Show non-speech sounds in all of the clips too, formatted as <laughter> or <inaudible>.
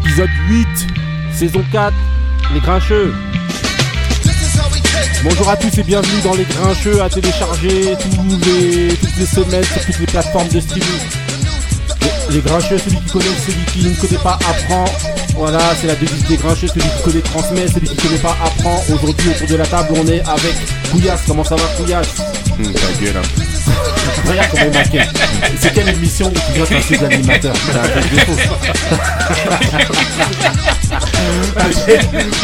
épisode 8, saison 4, les grincheux. Bonjour à tous et bienvenue dans les grincheux à télécharger tous les, toutes les semaines sur toutes les plateformes de streaming. Les, grincheux, celui qui connaît, celui qui ne connaît pas apprend. Voilà, c'est la devise des grincheux, celui qui connaît transmet, celui qui connaît pas apprend. Aujourd'hui autour de la table on est avec Couillasse, comment ça va Couillasse Ta gueule. hein. Regarde comment on maquette. C'est quelle émission où tu de C'est un truc de faux. <laughs>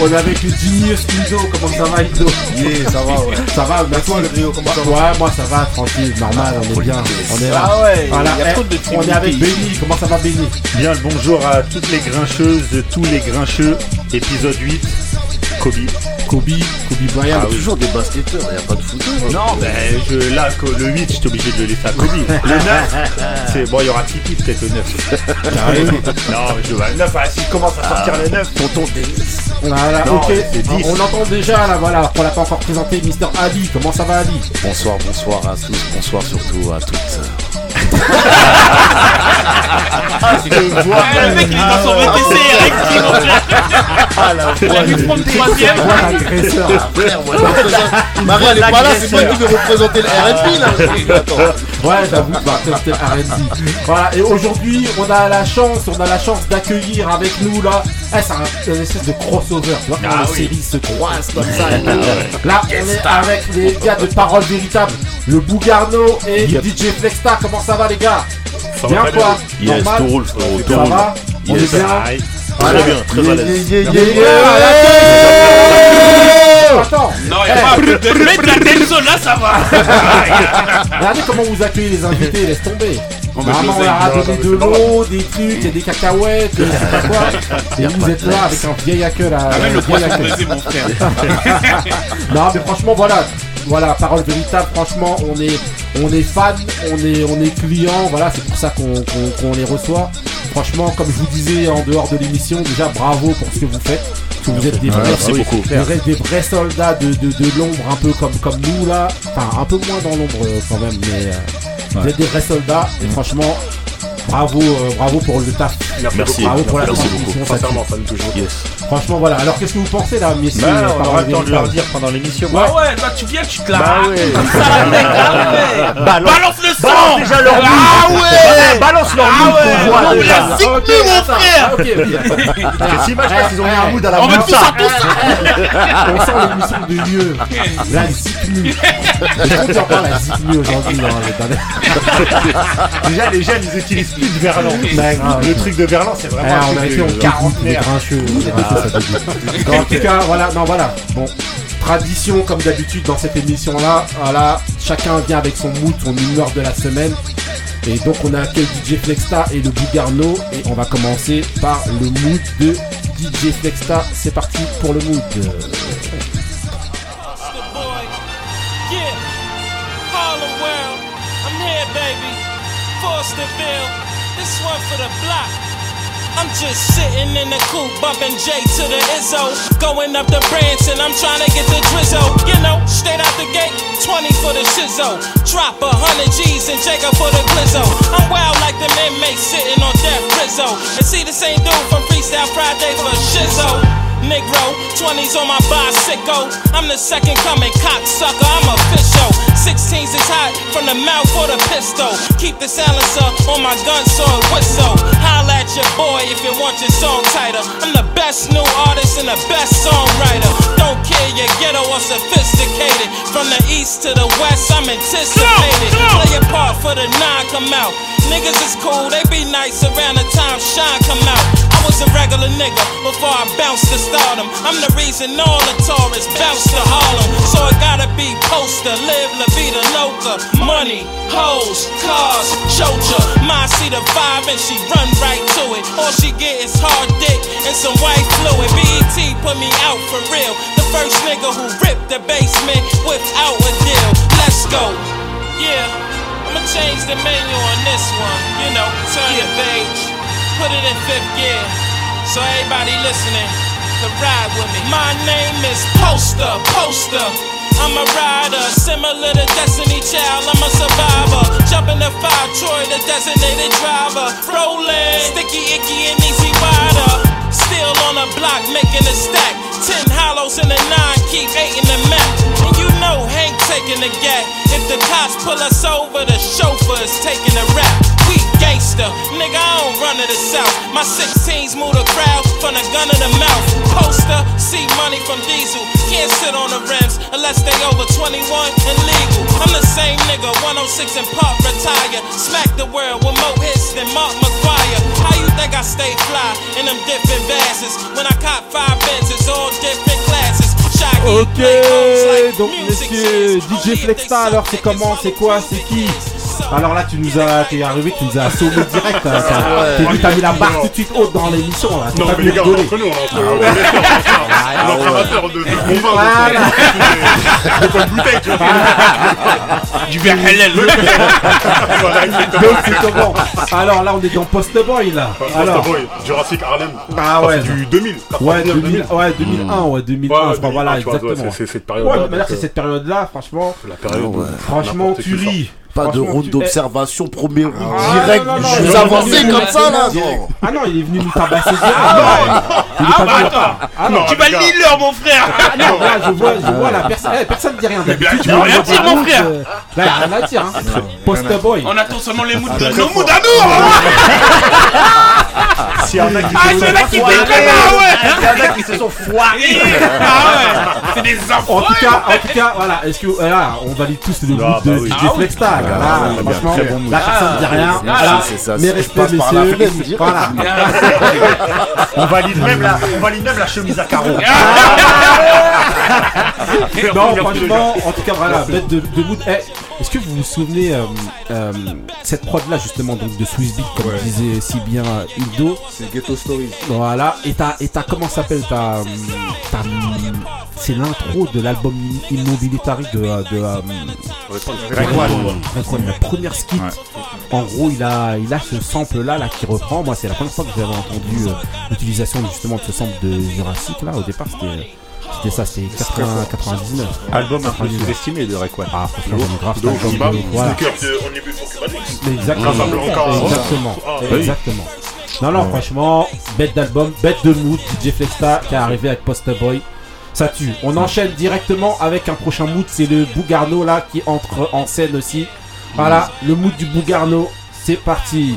On est avec le Genius comment ça va Ido? Yeah, ça va, ouais. Ça va, merci toi, le trio, comment ça va? Ouais, moi ça va, tranquille, normal, on est bien. On est là. Ah ouais, Voilà, il y a trop de on est avec Benny, comment ça va Benny? Bien le bonjour à toutes les grincheuses, tous les grincheux, épisode 8, Kobe. Kobe, Kobe Bryant. Ah, toujours des basketteurs, y a pas de hein. Non, ben je, là, le 8, j'étais obligé de <laughs> le laisser à Kobe. Le 9, c'est bon, il y aura Tipeee peut-être le 9. Carrément. Non, je vois le 9, ah, s'il commence à sortir le 9, Tonton Dennis. Voilà, Non, ok. c'est 10. On entend déjà là, voilà, on l'a pas encore présenté, Mister Ali. Comment ça va Ali Bonsoir, bonsoir à tous, bonsoir surtout à toutes. Le mec il est dans son VTC érectile mon frère. Il a vu prendre troisième. Marie, elle est pas là, c'est moi qui vais représenter le RFI là. Attends. Ouais, j'avoue, bah, R&B. Voilà, et aujourd'hui, on a la chance, on a la chance d'accueillir avec nous là, eh, c'est un, une espèce de crossover, tu vois, quand Ah les oui. séries se croisent comme ça. et tout. Là, on est avec les gars de Parole Véritable, le Bougarno et DJ Flexta. Comment ça va les gars? Bien quoi Yes, Normal? tout roule, tout Ça va? On Yes. est bien. Très bien, très à l'aise. Attends, Non, y'a pas de mettre la là, ça va. <laughs> regardez comment vous accueillez les invités, laisse tomber. On va Maman, on a donné de l'eau, des trucs, il y a des cacahuètes, je sais pas quoi. <laughs> Et vous êtes là avec un vieil accueil là. Un Ah, le poisson brisé, mon frère. <laughs> Non, mais franchement, voilà. Voilà, parole véritable, franchement, on est, on est fan, on est, on est client, voilà, c'est pour ça qu'on les reçoit. Franchement, comme je vous disais en dehors de l'émission, déjà bravo pour ce que vous faites. Que vous êtes des vrais, merci beaucoup. vous êtes des vrais soldats de, de, de l'ombre, un peu comme, comme nous là. Enfin, un peu moins dans l'ombre euh, quand même, mais euh, vous êtes des vrais soldats. Et franchement, bravo, euh, bravo pour le taf. Merci, Bravo pour la merci transmission, beaucoup. ça tue. Sincèrement, fan toujours. Yes. Franchement, voilà. Alors, qu'est-ce que vous pensez là, messieurs Bah, on aura le temps de leur dire pendant l'émission. Ouais, ouais, bah tu viens, tu te la Bah ouais. Comme ça, la mec, ah <laughs> ouais. Balance, Balance le balance sang. déjà leur Ah ouais. Balance leur Ah ouais. déjà. la nous, mon frère. Ok, ok. <laughs> Parce que s'imagine qu'ils ont mis un mood à la On ça, tout <laughs> ça. On sent l'émission de mieux. La zip nu. Je trouve qu'il y a encore la zip nu aujourd'hui. les- Déjà, les jeunes, ils utilisent plus de verlan. Le truc de verlan, c'est vraiment un on a été en de 40 les quarantenaire. Ça. En <laughs> tout cas, voilà, non, voilà. Bon, tradition comme d'habitude dans cette émission-là. Voilà, chacun vient avec son mood, son humeur de la semaine. Et donc, on a accueilli DJ Flexta et le Bougarno. Et on va commencer par le mood de DJ Flexta. C'est parti pour le mood. This one for the block. I'm just sitting in the coupe, bumping J to the Izzo. Going up the branch and I'm trying to get the Drizzo. You know, straight out the gate, 20 for the shizzo. Drop a hundred G's and Jacob for the glizzo. I'm wild like them inmates sitting on death Rizzo. And see the same dude from Freestyle Friday for Shizzo. Negro, 20s on my bicycle. I'm the second coming cocksucker, I'm official. 16s is hot from the mouth or the pistol. Keep the silencer on my gun so it whistle. Holla at your boy if you want your song tighter. I'm the best new artist and the best songwriter. Don't care your ghetto or sophisticated. From the east to the west, I'm anticipated. Play your part for the nine come out. Niggas is cool, they be nice around the time shine come out. I was a regular nigga before I bounced to stardom. I'm the reason all the tourists bounce to Harlem. So it gotta be poster, live La Vida Loca. Money, hoes, cars, chocha. My see the five and she run right to it. All she get is hard dick and some white fluid. BET put me out for real. The first nigga who ripped the basement without a deal. Let's go. Yeah. I'ma change the menu on this one. You know, turn the page, put it in fifth gear. So everybody listening to ride with me. My name is Poster, Poster. I'm a rider, similar to Destiny Child, I'm a survivor. Jumping the fire, Troy, the designated driver. Rolling, sticky, icky, and easy rider. Still on the block, making a stack. Ten hollows in a nine, keep eight in the map. And you gat. If the cops pull us over, the chauffeur is taking a rap. We gangster, nigga, I don't run to the south. My 16s move the crowd from the gun to the mouth. Poster, see money from diesel. Can't sit on the rims unless they over 21 and legal. I'm the same nigga, 106 and pop retire. Smack the world with more hits than Mark McGuire. How you think I stay fly in them different vases? When I cop five Benzes, all different classes. Ok, like donc messieurs. DJ Flexta, alors c'est comment, c'est quoi, c'est qui? Alors là, tu nous as, t'es arrivé, tu nous as assommé direct. hein, t'as- T'as mis la barre tout de suite haute dans l'émission là. Non, mais les gars, entre nous, on est en train on est en train de faire de de combat. Pas de bouteille, tu vois. Du verre. Donc c'est comment Alors là, on est dans Post Boy là. Alors, Master Boy, Jurassic Harlem. Ah ouais. Du 2000. ouais, 99, 2000, ouais, 2001, ouais, 2001, Ouais, je crois, voilà, 2001, tu vois, ouais, exactement. c'est- c'est cette Ouais, période-là. mais là, c'est cette période-là, franchement. La période où Franchement, n'importe tu ris. Pas de route tu- d'observation, premier route, Ah, direct. non, non, je vous avancez comme ça là. Ah non, il est venu nous tabasser. <laughs> Il Ah pas bah attends, Ah non, tu vas le leader mon frère Ah non, là, je vois, je vois la personne. eh, personne ne dit rien. Tu rien à dire, mon frère. euh, Là, y'a rien à dire. Hein. Poster boy. On attend seulement les moods de nos moods à nous hein. <laughs> S'il y en a qui Ah, c'est là qui déconne, ah ouais Il y en a qui se sont foirés. Ah ouais C'est des enfants En tout cas, en tout cas, voilà. Est-ce que là, on valide tous le mood de bah oui. DJ Ah oui. Flextag. Ah, Là, franchement, la personne dit rien. Voilà. c'est ça, Mes je respects, messieurs. Voilà. <laughs> On valide même la, on valide même la chemise à carreaux. <laughs> Non, franchement, en tout cas, voilà, bête de, de mood. Est-ce que vous vous souvenez euh, euh, cette prod là justement donc de Swiss Beat comme disait si bien euh, Hildo C'est Ghetto Stories. Voilà, et t'as, et t'as comment ça s'appelle hum, t'as, hum, c'est l'intro de l'album Immobilitari de, euh, de, euh, de la première skit. En gros, il a, il a ce sample là, là qui reprend. Moi, c'est la première fois que j'avais entendu euh, l'utilisation justement de ce sample de Jurassic là. Au départ, c'était, c'était ça, c'était 80, 99. Album un peu 99. sous-estimé de Rayquan. Ah, franchement, j'aime grave Donc, On est plus pour Cubanix. Exactement. Casablanca. Exactement. Ah. Exactement. Non, non, franchement, bête d'album, bête de mood, DJ Flexta qui est arrivé avec Poster Boy. Ça tue. On enchaîne directement avec un prochain mood, c'est le Bougarno là qui entre en scène aussi. Voilà, le mood du Bougarno, c'est parti.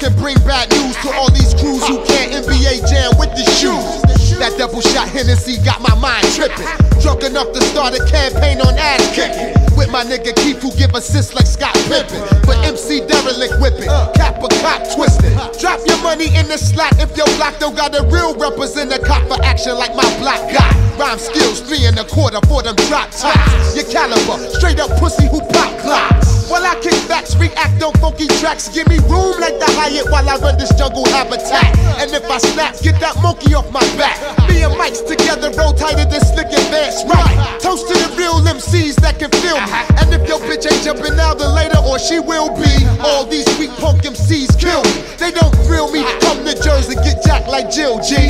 Can bring bad news to all these crews who can't NBA jam with the shoes. That double shot Hennessy got my mind tripping. Drunk enough to start a campaign on ass kicking. With my nigga Keith who give assists like Scott Pippen. But MC derelict whipping. Cap a cop twisting. Drop your money in the slot if your block don't got a real represent cop for action like my block got. Rhyme skills, three and a quarter for them drop tops. Your caliber, straight up pussy who pop clocks. While I kick backs, react on funky tracks. Give me room like the Hyatt while I run this jungle habitat. And if I snap, get that monkey off my back. Me and Mike's together, roll tighter than slick advance. Right. Toast to the real MCs that can feel me. And if your bitch ain't jumping out, then later or she will be. All these weak punk MCs kill me. They don't thrill me. Come to Jersey, get jacked like Jill G.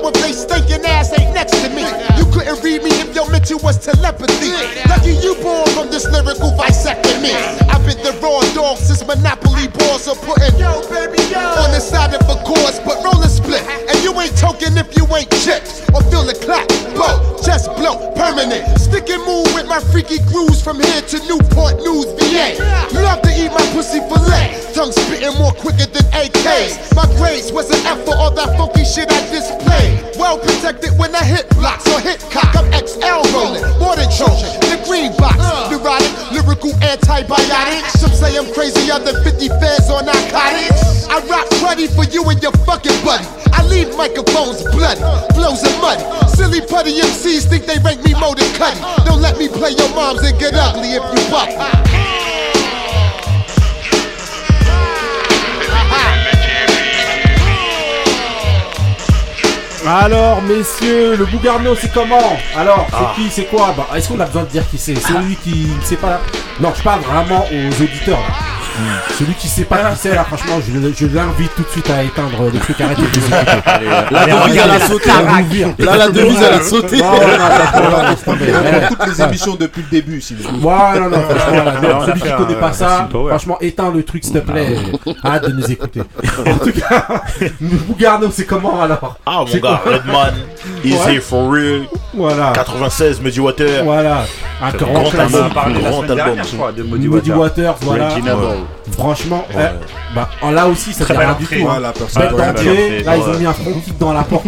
know if they stinking ass ain't next to me? You couldn't read me if your mental was telepathy. Lucky you born from this lyrical vasectomy. I've been the raw dog since Monopoly balls are putting yo, baby, yo. on the side of a course, but roll a split. And you ain't token if you ain't chipped or feel the clap. Blow, just blow, permanent. Stick and move with my freaky grooves from here to Newport News, VA. Love to eat my pussy fillet. Tongue spitting more quicker than AKs. My grades was an F for all that funky shit I displayed. Well protected when I hit blocks or hit cock. I'm XL rolling, more than Trojan. The green box, neurotic, lyrical antibiotic. Some say I'm crazy, other 50 feds on narcotics. I rock putty for you and your fucking buddy. I leave microphones bloody, flows and muddy. Silly putty MCs think they rank me more than Cuddy. Don't let me play your moms and get ugly if you buck. Alors, messieurs, le Bougarno, c'est comment? Alors, c'est qui, c'est quoi? Bah, Est-ce qu'on a besoin de dire qui c'est? Celui qui ne sait pas. Non, je parle vraiment aux auditeurs. Là. Celui qui sait pas qui c'est, là, franchement, je, le- je l'invite tout de suite à éteindre les trucs. Arrêtez de vous écouter. La devise, elle a sauté. Là, la devise, elle a sauté. Non, non, non, non, non, laisse tomber. On écoute les émissions depuis le début, non, non, franchement, voilà, non, on a celui qui un- connaît pas un ça, franchement, éteins le truc, s'il te plaît. <laughs> Arrête de nous écouter. En tout cas, <laughs> Bougarno, c'est comment alors? Ah mon gars, Redman, <laughs> Easy for Real, Voilà. 96, Muddy Water. Voilà. Un grand grand On classique. en a parlé la Grand album. Muddy Water. Voilà. Franchement, eh, bah, là aussi, ça Très rien du tout. hein. Personne dire. là, ils ont Ouais. mis un front kick dans la porte.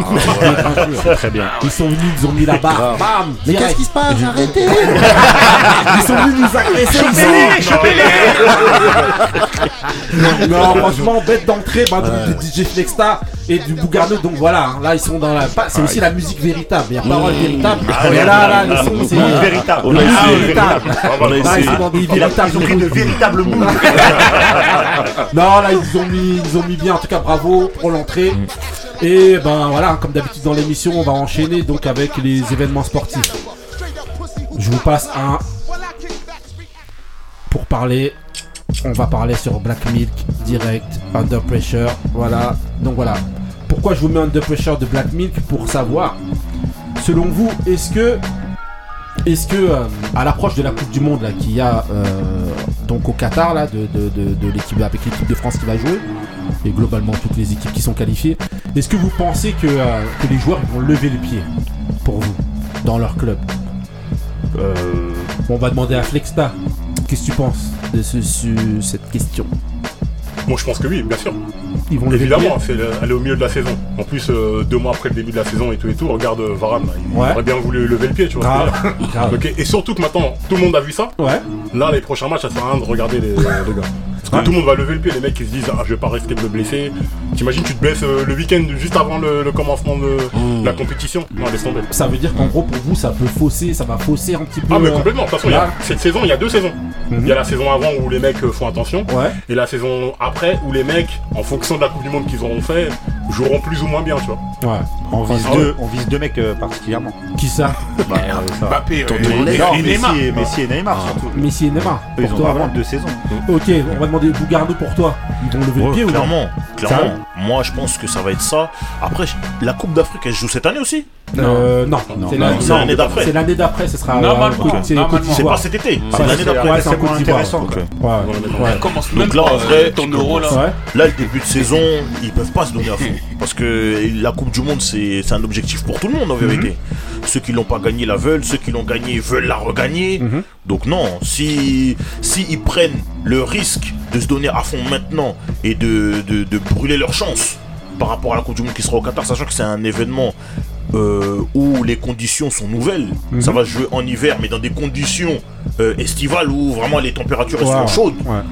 C'est très bien. Ils sont venus, ils ont mis la barre. Bam Mais qu'est-ce qui se passe Arrêtez <laughs> Ils sont venus nous agresser. ils sont- Non, franchement, bête d'entrée bah, du, du DJ Flexta et du Bougarno. Donc voilà, hein, là, ils sont dans la. C'est aussi la musique véritable. Il y a parole véritable. Mais là, là, le son, c'est. Véritable. On a Ah, essayé. On ils sont dans des véritables ils ont pris de véritables moves. Non, là, ils ont mis, ils ont mis bien. En tout cas, bravo pour l'entrée. Et ben voilà, comme d'habitude dans l'émission, on va enchaîner donc avec les événements sportifs. Je vous passe un pour parler. On va parler sur Black Milk direct, Under Pressure. Voilà. Donc voilà. Pourquoi je vous mets Under Pressure de Black Milk? Pour savoir, selon vous, est-ce que est-ce que euh, à l'approche de la Coupe du Monde là qu'il y a euh, donc au Qatar là de, de, de- de l'équipe avec l'équipe de France qui va jouer. Et globalement toutes les équipes qui sont qualifiées, est-ce que vous pensez que, euh, que les joueurs vont lever le pied pour vous dans leur club? Euh, On va demander à Flexta. Qu'est-ce que tu penses de ce, ce- cette question? Moi, je pense que oui, bien sûr. Ils vont lever Évidemment, c'est le- elle est au milieu de la saison. En plus, euh, deux mois après le début de la saison et tout et tout, regarde euh, Varane, il Ouais. aurait bien voulu lever le pied, tu vois. Et surtout que maintenant, tout le monde a vu ça. Ouais. Là, les prochains matchs, ça sert à rien de regarder les, les gars. Parce que tout le monde va lever le pied, les mecs ils se disent ah je vais pas risquer de me blesser. T'imagines tu te blesses euh, le week-end juste avant le, le commencement de la compétition Non laisse tomber. Ça veut dire qu'en gros pour vous ça peut fausser, ça va fausser un petit peu. Ah mais euh, complètement, de toute façon y a- cette saison il y a deux saisons. Mhm. Il y a la saison avant où les mecs euh, font attention Ouais. et la saison après où les mecs, en fonction de la Coupe du Monde qu'ils auront fait, joueront plus ou moins bien tu vois. Ouais. On, vise Ah ouais. deux, on vise deux mecs euh, particulièrement. Qui ça Bah, euh, ça. Mbappé Non, Neymar. Messi et, Messi et Neymar surtout. Messi et Neymar. Eux, Ils Pour ont toi, vraiment deux saisons. Ok, on va demander Bougardo pour toi. Ils vont lever le Ouais, pied ou non clairement, clairement. Moi, je pense que ça va être ça. Après, la Coupe d'Afrique, elle se joue cette année aussi. Euh, non, Non. c'est Non, la- c'est l'année d'après. C'est l'année d'après, ce sera. Normalement, euh, c'est normalement. Côte C'est pas cet été, c'est l'année d'après. ouais, c'est moins intéressant. commence Donc là, en vrai, euh, ton euro là. Ouais. Là, le début de saison, ils peuvent pas se donner à fond. Parce que la Coupe du Monde, c'est c'est un objectif pour tout le monde en vérité. Ceux qui l'ont pas gagné la veulent, ceux qui l'ont gagné veulent la regagner. Mhm. Donc non, si, si ils prennent le risque de se donner à fond maintenant et de, de, de brûler leur chance par rapport à la Coupe du Monde qui sera au Qatar, sachant que c'est un événement euh, où les conditions sont nouvelles. Mhm. Ça va se jouer en hiver, mais dans des conditions euh, estivales où vraiment les températures sont chaudes. ouais.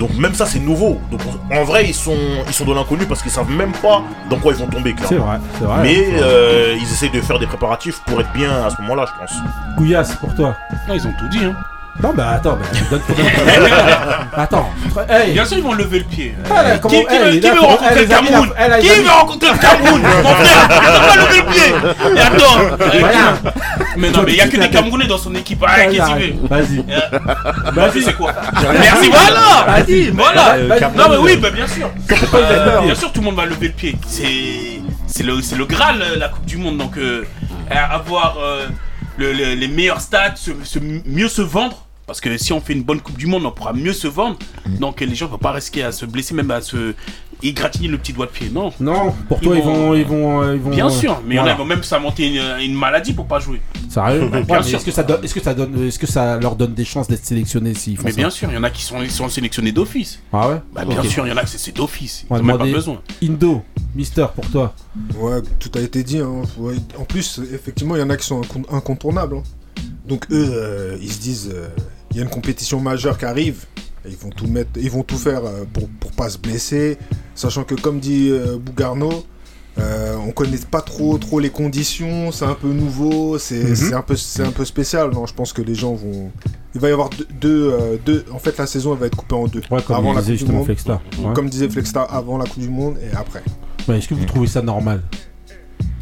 Donc même ça c'est nouveau. Donc en vrai ils sont ils sont dans l'inconnu parce qu'ils savent même pas dans quoi ils vont tomber C'est clairement. vrai, c'est vrai. Mais euh, ils essayent de faire des préparatifs pour être bien à ce moment-là je pense. Couillasse pour toi. Non, ils ont tout dit. Hein. Non, bah attends, bah, donne <laughs> Attends. Hey. Bien sûr, ils vont lever le pied. Ah, là, comment- qui, veut, qui veut rencontrer le Cameroun Qui veut rencontrer le Cameroun Mon frère, <laughs> il va lever le pied Et attends Voilà. Mais non, mais il y a que des Camerounais dans son équipe. Ah, qu'est-ce qu'il fait? Vas-y. Vas-y. c'est quoi? Merci, voilà Vas-y. Voilà. Non, mais oui, bah, bien sûr Euh, Bien sûr, tout le monde va lever le pied. C'est c'est le, c'est le Graal, euh, la Coupe du Monde. Donc, euh, avoir le- le- les meilleurs stats, se, se- mieux se vendre. Parce que si on fait une bonne Coupe du Monde, on pourra mieux se vendre. Donc, les gens ne vont pas risquer à se blesser, même à se égratigner le petit doigt de pied. Non. Non, pour Ils toi, ils vont- ils vont, euh, ils vont. Bien euh, sûr, mais il y en a voilà. qui vont même s'inventer une, une maladie pour pas jouer. Sérieux <laughs> Bien Ouais, sûr. Est-ce que ça donne, est-ce que ça donne, est-ce que ça leur donne des chances d'être sélectionnés s'ils font Mais ça bien sûr, il y en a qui sont, ils sont sélectionnés d'office. Ah ouais. Bah, bien sûr, il y en a que c'est- c'est d'office. On Ils n'ont même pas besoin. Indo, Mister, pour toi. Ouais, tout a été dit. hein. Ouais, En plus, effectivement, il y en a qui sont incon- incontournables. hein. Donc eux, euh, ils se disent, euh, il y a une compétition majeure qui arrive. Et ils vont tout mettre, ils vont tout faire euh, pour pour pas se blesser, sachant que comme dit euh, Bougarno, euh, on connaît pas trop trop les conditions, c'est un peu nouveau, c'est Mhm. c'est un peu c'est un peu spécial. Non, je pense que les gens vont, il va y avoir deux, deux, euh, deux- en fait la saison elle va être coupée en deux. Ouais, comme avant il la disait Coupe du justement Monde, Flexstar. Ouais. comme disait Flexstar avant la Coupe du Monde et après. Ouais, Est-ce que vous trouvez ça normal?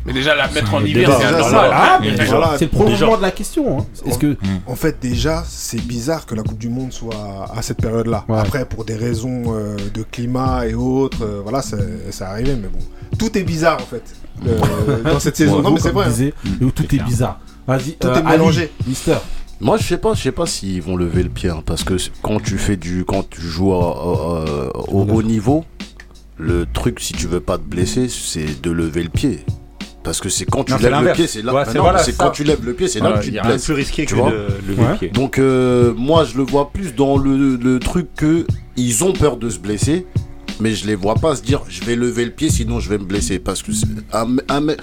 Mais déjà, la mettre en hiver, c'est Déjà, anormal. ça- Ah, voilà. c'est le prolongement de la question. hein. Est-ce que En fait, déjà, c'est bizarre que la Coupe du Monde soit à cette période-là. Ouais. Après, pour des raisons euh, de climat et autres, euh, voilà, c'est arrivé, mais bon. Tout est bizarre, en fait, euh, <laughs> dans cette saison. Bon, non, mais c'est vrai. hein. tout est bizarre. Vas-y, Tout euh, est mélangé. Ali, Mister. Moi, je sais pas, je sais pas s'ils vont lever le pied, hein, parce que quand tu fais du, quand tu joues à- à- au haut niveau, le truc, si tu veux pas te blesser, c'est de lever le pied. Parce que c'est quand tu Non, lèves le pied, c'est là. Ouais, c'est voilà, quand tu lèves le pied, c'est là que tu te blesses. plus risqué tu que vois de lever Ouais. le pied. Donc euh, moi, je le vois plus dans le, le truc que ils ont peur de se blesser, mais je les vois pas se dire je vais lever le pied sinon je vais me blesser parce que c'est un- un-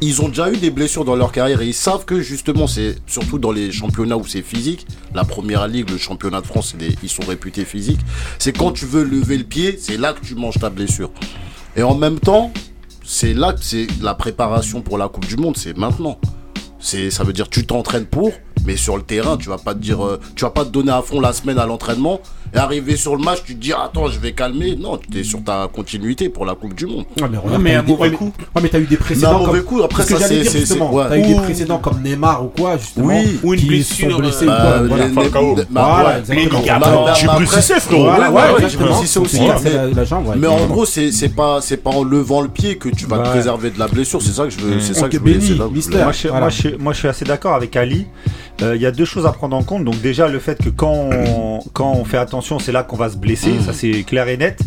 ils ont déjà eu des blessures dans leur carrière et ils savent que justement c'est surtout dans les championnats où c'est physique, la première ligue, le championnat de France, des- ils sont réputés physiques. C'est quand tu veux lever le pied, c'est là que tu manges ta blessure. Et en même temps, c'est là que c'est la préparation pour la Coupe du Monde, c'est maintenant. C'est, ça veut dire tu t'entraînes pour, mais sur le terrain, tu vas pas te dire, euh, tu vas pas te donner à fond la semaine à l'entraînement et arriver sur le match, tu te dis attends, je vais calmer. Non, tu es sur ta continuité pour la Coupe du Monde. Ouais, mais, Ouais, regarde, mais t'as un eu des- mauvais coup. Ouais, mais t'as eu des précédents. Mais un mauvais comme... coup, après, ça, c'est- justement. ouais. T'as eu des précédents comme Neymar ou quoi, justement. Oui. Ou une qui blessure, sont blessés euh, ou quoi. Euh, voilà. Voilà, exactement. Tu Cissé, frérot. Ouais, aussi. Mais en gros, c'est c'est pas c'est pas en levant le pied que tu vas te préserver de la blessure. C'est ça que je veux. C'est ça que voulais. Je, moi, je suis assez d'accord avec Ali. Euh, Il y a deux choses à prendre en compte. Donc déjà le fait que quand on, quand on fait attention, c'est là qu'on va se blesser. Ça c'est clair et net.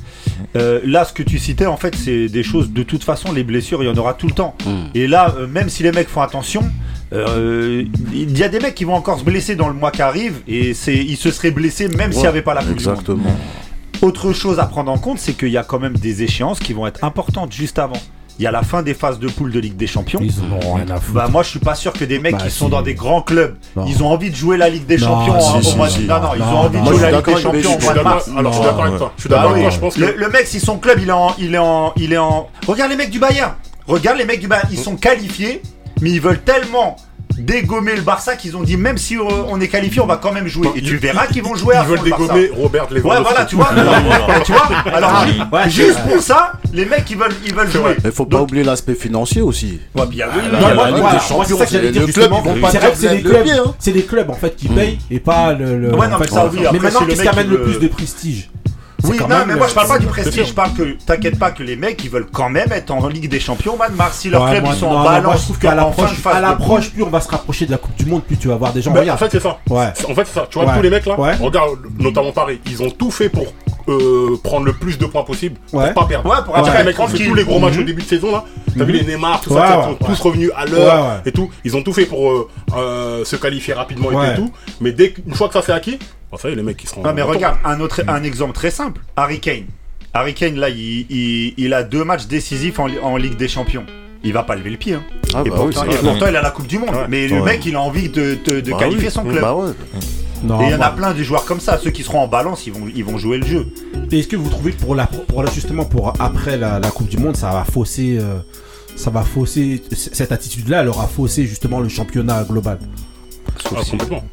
Euh, là, ce que tu citais, en fait, c'est des choses. De toute façon, les blessures, il y en aura tout le temps. Mm. Et là, euh, même si les mecs font attention, euh, il y a des mecs qui vont encore se blesser dans le mois qui arrive. Et c'est, ils se seraient blessés même s'il n'y Ouais, avait pas la Coupe du Monde. Autre chose à prendre en compte, c'est qu'il y a quand même des échéances qui vont être importantes juste avant. Il y a la fin des phases de poule de Ligue des Champions. Ils en ont rien à foutre. Bah moi je suis pas sûr que des mecs Bah, qui si. sont dans des grands clubs, Non. ils ont envie de jouer la Ligue des Non, Champions si, hein, si. Non non, ils ont envie de jouer la Ligue des Champions Je suis d'accord. mars. Alors, je suis d'accord avec toi. Je suis d'accord avec oui. toi. Je pense que. le, le mec si son club il est en il est en il est en Regarde les mecs du Bayern. Regarde les mecs du Bayern, ils sont qualifiés mais ils veulent tellement dégommer le Barça qu'ils ont dit même si euh, on est qualifié, on va quand même jouer et tu verras qu'ils vont jouer à Ils fond veulent le Barça. dégommer Robert Ouais, voilà, tu vois. <laughs> Alors, <laughs> tu vois Alors, Ouais, juste pour ça, les mecs, ils veulent, ils veulent jouer. Il faut pas oublier l'aspect financier aussi. Ouais, bien Non, moi, Ligue voilà, des moi, c'est Champions, ça que j'allais c'est- dire le club, justement. ils vont pas C'est vrai que le clubs, hein. c'est les clubs en fait qui payent et pas le. le- Ouais, non, en mais fait, ça, oui, après, mais maintenant, c'est le qu'est-ce qui mec amène le plus de prestige Oui, non, mais moi je parle pas du prestige, je parle que t'inquiète pas que les mecs ils veulent quand même être en Ligue des Champions mars. Si leurs Ouais, clubs moi, ils sont en balance, je trouve qu'à l'approche, à l'approche, plus on va se rapprocher de la Coupe du Monde, plus tu vas voir des gens. En fait, c'est ça. Ouais. En fait, c'est ça. Tu vois, Ouais. tous les mecs là, Ouais. regarde, notamment Paris, ils ont tout fait pour euh, prendre le plus de points possible Ouais. pour pas perdre. Ouais, pour vois, après les fait tous les gros matchs Mhm. au début de saison là. T'as vu les Neymar, tout Ouais, ça, ouais, ils sont ouais. tous revenus à l'heure Ouais, ouais. et tout. Ils ont tout fait pour euh, euh, se qualifier rapidement Ouais. et tout. Mais dès qu'une fois que ça c'est acquis, ça y est, les mecs ils seront. Ouais, mais contents. regarde, un autre un exemple très simple. Harry Kane. Harry Kane, là, il, il, il a deux matchs décisifs en, en Ligue des Champions. Il va pas lever le pied. Hein. Ah et bah pourtant, oui, et pourtant, il a la Coupe du Monde. Ouais. Mais le mec, il a envie de, de, de Bah qualifier oui. son club. Bah ouais. Non, Et il y en a plein des joueurs comme ça. Ceux qui seront en balance, ils vont, ils vont jouer le jeu. Et Est-ce que vous trouvez que pour la, pour la- justement pour après la, la Coupe du Monde, ça va fausser, euh, ça va fausser cette attitude-là, elle aura faussé justement le championnat global? Ah, complètement.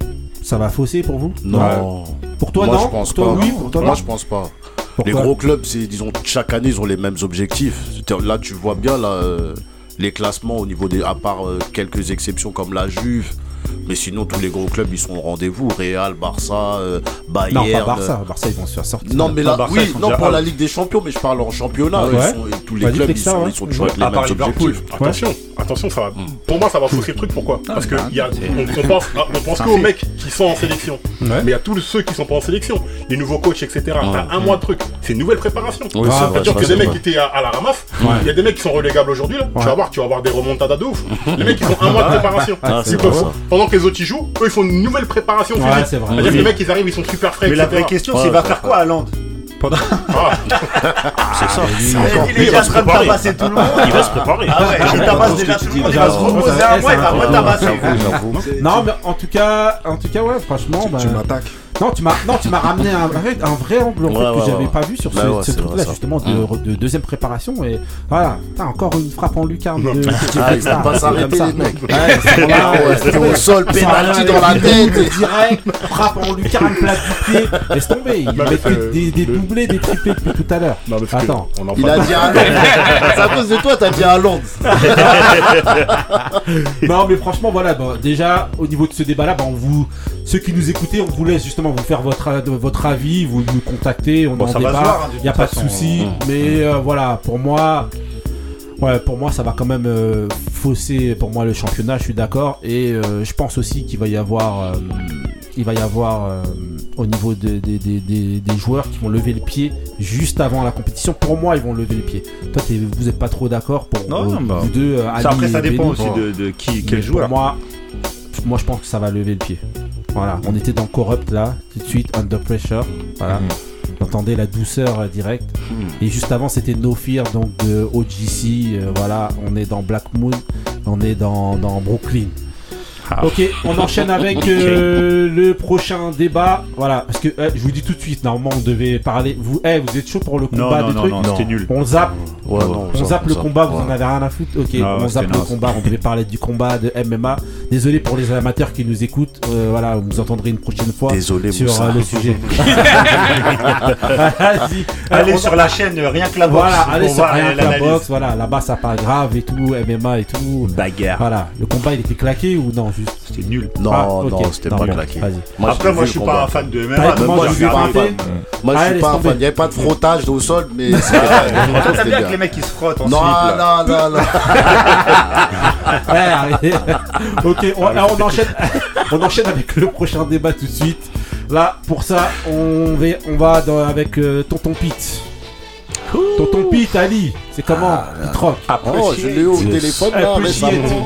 Ça va fausser pour vous Non. Pour toi Moi, non je pense Pour toi pas. oui, pour toi Moi, non. je pense pas. Pourquoi Les gros clubs, c'est disons chaque année ils ont les mêmes objectifs. Là, tu vois bien là, euh, les classements au niveau des, à part euh, quelques exceptions comme la Juve. Mais sinon, tous les gros clubs ils sont au rendez-vous. Real, Barça, euh, Bayern. Non, pas euh, Barça. Barça, ils vont se faire sortir. Non, mais là, Barça, oui, non pour out. la Ligue des Champions, mais je parle en championnat. Ouais. ils sont- et tous les clubs, ils ça, sont, ouais. ils sont toujours avec les mêmes objectifs. Attention, attention, ça va. Pour moi, ça va fausser le truc. Pourquoi Parce que bah, il y a, on, on <laughs> pense, ah, on pense c'est que un aux fait. mecs qui sont en sélection. Ouais. Mais il y a tous ceux qui sont pas en sélection. Les nouveaux coachs, etc. T'as un mois de truc. C'est une nouvelle préparation. Ah, C'est-à-dire ça, que des mecs qui étaient à, la ramasse, il y a des mecs qui sont relégables aujourd'hui. là. Tu vas voir, tu vas avoir des remontadas de ouf. Les mecs, ils ont un mois de préparation. Pendant que les autres y jouent, eux, ils font une nouvelle préparation Ouais, physique. c'est vrai. C'est-à-dire que les mecs, ils arrivent, ils sont super frais. Mais la etc. vraie question, Ouais, c'est il va ouais, faire quoi à Land. Ah, C'est ça. Il est déjà en train de préparer. tabasser tout le monde. Il va se préparer. Ah ouais, il tabasse déjà tout le monde. Il va se reposer Ouais, un mois, il va. J'avoue, j'avoue. Non, mais en tout cas, en tout cas, ouais, franchement, Tu m'attaques. Non, tu m'as, non, tu m'as ramené un, vrai- un vrai angle en fait, Ouais, que ouais, j'avais ouais. pas vu sur ce, Bah ouais, ce truc-là justement de, de deuxième préparation et voilà, Putain, encore une frappe en lucarne. De, Ah, ils vont pas s'arrêter, les mecs. <laughs> C'était au sol, là, dans la tête. direct, frappe en lucarne, plat du pied. Laisse tomber, il que c'est- des, doublés, des triplés depuis tout à l'heure. Non, mais parce que Attends. on en Il a dit à C'est à cause de toi, t'as dit à Londres. <laughs> Non, mais franchement, voilà, bon, déjà, au niveau de ce débat-là, bah, on vous, ceux qui nous écoutez, on vous laisse justement vous faire votre, euh, votre avis, vous nous contactez, on Bon, en ça va se hein, il n'y a toute pas de souci, mais euh, voilà, pour moi, ouais, pour moi, ça va quand même euh, fausser, pour moi, le championnat, je suis d'accord, et euh, je pense aussi qu'il va y avoir, il va y avoir, au niveau de- de- de- des- des joueurs qui vont lever le pied juste avant la compétition, pour moi, ils vont lever le pied. Toi, t'es- vous n'êtes pas trop d'accord pour Non, non, bah, vous deux, Ça, après, ça dépend aussi de, de qui, quel joueur. Pour moi, moi, je pense que ça va lever le pied. Voilà, on était dans Corrupt là, tout de suite, Under Pressure. Voilà, Mhm. entendez la douceur euh, directe. Et juste avant, c'était No Fear, donc de OGC. euh, voilà, on est dans Black Moon, on est dans, dans Brooklyn. Ah. Ok, on enchaîne avec <laughs> euh, le prochain débat. Voilà, parce que euh, je vous dis tout de suite, normalement, on devait parler. Vous, eh, vous êtes chaud pour le combat non, des non, trucs non, c'était nul. On zappe. Ouais, On ça, zappe le ça, combat, vous en avez rien à foutre Ok, Non, on zappe le combat, on devait <laughs> parler du combat de MMA. Désolé pour les amateurs qui nous écoutent, euh, voilà, vous entendrez une prochaine fois Désolé, sur Moussa. euh, le sujet. <laughs> Allez on- sur la chaîne Rien que la boxe. Voilà, allez sur rien que la boxe, voilà, là-bas ça part grave et tout, MMA et tout. Bagarre. Voilà, le combat il était claqué ou non? Juste C'était nul. Non, Ah, non, c'était pas bon, claqué. Moi, Après, moi, je suis pas un fan de MMA. Moi, je suis pas un fan. Moi, je suis pas un fan. Il n'y avait pas de frottage au sol, mais c'était T'aimes bien que les mecs qui se frottent en Non, non, non, non. <laughs> Ok, on, enchaîne, on enchaîne avec le prochain débat tout de suite. Là, pour ça, on va, on va dans- avec euh, Tonton Pete. Tonton Pete, Ali, c'est comment Il troque. Oh, je l'ai eu au téléphone là.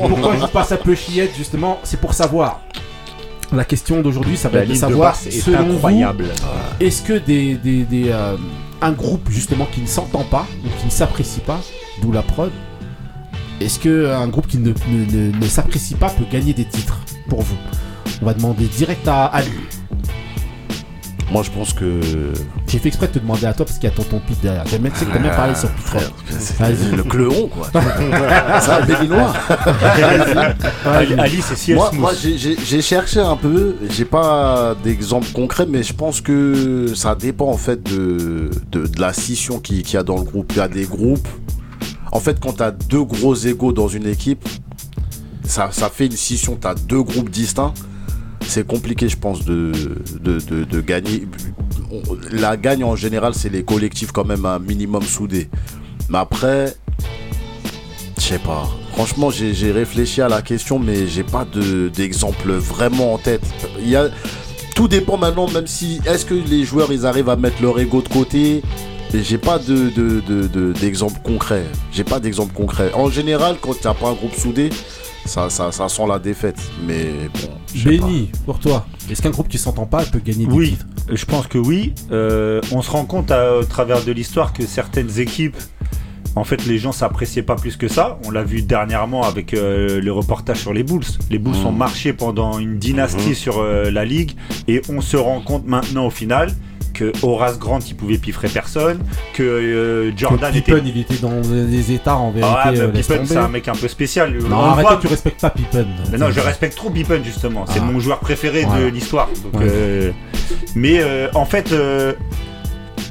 Pourquoi je passe Appreciate justement? C'est pour savoir. La question d'aujourd'hui, ça va être de savoir, basse est selon vous, incroyable. est-ce que des, des, des, euh, un groupe justement qui ne s'entend pas ou qui ne s'apprécie pas, d'où la preuve, est-ce que un groupe qui ne, ne, ne- ne s'apprécie pas peut gagner des titres pour vous? On va demander direct à Ali. Moi, je pense que. J'ai fait exprès de te demander à toi parce qu'il y a tonton Pete derrière. J'aime bien, tu sais que t'aimes bien parler sur Pete. Vas-y. le cléon, quoi. <laughs> C'est un béninois. Ali, Ali, c'est si Moi, moi j'ai- cherché un peu, j'ai pas d'exemple concret, mais je pense que ça dépend en fait de, de, de la scission qu'il y a dans le groupe. Il y a des groupes, en fait, quand tu as deux gros égaux dans une équipe, ça, ça fait une scission, tu as deux groupes distincts. C'est compliqué, je pense, de, de, de, gagner. La gagne en général, c'est les collectifs quand même un minimum soudés. Mais après, je sais pas. Franchement, j'ai réfléchi à la question, mais j'ai pas de- d'exemple vraiment en tête. Il y a, tout dépend maintenant, même si est-ce que les joueurs ils arrivent à mettre leur ego de côté? J'ai pas de de- d'exemple concret. J'ai pas d'exemple concret. En général, quand t'as pas un groupe soudé, ça, ça, ça sent la défaite. Mais bon. Benny, pour toi, est-ce qu'un groupe qui s'entend pas peut gagner des Oui, titres je pense que oui. Euh, on se rend compte à, au travers de l'histoire que certaines équipes, en fait, les gens s'appréciaient pas plus que ça. On l'a vu dernièrement avec euh, le reportage sur les Bulls. Les Bulls ont marché pendant une dynastie sur euh, la ligue et on se rend compte maintenant au final que Horace Grant il pouvait piffrer personne, que euh, Jordan Que était Pippen, il était dans des états en vérité. Ah, euh, Pippen, c'est un mec un peu spécial. Non, On arrête, voit- tu respectes pas Pippen. mais non, je respecte trop Pippen justement. C'est Ah. mon joueur préféré de l'histoire. Ouais. euh, mais en fait,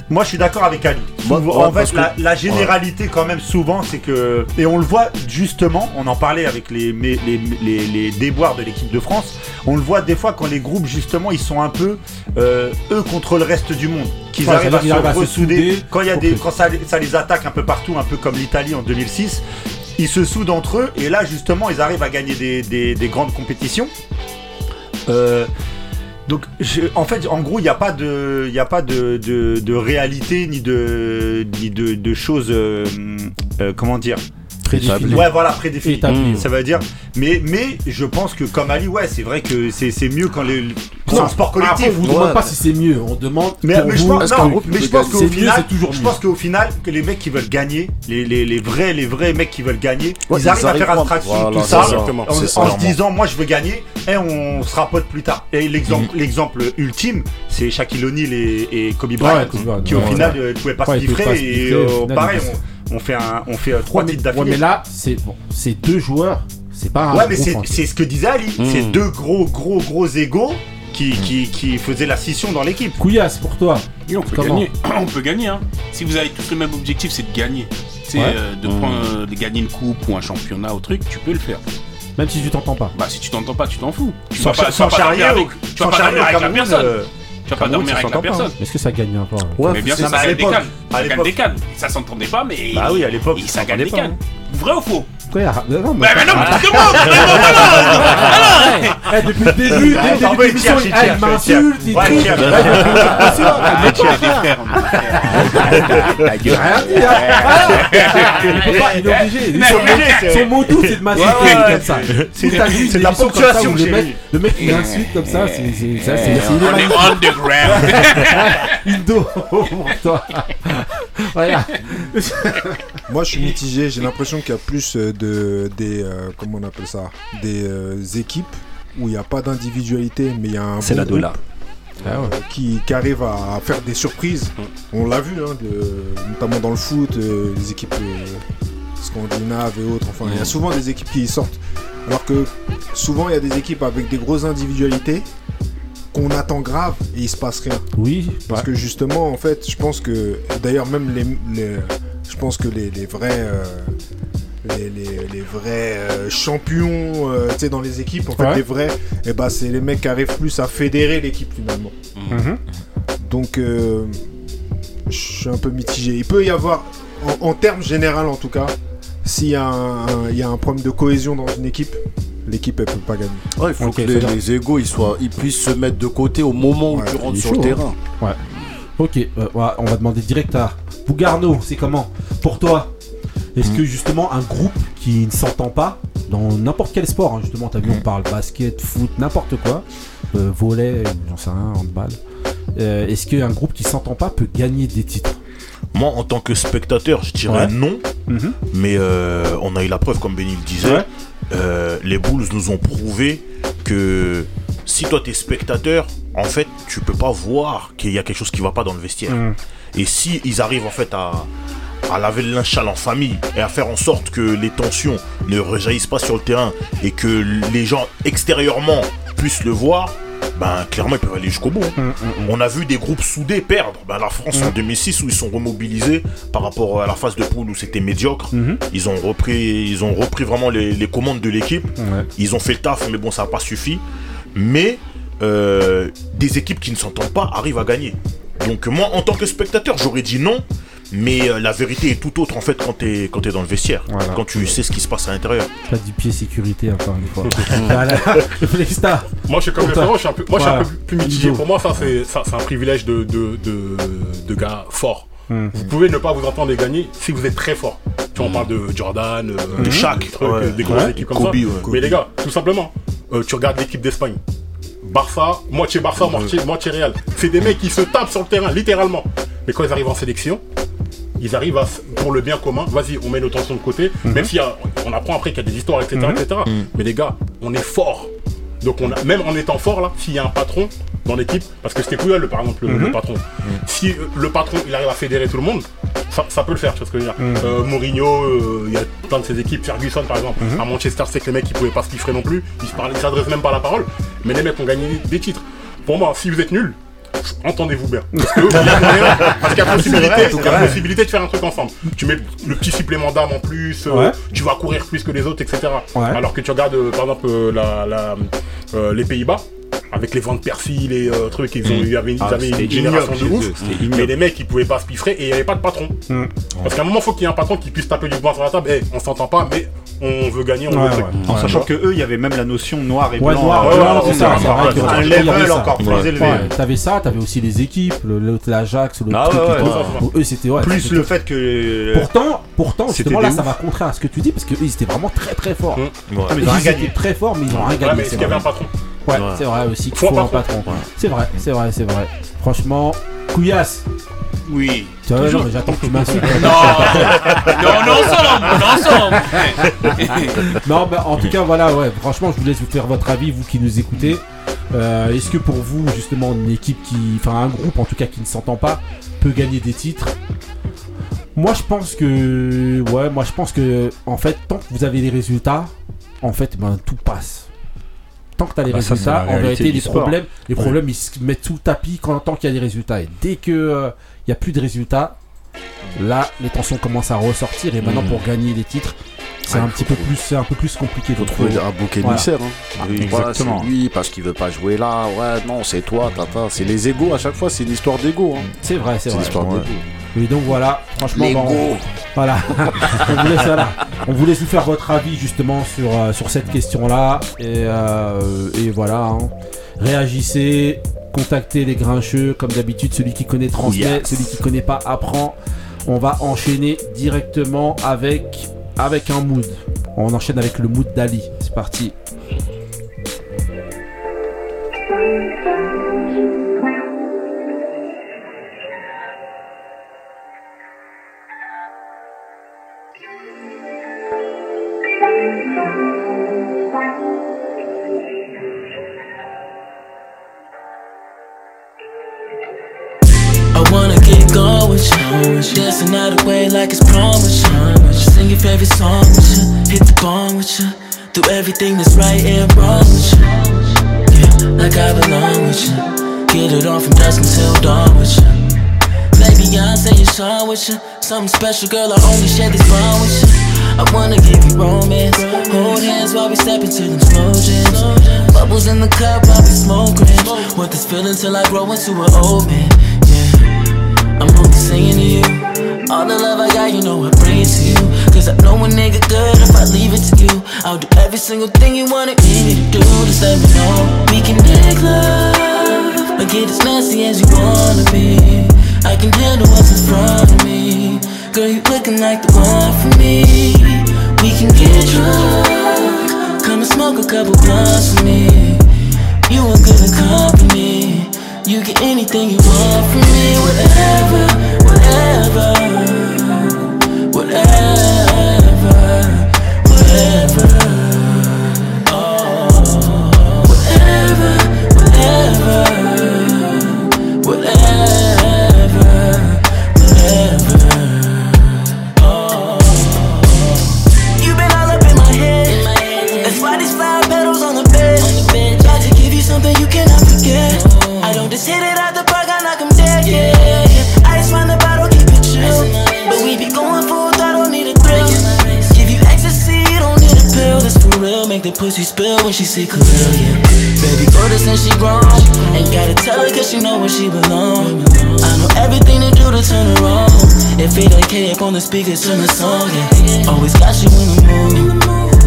moi je suis d'accord avec Ali. Moi, Souvent- ouais, en fait, que- la, généralité quand même souvent, c'est que et on le voit justement. On en parlait avec les les, les, les- déboires de l'équipe de France. On le voit des fois quand les groupes justement ils sont un peu euh, eux contre le reste du monde, qu'ils Ouais, arrivent à arrivent à se se ressouder. souder Quand y a des quand ça, ça les attaque un peu partout, un peu comme l'Italie en 2006 ils se soudent entre eux et là justement ils arrivent à gagner des, des- des grandes compétitions. Euh, donc en fait en gros il n'y a pas de réalité ni de ni de, de choses euh, euh, comment dire Très défini. ouais voilà prédéfinies Établi. ça veut dire mais mais je pense que comme Ali ouais c'est vrai que c'est c'est mieux quand les C'est un sport collectif. Après, on vous Ouais. demande pas si c'est mieux, on demande Mais, je pense, mais je pense qu'au final, je pense qu'au final, que les mecs qui veulent gagner, les, les, les vrais, les vrais mecs qui veulent gagner, Ouais, ils arrivent à faire abstraction tout ça, en, se disant, moi je veux gagner, et on se rapote plus tard. Et l'exemple, l'exemple ultime, c'est Shaquille O'Neal et, et Kobe Bryant, qui au ouais, final ouais. euh, ne pouvaient pas Ouais, se livrer, et euh, pareil, on, fait, un, on fait euh, trois Ouais, mais, titres ouais, d'affilée. mais là, c'est bon, c'est deux joueurs, c'est pas un Ouais, mais c'est ce que disait Ali. Mm. C'est deux gros, gros, gros égaux qui, qui, qui faisaient la scission dans l'équipe. Couillasse pour toi. Et on peut Comment gagner. <clears throat> on peut gagner. Hein. Si vous avez tous le même objectif, c'est de gagner. C'est Ouais. euh, de, prendre, euh, de gagner une coupe ou un championnat ou truc, tu peux le faire. Même si tu t'entends pas. Bah si tu t'entends pas, tu t'en fous. Tu Sans, vas pas, sans pas charrier, avec, tu vas sans pas charrier avec la personne. euh, Tu vas pas dormir avec la personne. Est-ce que ça gagne un peu hein Ouais, mais bien sûr, ça gagne des cannes. à Ça gagne l'époque- des cannes. Ça s'entendait pas, mais. Bah oui, à l'époque, ça gagne des cannes. Vrai ou faux Frère, non, mais- Bah, mais non, mais vraiment, <laughs> Eh, depuis le début, dès le début de l'émission, il il m'insulte, il truc. J'ai rien dit, hein. Il il est obligé. Son mot doux, c'est de m'insulter comme ça. c'est- de la ponctuation le mec, lui. le mec il insulte comme ça, c'est On est underground. <laughs> Indo pour toi. <laughs> Voilà. Moi, je suis mitigé. J'ai l'impression qu'il y a plus euh, de des euh, comment on appelle ça, des euh, équipes où il n'y a pas d'individualité, mais il y a un C'est bon la groupe. Ah ouais. euh, qui, qui arrive à faire des surprises. On l'a vu, hein, de- notamment dans le foot, euh, les équipes euh, scandinaves et autres. Enfin, il y a souvent des équipes qui sortent. Alors que souvent, il y a des équipes avec des grosses individualités qu'on attend grave et il se passe rien. Oui, Parce que justement, en fait, je pense que, d'ailleurs, même les, les- je pense que les, les vrais, euh, les, les- les vrais euh, champions, euh, tu sais, dans les équipes, en fait, Ouais. les vrais, et ben, c'est les mecs qui arrivent plus à fédérer l'équipe finalement. Mhm. Donc, euh, je suis un peu mitigé. Il peut y avoir, en, en termes général en tout cas, s'il y, a un- y a un problème de cohésion dans une équipe, l'équipe elle peut pas gagner. Ouais, il faut que les, les égaux ils, soient, ils puissent se mettre de côté au moment où Ouais, tu il rentres sur chaud, le hein. terrain. Ok, euh, ouais, on va demander direct à Bougarno, c'est comment? Pour toi, est-ce que justement un groupe qui ne s'entend pas dans n'importe quel sport, hein, justement, t'as vu, on parle basket, foot, n'importe quoi, euh, volet, j'en sais rien, handball, euh, est-ce qu'un groupe qui s'entend pas peut gagner des titres? Moi, en tant que spectateur, je dirais Ouais. non. Mais euh, on a eu la preuve, comme Benny le disait. Ouais. Euh, les Bulls nous ont prouvé que si toi t'es spectateur, en fait, tu peux pas voir qu'il y a quelque chose qui va pas dans le vestiaire. Mhm. Et si ils arrivent en fait à, à laver le linge sale en famille et à faire en sorte que les tensions ne rejaillissent pas sur le terrain et que les gens extérieurement puissent le voir, ben clairement ils peuvent aller jusqu'au bout. Mhm, On a vu des groupes soudés perdre. Ben, la France en 2006 où ils sont remobilisés par rapport à la phase de poule où c'était médiocre. Mhm. Ils ont repris, ils ont repris vraiment les, les commandes de l'équipe. Ils ont fait le taf, mais bon, ça n'a pas suffi. Mais euh, des équipes qui ne s'entendent pas arrivent à gagner. Donc moi, en tant que spectateur, j'aurais dit non. Mais euh, la vérité est tout autre en fait quand tu es, quand es dans le vestiaire. Voilà. Quand tu sais ce qui se passe à l'intérieur. Pas du pied sécurité encore une fois. <laughs> <laughs> <laughs> Moi, je suis comme Pour les toi. frérots, je suis un peu, moi, je suis un peu plus mitigé. Pour moi, ça, c'est ça, c'est un privilège de, de, de, de gars forts. Mhm. Vous pouvez ne pas vous entendre et gagner si vous êtes très fort. Tu vois, on parle de Jordan, euh, De Shaq, des, trucs, ouais. des grosses Ouais. équipes comme Kobe, ça. ouais. Mais les gars, tout simplement, euh, tu regardes l'équipe d'Espagne. Barça, moitié Barça, moitié, moitié Real. C'est des mecs qui se tapent sur le terrain, littéralement. Mais quand ils arrivent en sélection, ils arrivent à, pour le bien commun, vas-y, on met nos tensions de côté, même si on apprend après qu'il y a des histoires, etc. etc. Mais les gars, on est fort. Donc on a, même en étant fort là, s'il y a un patron dans l'équipe, parce que c'était Puyol, par exemple, le, le patron. Si euh, le patron il arrive à fédérer tout le monde, ça, ça peut le faire, tu vois ce que je veux dire. Euh, Mourinho, euh, il y a plein de ses équipes, Ferguson par exemple, à Manchester, c'est que les mecs ils pouvaient pas se piffrer non plus, ils se parlaient, ils s'adressent même pas la parole, mais les mecs ont gagné des titres. Pour moi, si vous êtes nuls, entendez-vous bien. Parce que- il y a moyen- parce qu'il y a possibilité, il y a possibilité de faire un truc ensemble. Tu mets le petit supplément d'âme en plus, euh, tu vas courir plus que les autres, etc. Ouais. Alors que tu regardes euh, par exemple euh, la, la, euh, les Pays-Bas, avec les ventes Persil et euh, trucs, ils, ont, ils avaient, ils Ah, avaient c'était une génération de ouf. Mais les mecs ils pouvaient pas se piffrer et il n'y avait pas de patron. Mm. Parce qu'à un moment, faut qu'il y ait un patron qui puisse taper du poing sur la table. Eh, on s'entend pas, mais on veut gagner, on Ouais, veut truc. ouais. En sachant que eux, il y avait même la notion noir et Ouais, blanc. noir, euh, ouais, blanc, ouais, c'est ça. un level encore plus Ouais, élevé. ouais, T'avais ça, t'avais aussi les équipes, l'Ajax, le Ah truc Eux c'était ouais, Plus le fait que. Pourtant, pourtant C'était justement là ça va contrer à ce que tu dis parce que eux ils étaient vraiment très très forts. Mm. Ah, ils ont rien Ils gagné. étaient très forts mais ils ont rien gagné. mais est-ce c'est qu'il y avait un patron? Ouais, c'est vrai aussi qu'il Faut faut un patron. C'est vrai, c'est vrai, c'est vrai. Franchement, couillasse. Oui. Tu vois, Toujours. non, mais j'attends que tu m'insultes. <laughs> Non, non, on est ensemble, on est ensemble. <laughs> non, bah, en tout cas, voilà, ouais. Franchement, je vous laisse vous faire votre avis, vous qui nous écoutez. Euh, Est-ce que pour vous, justement, une équipe qui, enfin, un groupe en tout cas qui ne s'entend pas, peut gagner des titres? Moi, je pense que, ouais, moi, je pense que, en fait, tant que vous avez les résultats, en fait, ben, tout passe. Tant que tu as les Bah, résultats, en vérité, les sport. problèmes, les Ouais. problèmes, ils se mettent sous le tapis quand, tant qu'il y a des résultats. Et dès que euh, il y a plus de résultats, là, les tensions commencent à ressortir. Et maintenant, Mhm. pour gagner les titres, c'est un petit peu plus, c'est un peu plus compliqué. faut trouver un bouc voilà. émissaire. Hein. Ah, Oui, voilà, exactement. lui parce qu'il veut pas jouer là. Ouais, non, c'est toi, tata. C'est les égaux à chaque fois. C'est une histoire d'ego. Hein. C'est vrai, c'est vrai. l'histoire Ouais. Et donc voilà, franchement, bah, on, <laughs> voilà. on, vous laisse, voilà. on vous faire votre avis justement sur, euh, sur cette question-là. Et, euh, et voilà, hein. réagissez, contactez les grincheux, comme d'habitude, celui qui connaît transmet, Yes. celui qui connaît pas apprend. On va enchaîner directement avec, avec un mood. On enchaîne avec le mood d'Ali. C'est parti. With you. Dancing out the way like it's prom with you. Sing your favorite song with you. Hit the bong with you. Do everything that's right and wrong with you. Yeah, like I belong with you. Get it on from dusk until dawn with you. Play Beyonce and Sean with you. Something special, girl. I only share this bond with you. I wanna give you romance. Hold hands while we step into them slow jams. Bubbles in the cup while we grams. Want this feeling till I grow into an old man. I'm only singing to you. All the love I got, you know I bring it to you. Cause I know a nigga good if I leave it to you. I'll do every single thing you wanted me to do. Just let me know we can make love. Or get as nasty as you wanna be. I can handle what's in front of me. Girl, you looking like the one for me. We can get drunk. Come and smoke a couple blunts with me. You a good company. You get anything you want from me. Whatever, whatever, whatever, whatever. Pussy spill when she see yeah. Baby, go to since she grown. Ain't gotta tell her cause she know where she belong. I know everything to do to turn her on. If it ain't K up on the speakers, turn the song, yeah. Always got you in the mood.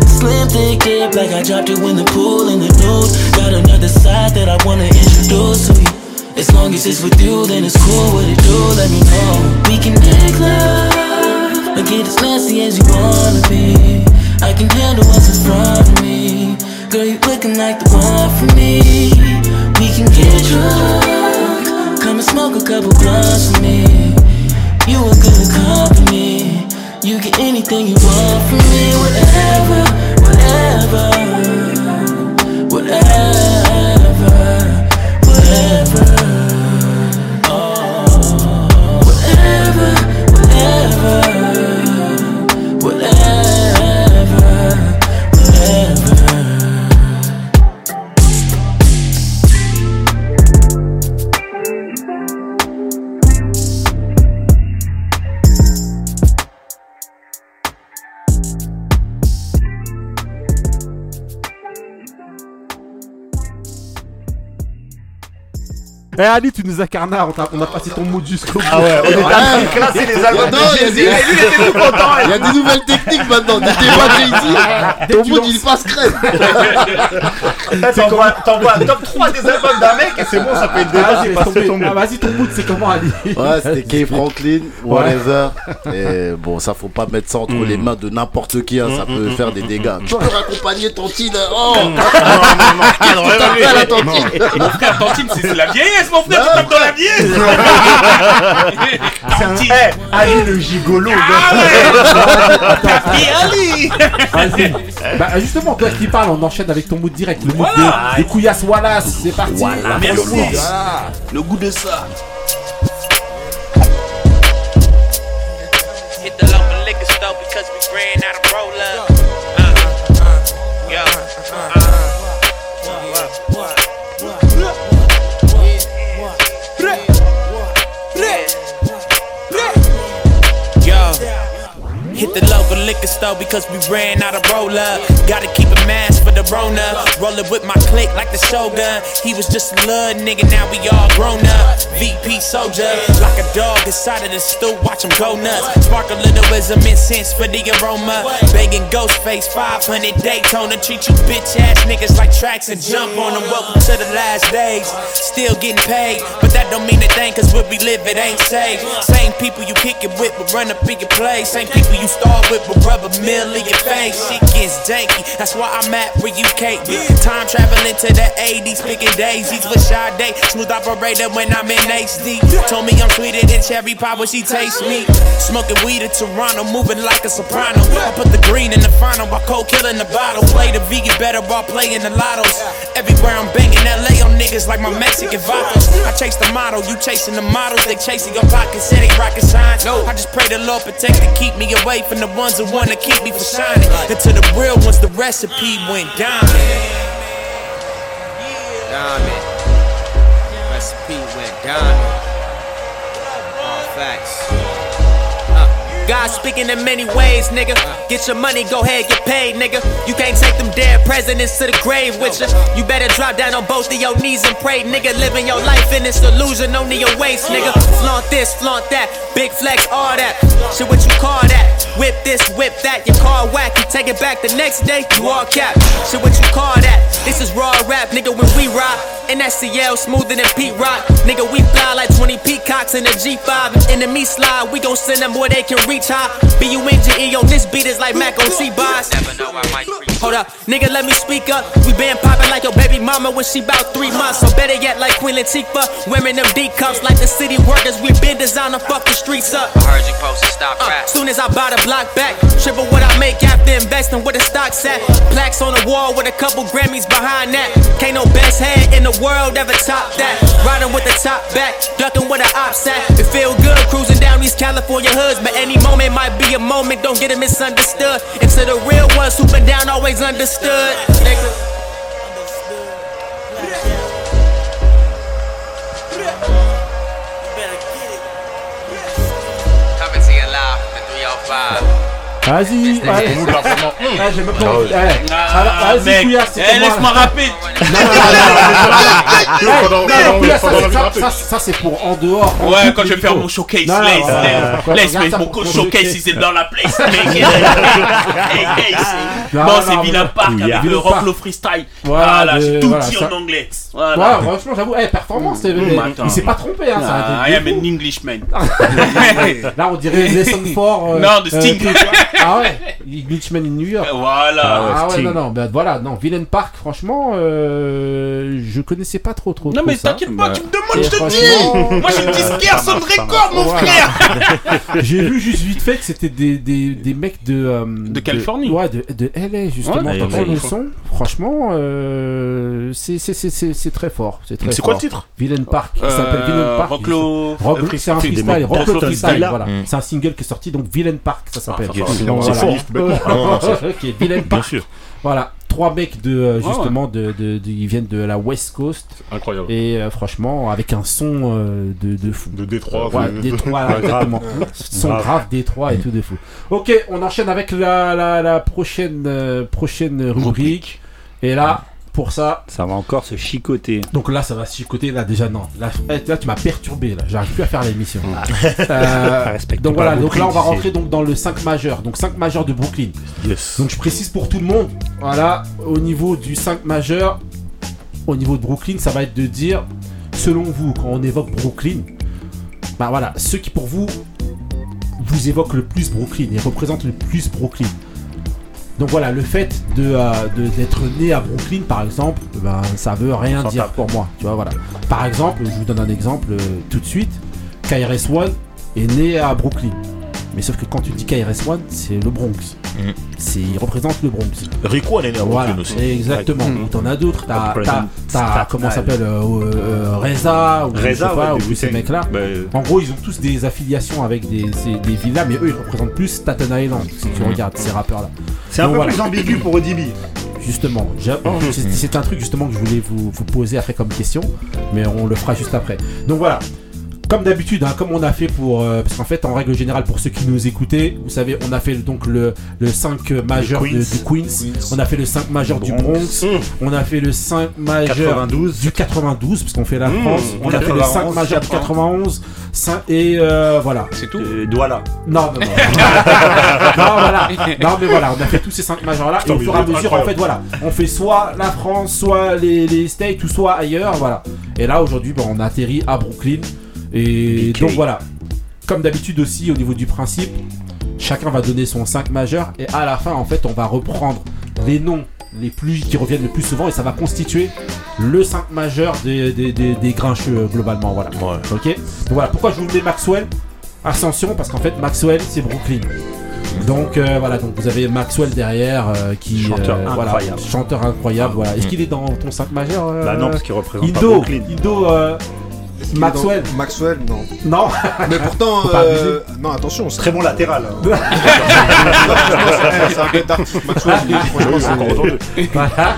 Slim thick dip like I dropped it in the pool in the nude. Got another side that I wanna introduce to you. As long as it's with you, then it's cool. What it do? Let me know. We can make love or get as nasty as you wanna be. I can handle what's in front of me. Girl, you looking like the one for me. We can get drunk. Come and smoke a couple blunts with me. You a good company. You get anything you want from me, whatever, whatever, whatever, whatever. Eh Ali, tu nous as carnard, on, a passé ton mood jusqu'au bout. Ah ouais, on est classer les albums Non, de il y a Jay-Z. des- Et lui, il était tout content. Il y a des nouvelles techniques maintenant. N'était pas Jay-Z. Dès Ton que tu mood, il passe crème. Eh, T'envoies un top 3 des albums d'un mec et c'est bon, ça fait le débat. Ah, C'est laisse passé tomber. ton Ah, mood. Vas-y, ton mood, c'est comment Ali? Ouais, c'était Kay Franklin, whatever. Et bon, ça faut pas mettre ça entre les mains de n'importe qui, hein, ça peut faire des dégâts. Tu peux raccompagner Tantine. Oh que t'as fait à la Tantine Mon frère, Tantine, c'est c'est la vieillesse, mon frère, tu tapes dans la vieillesse <laughs> Tantine Eh, Ali le gigolo. Ah ouais Ali Vas-y. Bah, justement, toi qui parles, on enchaîne avec ton mood direct. Le mood Voilà. de, de Couillasse Wallace. C'est parti. Voilà, merci. Voilà. Le goût de ça Hit the local liquor store because we ran out of roller. Gotta keep a mask for the Rona. Rollin' with my clique like the Shogun. He was just a little nigga, now we all grown up. VP soldier, like a dog inside of the stew, watch him go nuts. Spark a little wisdom incense for the aroma. Begging Ghostface 500 Daytona. Treat you bitch ass niggas like tracks and jump on them. Welcome to the last days. Still getting paid, but that don't mean a thing, cause we live, it ain't safe. Same people you kick it with, but run up in your play. Same people you start with, but rub a mill in face. Shit gets janky, that's why I'm at where you can't be. Time traveling to the 80s, picking daisies with Sade. Smooth operator when I'm in HD. Told me I'm sweeter than cherry pie when she tastes me. Smoking weed in Toronto, moving like a soprano. I put the green in the final while cold killing the bottle. Play the vegan better while playing the lottos. Everywhere I'm banging LA on niggas like my Mexican vatos. I chase the model, you chasing the models, they chasing your pockets, say they rockin' signs. I just pray the Lord protect and keep me away from the ones who wanna keep me from shining. Until the real ones, the recipe went diamond. Diamond. Recipe went diamond. All facts. God speaking in many ways, nigga. Get your money, go ahead, get paid, nigga. You can't take them dead presidents to the grave with you. You better drop down on both of your knees and pray, nigga. Living your life in this illusion, only your waist, nigga. Flaunt this, flaunt that, big flex, all that. Shit, what you call that? Whip this, whip that. Your car whack, you take it back the next day, you all cap. Shit, what you call that? This is raw rap, nigga. When we rock, NSCL smoother than Pete Rock, nigga. We fly like 20 peacocks in a G5. If enemy slide, we gon' send them where they can reach high. B-U-N-G-E on this beat is like Mac on C-Boss. Hold up, nigga, let me speak up. We been poppin' like your baby mama when she bout three months. So better yet, like Queen Latifah, Women them D cups like the city workers. We been designed to fuck the streets up. I heard you posted stop Uh, soon as I buy the block back, triple what I make after investing where the stock's at. Plaques on the wall with a couple Grammys behind that. Can't no best head in the world ever top that. Riding with the top back, ducking with the ops at. It feel good cruising down these California hoods, but any moment might be a moment. Don't get it misunderstood. And to the real ones who been down, always understood. Nigga. Coming Vas-y. Ah. Ah, Vas-y, c'est Eh, laisse-moi rapper. Non, non, non, non, non, Pendant- non, pendant- Couillasse, ça, c'est- pour en dehors. Ouais, quand je vais il faire mon showcase, Non, non, laisse, laisse, mon showcase, c'est dans la place, Non, c'est mais- Park avec le rock, le freestyle. Voilà, j'ai tout dit en anglais. Voilà. franchement, j'avoue, eh, performance, Mmh, il s'est pas trompé, hein, Ah, I am an. Englishman. Là, on dirait Lesson 4. Non, de Sting. Ah ouais, Englishman in New York. Voilà. Ah ouais, Sting. non, non, bah voilà, non, Villain Park, franchement, euh, je connaissais pas trop, trop. Non, trop mais ça. t'inquiète pas, tu me demandes, Et je te franchement- dis. Moi, j'ai une disquaire son record, mon Voilà. frère. <laughs> J'ai vu juste vite fait que c'était des, des, des mecs de. euh, de Californie. Ouais, de, de LA, justement. Ouais, T'entends LA. le son Franchement, euh, c'est- c'est- c'est c'est- c'est très fort. C'est très C'est quoi fort. le titre? Villain Park. Il Euh, s'appelle Villain Park. Rocklo- Rock- euh, C'est un freestyle. Rocklo Freestyle, voilà. Mm. C'est un single qui est sorti, donc Villain Park, ça s'appelle. Ah, ça, C'est fort. Ah, Ok, Bien sûr. Voilà, trois mecs de euh, Ouais, justement de, de- de- ils viennent de la West Coast. Incroyable. Et euh, franchement, avec un son euh, de, de fou. De Détroit. Ouais, de- Détroit, <laughs> Ouais, exactement. grave. Son Grave. grave Détroit et tout de fou. Ok, on enchaîne avec la, la, la prochaine, euh, prochaine rubrique. Et là, pour ça. Ça va encore se chicoter. Donc là, ça va se chicoter. Là, déjà, non. Là, eh, là, tu m'as perturbé. Là, j'arrive plus à faire l'émission. Euh, <laughs> Respecte donc voilà. Donc là, on va rentrer donc dans le 5 majeur. Donc 5 majeur de Brooklyn. Yes. Donc je précise pour tout le monde. Voilà, au niveau du 5 majeur, au niveau de Brooklyn, ça va être de dire, selon vous, quand on évoque Brooklyn, bah voilà, ceux qui pour vous vous évoquent le plus Brooklyn et représentent le plus Brooklyn. Donc voilà, le fait de euh, de- d'être né à Brooklyn, par exemple, ben, ça veut rien Sans dire tape. pour moi. Tu vois, voilà. Par exemple, je vous donne un exemple euh, tout de suite. KRS-One est né à Brooklyn. Mais sauf que quand tu dis KRS-One, c'est le Bronx. Mhm. C'est, il représente le Bronx. Rico, elle est Voilà, aussi. exactement. Ou T'en as d'autres. T'as, t'as, comment s'appelle euh, euh, Reza ou je Reza, sais pas, ouais, ou ces mecs-là. Bah, euh, En gros, ils ont tous des affiliations avec des, des villas, mais eux, ils représentent plus Staten Island. Si tu regardes ces rappeurs-là. C'est un peu voilà. plus ambigu pour Odibi. Justement, j'ai- oh, c'est, c'est un truc justement que je voulais vous, vous poser après comme question, mais on le fera juste après. Donc voilà, comme d'habitude, hein, comme on a fait pour, euh, parce qu'en fait, en règle générale, pour ceux qui nous écoutaient, vous savez, on a fait donc le, le 5 majeur de- Queens. du Queens, on a fait le 5 majeur du Bronx. Bronx, on a fait le 5 majeur 92. du 92, parce qu'on fait la Mmh, France, on a fait le 5 91, majeur du 91, 5 et euh, voilà. C'est tout. Euh, Douala. Non, non, non. <laughs> non, voilà. Non, mais voilà, on a fait tous ces cinq majors là. Et au fur et à mesure, en fait, voilà. On fait soit la France, soit les, les States, ou soit ailleurs, voilà. Et là, aujourd'hui, bah, on a atterri à Brooklyn. Et BK. donc, voilà. Comme d'habitude aussi, au niveau du principe, chacun va donner son 5 majeur. Et à la fin, en fait, on va reprendre les noms les plus qui reviennent le plus souvent. Et ça va constituer le 5 majeur des, des, des, des grincheux, euh, globalement. Voilà. Ouais. Ok Donc voilà, pourquoi je vous mets Maxwell? Ascension, parce qu'en fait, Maxwell, c'est Brooklyn. Donc euh, voilà, donc vous avez Maxwell derrière euh, qui Chanteur euh, voilà, incroyable. chanteur incroyable. Voilà. Est-ce qu'il est dans ton 5 majeur euh, Bah non, parce qu'il représente pas Brooklyn. Indo, Maxwell. dans- Maxwell, non. Non. Mais pourtant, euh, non, attention. c'est- Très bon latéral. <laughs> C'est un bête artiste, Maxwell. il- Franchement, c'est- <laughs> voilà.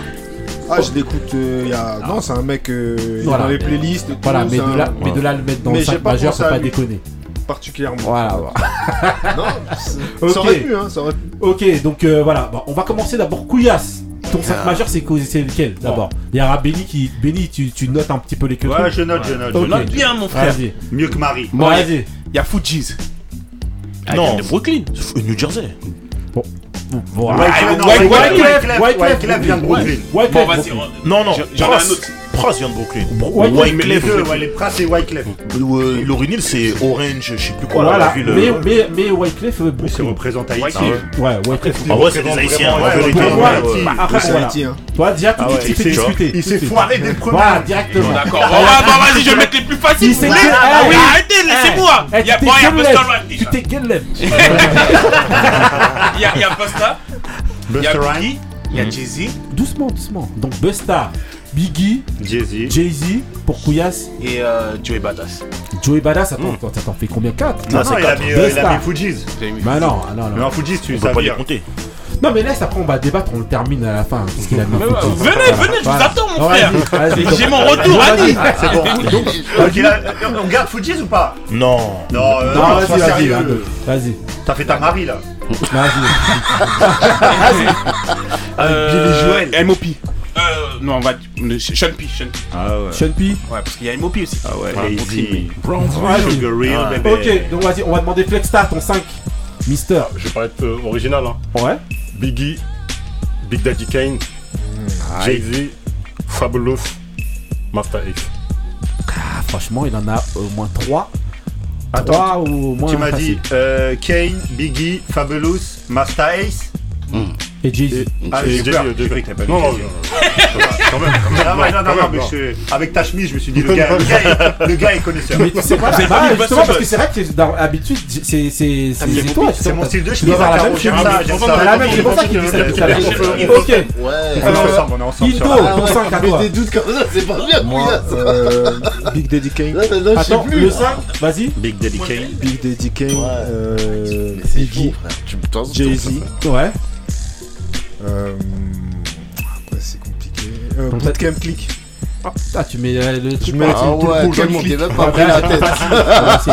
Ah, je l'écoute. euh, il y a... Non, c'est un mec euh, Voilà. dans les playlists. et tout, Voilà, mais de, un- là, mais de là le mettre dans Mais le j'ai 5 pas majeur, faut pas lui. déconner. particulièrement. Voilà. <laughs> voilà. Non, ça aurait pu, hein, ça aurait pu. Ok, donc euh, voilà, Bon, on va commencer d'abord Couillasse. Ton 5 Ah. majeur, c'est lequel d'abord Il y aura Benny qui. Benny, tu, tu notes un petit peu les Ouais, je note, je note. Je note. Bien, mon frère. Vas-y. Mieux que Marie. Bon, vas-y. Il y a Fujis. Ah, Non. de Brooklyn. New Jersey. Bon, Wyclef, Wyclef vient de Brooklyn. Non, non, J'en- ai un autre. Pras vient de Brooklyn. Wyclef, Mais les deux, ouais, les Pras et Wyclef. Euh, L'Orinil, c'est Orange, je sais plus quoi, là, Voilà, la ville. mais, euh, mais, mais Wyclef, euh, C'est Brooklyn. représente Haïti. Wyclef. Ouais, Wyclef. Ah ouais, c'est des Haïtiens, bah, ouais. après, C'est voilà. Haïti. Toi, déjà, tout Ah de suite, il s'est discuté. il s'est foiré suite. dès le premier. Voilà, directement. D'accord. Bon, bah, bah, vas-y, je vais mettre les plus faciles. Ah Ah oui, oui. arrêtez, laissez-moi. Eh, Il y a tu bon, il y a t'es gueule, Tu t'es gueule. <laughs> Il y a- il y a Busta. Il y Busta a Rhymes, Biggie. Il y a Jay-Z. Doucement, doucement. Donc, Busta, Biggie, Jay-Z. Jay-Z pour Couillasse, Et euh, Joey Badass. Joey Badass. Attends, attends, ça t'en fait combien? 4 Non, non, il a mis, euh, il a mis Fujis. Bah non, ah non, Mais non. en Fujis, tu sais pas les compter. Non, mais laisse, après on va débattre, on le termine à la fin. Parce qu'il a mis Mais Fujis. ouais, venez, Voilà. venez, je vous attends, mon frère. J'ai mon retour, Vas-y, Annie. vas-y. C'est bon. Donc, a- On garde Fujis ou pas? Non. Non, euh, Non, non, vas-y, vas-y, sérieux. vas-y. Vas-y. T'as fait ta Marie là. Vas-y. <laughs> Euh, Billy Joel. M.O.P. Euh, non, on va. Sean P. Sean P. Ah ouais. Sean P. Ouais, parce qu'il y a M.O.P. aussi. Ah ouais, Lazy. Sugar Real, Ah. bébé. Ok, donc vas-y, on va demander Flexstar, ton 5. Mister. Je vais pas être euh, original, hein. Ouais. Biggie, Big Daddy Kane, Jay-Z, Fabulous, Master Ace. Ah, franchement, il en a au moins 3. Attends, 3 ou au moins Tu m'as dit euh, Kane, Biggie, Fabulous, Master Ace. Et Jay-Z. Ah, j'ai Jay-Z, peur. Jay-Z. J'ai cru que t'avais pas dit Non, non, non, quand même, quand même. Ah ouais, non, non, quand non, même, mais je- avec ta chemise, je me suis dit, le gars, le gars, est, le gars est connaisseur. Mais tu sais bah, pas mis justement, parce que c'est vrai que dans c'est c'est c'est mais c'est mon toi, c'est mon style de chemise, avoir la Caro, même j'aime chemise. ça, j'aime ça. T'as la même, c'est pour ça qu'il dit ça depuis tout à l'heure. Ok, Ouais. On est ensemble, on est ensemble. sur Indo, la- ton 5 à Mais toi. des doutes comme ça, c'est pas bien, Moi, Couillasse. euh, Big Daddy Kane. Là, maintenant, je sais Attends, plus. le 5, vas-y. Big Daddy Kane. Big Daddy Kane. Euh, Mais c'est Biggie. fou, frère. Tu me tends- Jay-Z. Ouais. Euh, c'est compliqué. Euh, Donc, Bootcamp Click. Ah, tu mets euh, le truc. mets c'est team tout le même pas pris la <laughs> vas-y, tête. vas-y,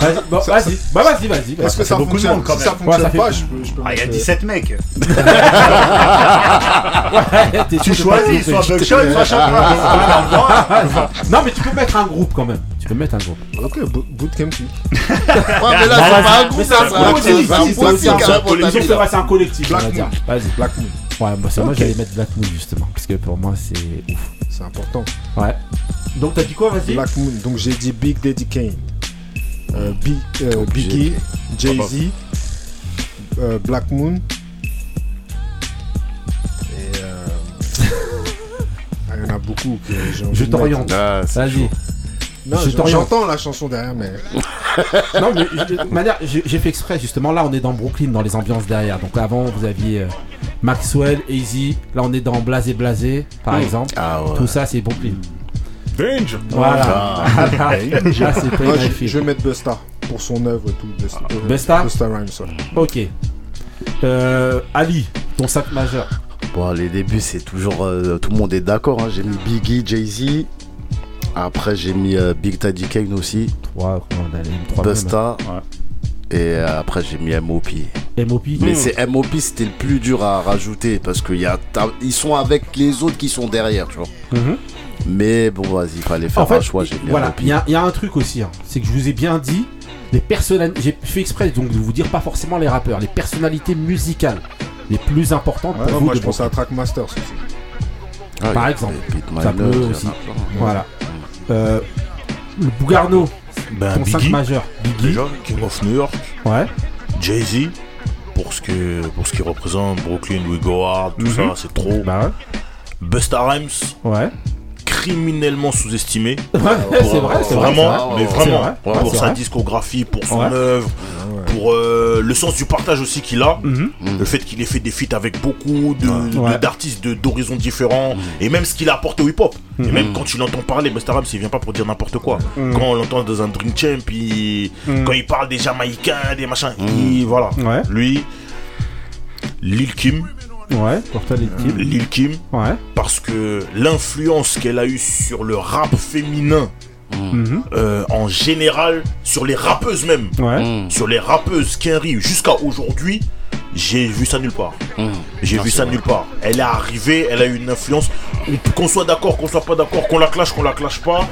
vas-y. Bon, vas-y. Bah, vas-y, vas-y. vas-y. Est-ce que ça beaucoup de fonctionne monde, quand Si ça. Ouais, ça fonctionne fait pas, plus. je peux. je peux Ah, il y a mettre, 17 mecs. <laughs> Ouais, Tu choisis, soit Buckshot, soit Chakra. Non, mais tu peux mettre un groupe quand même. Tu peux mettre un groupe. Ok, bo- bootcamp. <laughs> Ouais, mais là, c'est pas un groupe, Mais ça, c'est un collectif, c'est un hein, collectif, Black Moon. Vas-y. Black Moon. Ouais, bah, c'est moi j'allais mettre Black Moon justement, parce que pour moi c'est ouf. C'est important. Ouais. Donc t'as dit quoi, vas-y? Black Moon. Donc j'ai dit Big Daddy Kane. Euh, Big, euh, Biggie, Jay-Z, euh, Black Moon. Et euh, <laughs> ah, il y en a beaucoup que j'ai envie Je de t'oriente. Ah, Vas-y. Non, j'entends la chanson derrière, mais <laughs> Non, mais de manière, j'ai fait exprès justement. Là, on est dans Brooklyn, dans les ambiances derrière. Donc avant, vous aviez euh, Maxwell, Easy. Là, on est dans Blasé Blasé, par exemple. Ah ouais. Tout ça, c'est Brooklyn. Danger. Voilà. <laughs> Là, moi My je, vais mettre Busta pour son œuvre et tout. Busta, euh, Busta? Busta Rhymes. ouais. Ok. Euh, Ali, ton sac majeur. Bon, les débuts, c'est toujours. euh, tout le monde est d'accord. hein. J'ai mis Biggie, Jay-Z. Après, j'ai mis euh, Big Daddy Kane aussi. Trois, on a les trois Busta. Et euh, après, j'ai mis MOP. MOP. Mais c'est MOP, c'était le plus dur à rajouter parce qu'il y a, t'as- ils sont avec les autres qui sont derrière, tu vois. Mhm. Mais bon, vas-y, il fallait faire En fait, un choix. J'ai mis voilà, MOP. il y, a- il y a un truc aussi, hein, c'est que je vous ai bien dit, les personnalités, j'ai fait exprès donc de vous dire pas forcément les rappeurs, les personnalités musicales les plus importantes Ouais, pour non, vous moi de je pense à. Trackmasters aussi. Ah, Par exemple, ça peut aussi. Voilà. Euh, le Bougarno, Ben, ton Biggie, majeur. Biggie. déjà, King of New York. Ouais. Jay-Z, pour ce que pour ce qu'il représente, Brooklyn, We Go Hard, tout Mhm. ça, c'est trop. Bah Busta Rhymes, ouais. criminellement sous-estimé. Ouais, <laughs> c'est vrai, c'est vrai, Vraiment, vrai. mais vraiment, vrai, pour sa discographie, pour son œuvre, pour euh, le sens du partage aussi qu'il a, Mhm. le fait qu'il ait fait des feats avec beaucoup de- de- Ouais. d'artistes de- d'horizons différents, et même ce qu'il a apporté au hip-hop. Et Mhm. même quand tu l'entends parler, Busta Rhymes, il vient pas pour dire n'importe quoi. Mhm. Quand on l'entend dans un Drink Champ, il- Mhm. quand il parle des Jamaïcains, des machins, il- voilà. Ouais. Lui, Lil Kim, Ouais. Lil Kim, Ouais. parce que l'influence qu'elle a eue sur le rap féminin, Euh, en général, sur les rappeuses même, Ouais. sur les rappeuses Kenry jusqu'à aujourd'hui, j'ai vu ça nulle part. J'ai Ah, vu ça vrai. nulle part. Elle est arrivée, elle a eu une influence. Qu'on soit d'accord, qu'on soit pas d'accord, qu'on la clash, qu'on la clash pas.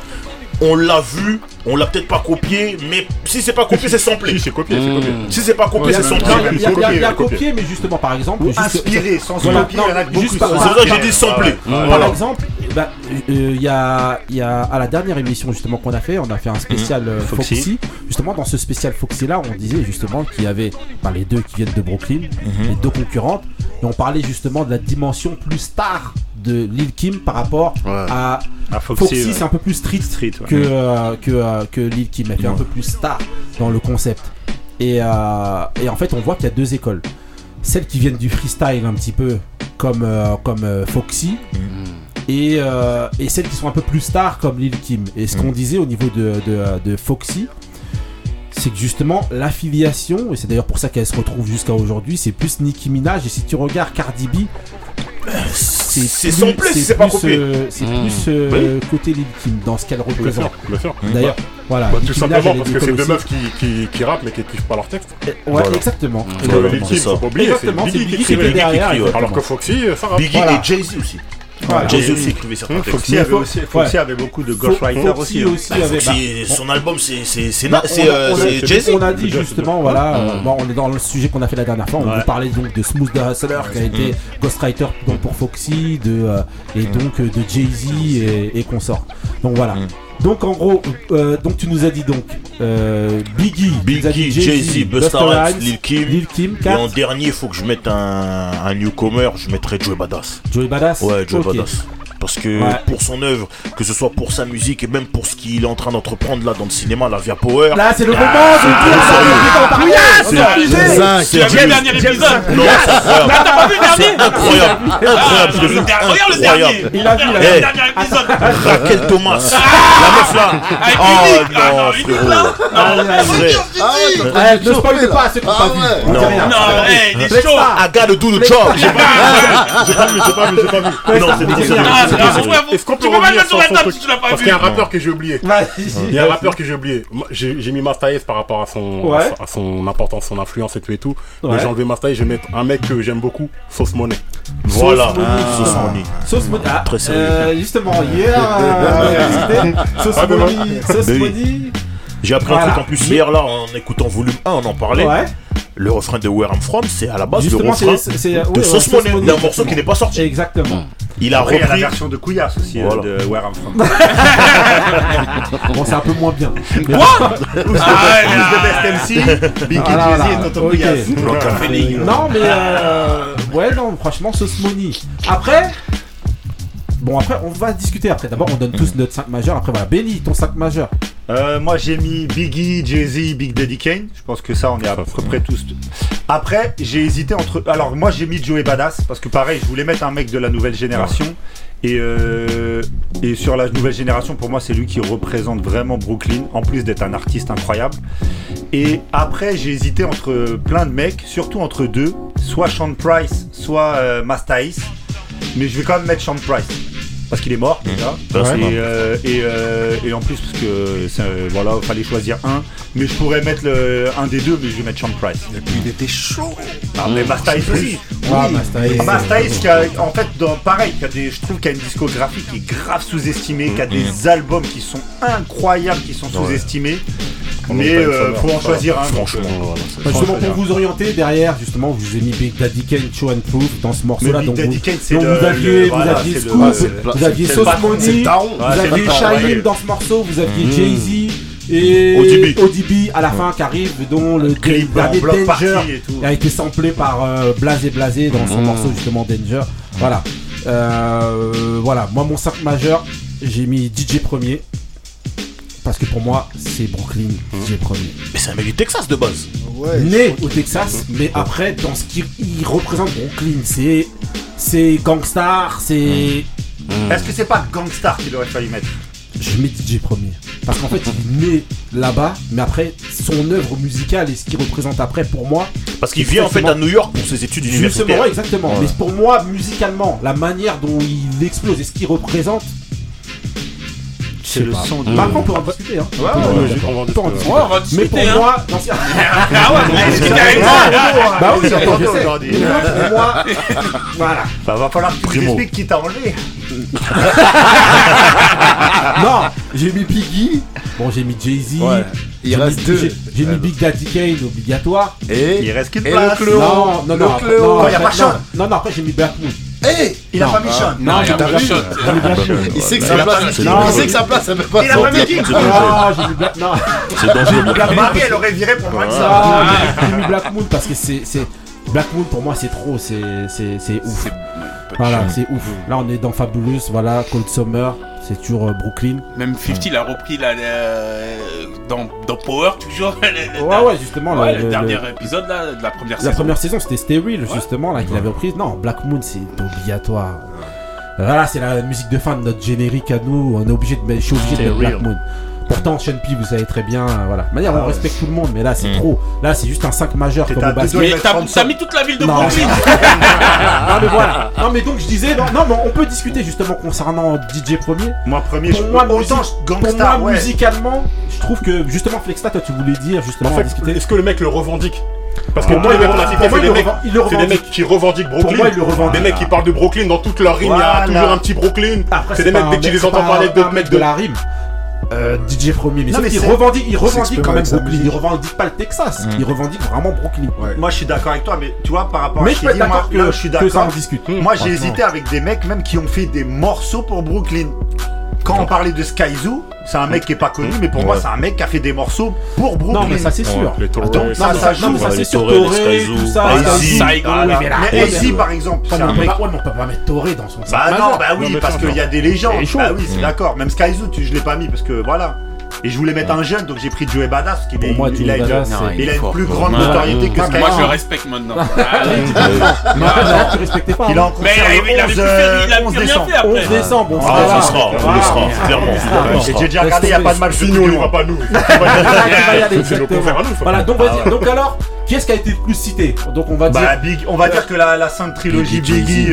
On l'a vu, on l'a peut-être pas copié, mais si c'est pas copié, c'est samplé. Si, c'est copié, c'est copié. Si c'est pas copié, c'est samplé. il y a- y copié, mais justement, par exemple. Inspiré, sans copier, il y en a beaucoup. C'est ça que j'ai dit samplé. Par exemple, bah, euh, il y, a, il y a à la dernière émission justement qu'on a fait, on a fait un spécial euh, Foxy. Justement, dans ce spécial Foxy là, on disait justement qu'il y avait bah, les deux qui viennent de Brooklyn, les deux concurrentes, et on parlait justement de la dimension plus star de Lil Kim par rapport Ouais. à Foxy, Foxy. ouais. C'est un peu plus street, Street, ouais. que, euh, que, euh, que Lil Kim. Elle fait un peu plus star dans le concept. Et, euh, et en fait, on voit qu'il y a deux écoles. Celles qui viennent du freestyle un petit peu, comme, euh, comme euh, Foxy, et, euh, et celles qui sont un peu plus stars, comme Lil Kim. Et ce qu'on disait au niveau de, de, de Foxy, c'est que justement l'affiliation, et c'est d'ailleurs pour ça qu'elle se retrouve jusqu'à aujourd'hui, c'est plus Nicki Minaj. Et si tu regardes Cardi B, C'est plus- samplé si c'est pas plus, copié. euh, c'est Mmh. plus euh, côté Lil Kim dans ce qu'elle représente. sûr. D'ailleurs, voilà. Bah, tout simplement parce que c'est deux meufs qui, qui, qui rappent mais qui kiffent pas leur texte. Ouais, Voilà. exactement. Exactement. Lil Kim, faut pas oublier, c'est Biggie qui écrivait. Alors que Foxy, euh, ça rappe. Biggie et Jay-Z aussi. Voilà. Jay-Z aussi écrivait certains textes. Foxy avait aussi, Foxy avait beaucoup de ghostwriters aussi. Hein. aussi avait. bah, son album, c'est c'est c'est Bah, euh, Jay-Z. On a dit justement, voilà, euh, Mm. bon, on est dans le sujet qu'on a fait la dernière fois. On Ouais. vous parlait donc de Smooth the Hustler qui a été ghostwriter donc pour Foxy, de euh, et donc euh, de Jay Z et, et consorts. Donc voilà. Donc en gros, euh, donc tu nous as dit donc euh, Biggie, Biggie, Jay-Z, Busta Rhymes, Lil Kim. Lil Kim, Et 4, en dernier, il faut que je mette un, un newcomer, je mettrais Joey Badass. Joey Badass. Ouais, Joey. Badass. Parce que Ouais. pour son œuvre, que ce soit pour sa musique et même pour ce qu'il est en train d'entreprendre là dans le cinéma, la Via Power. Là, c'est le moment Ah, de c'est dire. C'est- le dernier épisode Non, c'est incroyable. Ah, t'as pas vu le dernier Incroyable. <laughs> Incroyable. Ah, le dernier- Regarde le Incroyable. dernier Il a vu, a Eh. Le dernier épisode Raquel Thomas. La meuf là. Oh Ah non, frérot. Ah Eh, Ne spoil pas ceux qui n'ont Ah pas vu. Non. hey, il est chaud. I gotta do the job. J'ai pas vu, j'ai pas vu, j'ai pas vu. vu. Non, c'est Ah, Est-ce Ah, qu'on- Est-ce qu'on peut revenir sur son truc si tu l'as pas Parce qu'il y a un rappeur que j'ai oublié. Il y a un rappeur que j'ai oublié. J'ai mis Mastaïs par rapport à son, Ouais. à son- importance, son influence et tout et tout. Ouais. Mais j'ai enlevé Mastaïs, je vais mettre un mec que j'aime beaucoup, Sauce Money. Voilà, Sauce Money, Ah, Sauce justement. Money. Sauce Money. Très sérieux. justement, hier, <laughs> euh, Sauce Money, Sauce. Money. J'ai appris un Voilà. truc en plus hier là en écoutant volume 1, on en parlait. Ouais. Le refrain de Where I'm From, c'est à la base Justement, le refrain de ouais, Sauce Money, d'un morceau exactement. qui n'est pas sorti. Exactement. Il a Après, il y a la repris. version de Couillasse aussi euh, Voilà. de Where I'm From. <laughs> Bon, c'est un peu moins bien. Mais- Ah, Who's the best MC Big Voilà, Jay-Z voilà. et Tonton Ok. Couillasse. Non, mais euh, ouais, non, franchement, Sauce Money. Après, bon, après, on va discuter après. D'abord, on donne tous notre 5 majeur. Après, voilà, Benny, ton 5 majeur. Euh, moi j'ai mis Biggie, Jay-Z, Big Daddy Kane. Je pense que ça on est à peu près tous. Après j'ai hésité entre. Alors moi j'ai mis Joey Badass parce que pareil je voulais mettre un mec de la nouvelle génération. Et, euh, et sur la nouvelle génération pour moi c'est lui qui représente vraiment Brooklyn en plus d'être un artiste incroyable. Et après j'ai hésité entre plein de mecs, surtout entre deux, soit Sean Price, soit euh, Masta Ace. Mais je vais quand même mettre Sean Price. Parce qu'il est mort déjà. Ouais. Et, euh, et, euh, et en plus parce que c'est, euh, voilà, fallait choisir un. Mais je pourrais mettre le, un des deux, mais je vais mettre Sean Price. Et puis il était chaud. Ah, mais Masta Ace aussi. Ah, Oui. Masta Ace. Masta Ace qui a, en fait, dans, pareil, qui a des, je trouve qu'il y a une discographie qui est grave sous-estimée, qui a des albums qui sont incroyables, qui sont sous-estimés. Mais euh, faut en choisir un. Franchement, donc, voilà, Bah, justement, pour vous orienter derrière, justement, vous avez mis Big Daddy Kane, Show and Proof dans ce morceau-là. Donc, Daddy vous, Kane, c'est vous aviez, le- vous aviez Scoop, vous aviez Sauce Money, vous aviez ouais. dans ce morceau, vous aviez Mm. Jay-Z et ODB. ODB à la fin qui arrive, dont le Clip Danger et tout. a été samplé par euh, Blasé Blasé dans son Mm. morceau justement Danger. Voilà. Euh, voilà, moi mon 5 majeur, j'ai mis DJ premier. Parce que pour moi, c'est Brooklyn, DJ premier. Mais c'est un mec du Texas de base. Ouais. né au Texas, mais après, dans ce qu'il il représente Brooklyn, c'est c'est gangstar, c'est. Est-ce que c'est pas Gangstar qu'il aurait fallu mettre Je mets DJ premier. Parce qu'en fait, il né là-bas, mais après, son œuvre musicale et ce qu'il représente après, pour moi. Parce qu'il vient en fait à New York pour ses études Justement, universitaires. ouais, exactement. Ouais. Mais pour moi, musicalement, la manière dont il explose et ce qu'il représente. C'est le son de. Bah, après, on peut en discuter. Hein. Ouais, ouais, ouais, on va en On peut en discuter. discuter. Ouais, on va Mais discuter, pour hein. moi, <laughs> Ah ouais, mais carrément. t'as- bah oui, C'est attends, je important sais. aujourd'hui. Mais moi, pour moi, <laughs> voilà. Bah, va falloir que tu expliques qui t'a enlevé. <laughs> non, j'ai mis Biggie. Bon, j'ai mis Jay-Z. Ouais. Il J'ai reste mis- deux. J'ai j'ai mis Big Daddy Kane obligatoire. Et Il reste qu'une place. le Cléo. Non, non, Le non. non, Quand y a pas Sean. Non, non, après j'ai mis Black Moon. Hey Il a Non. pas mis Sean. Non, il a pas mis Black Moon. Il sait que sa place, il non, sait que sa place, elle peut pas Il a pas mis qui Non, j'ai mis Black. Non, C'est dangereux. Marie, elle aurait viré pour moi que ça. non, j'ai- mis Black Moon parce que c'est. c'est- Black Moon pour moi c'est trop, c'est c'est- c'est ouf. Voilà, c'est ouf. Là on est dans Fabulous, voilà, Cold Summer, c'est toujours euh, Brooklyn. Même 50 il a repris la, dans, dans Power toujours. <laughs> le- Ouais, ouais, justement. Ouais, le- le, le- dernier épisode là, de la première La saison. première saison, c'était Sterile, justement, là, qu'il avait reprise. Non, Black Moon, c'est obligatoire. Voilà, c'est la musique de fin de notre générique à nous. On est obligé de je suis obligé de mettre Black Moon. Pourtant, Sean P, vous savez très bien, euh, voilà. De manière, on respecte tout le monde, mais là, c'est trop. Là, c'est juste un 5 majeur comme au basket. Mais t'as mis toute la ville de Non. Brooklyn. <laughs> non, mais voilà. Non, mais donc, je disais, non, non, mais on peut discuter justement concernant DJ premier. Moi, premier, Pour je moi, autant Pour moi, ouais. musicalement, je trouve que justement, Flexta, toi, tu voulais dire justement En fait, discuter. est-ce que le mec le revendique? Parce que Pour moi, moi, les mecs qu'on a pour moi, c'est il des le mecs- reven- il le c'est des revendique. mecs qui revendiquent Brooklyn. moi, il le revendique. Des mecs qui parlent de Brooklyn dans toute leur rime, il y a Voilà. toujours un petit Brooklyn. Après, C'est des pas mecs, un dès que tu mec- les entends pas parler un- d'autres un mecs de la rime. Euh, DJ premier, mais Non, mais c'est- revendique, il il revendique quand même Brooklyn. Il revendique pas le Texas, il revendique vraiment Brooklyn. Ouais. Moi, je suis d'accord avec toi, mais tu vois, par rapport Mais à je être dit, moi, d'accord que, là, je suis ça en d'accord. discute. Moi, j'ai hésité avec des mecs même qui ont fait des morceaux pour Brooklyn. Quand on parlait de Skyzoo, c'est un mec qui est pas connu, mais pour moi, c'est un mec qui a fait des morceaux pour Brooklyn. Non, mais ça c'est sûr. les Torres, Attends, ouais, non, ça, ça ça, joue, non, mais ça ouais, c'est sûr. Toré, Skyzoo. tout ça. Mais AC, par exemple, on un peut mec. pas- on peut pas mettre Toré dans son Bah non, bah oui, parce qu'il y a des légendes. Bah oui, c'est d'accord. Même Skyzoo, tu- je l'ai pas mis parce que voilà. Et je voulais mettre un jeune, donc j'ai pris Joey Badass, qui Pour moi, il, a, une, plus grande notoriété que Skylar. Moi, je respecte maintenant. tu respectais pas. Il a encore Mais il avait fait, il a rien fait on sera sera, on le sera, clairement. J'ai déjà regardé, il n'y a pas de match. Sinon, on ne va pas nous. Voilà, donc vas-y, donc alors. Qui est-ce qui a été le plus cité Donc on va dire, bah, Big, on va dire que la, la sainte trilogie Biggie,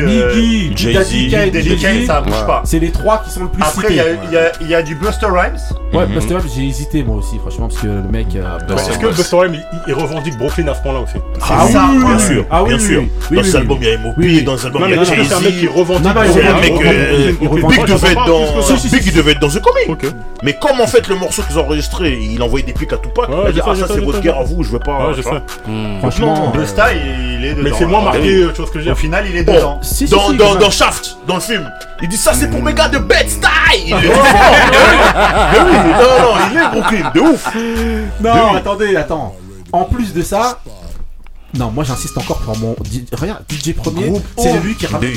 Biggie, Jay-Z, ça bouge pas. C'est les trois qui sont le plus cités. Après il y, a du Buster Rhymes, Ouais, mm -hmm. Buster j'ai hésité moi aussi, franchement, parce que le mec. Euh, bah, Est-ce que Buster Rhymes, il, revendique Brooklyn à ce point-là aussi Ah oui, bien sûr. Ah, oui, bien sûr. Dans cet album, il y a M.O.P., dans cet album, il y a Jay-Z. Qui revendique. C'est un mec. Euh, Big devait être dans. Devait être dans The Comic. Mais comme en fait, le morceau qu'ils ont enregistré, il envoyait des pics à Tupac. Il a dit Ah, ça, c'est votre guerre à vous, je veux pas. Hmm. Franchement, euh, le style, il est dedans. Mais c'est moins hein. marqué, ah tu vois ce que je veux dire. Au final, il est dedans. Dans Shaft, dans le film. Il dit ça c'est pour mes gars de Bed Style. Ah, non, non, il est Brooklyn, de ouf. Non, attendez, attends. En plus de ça, non, moi j'insiste encore pour mon. Regarde, DJ premier, c'est lui qui ramène.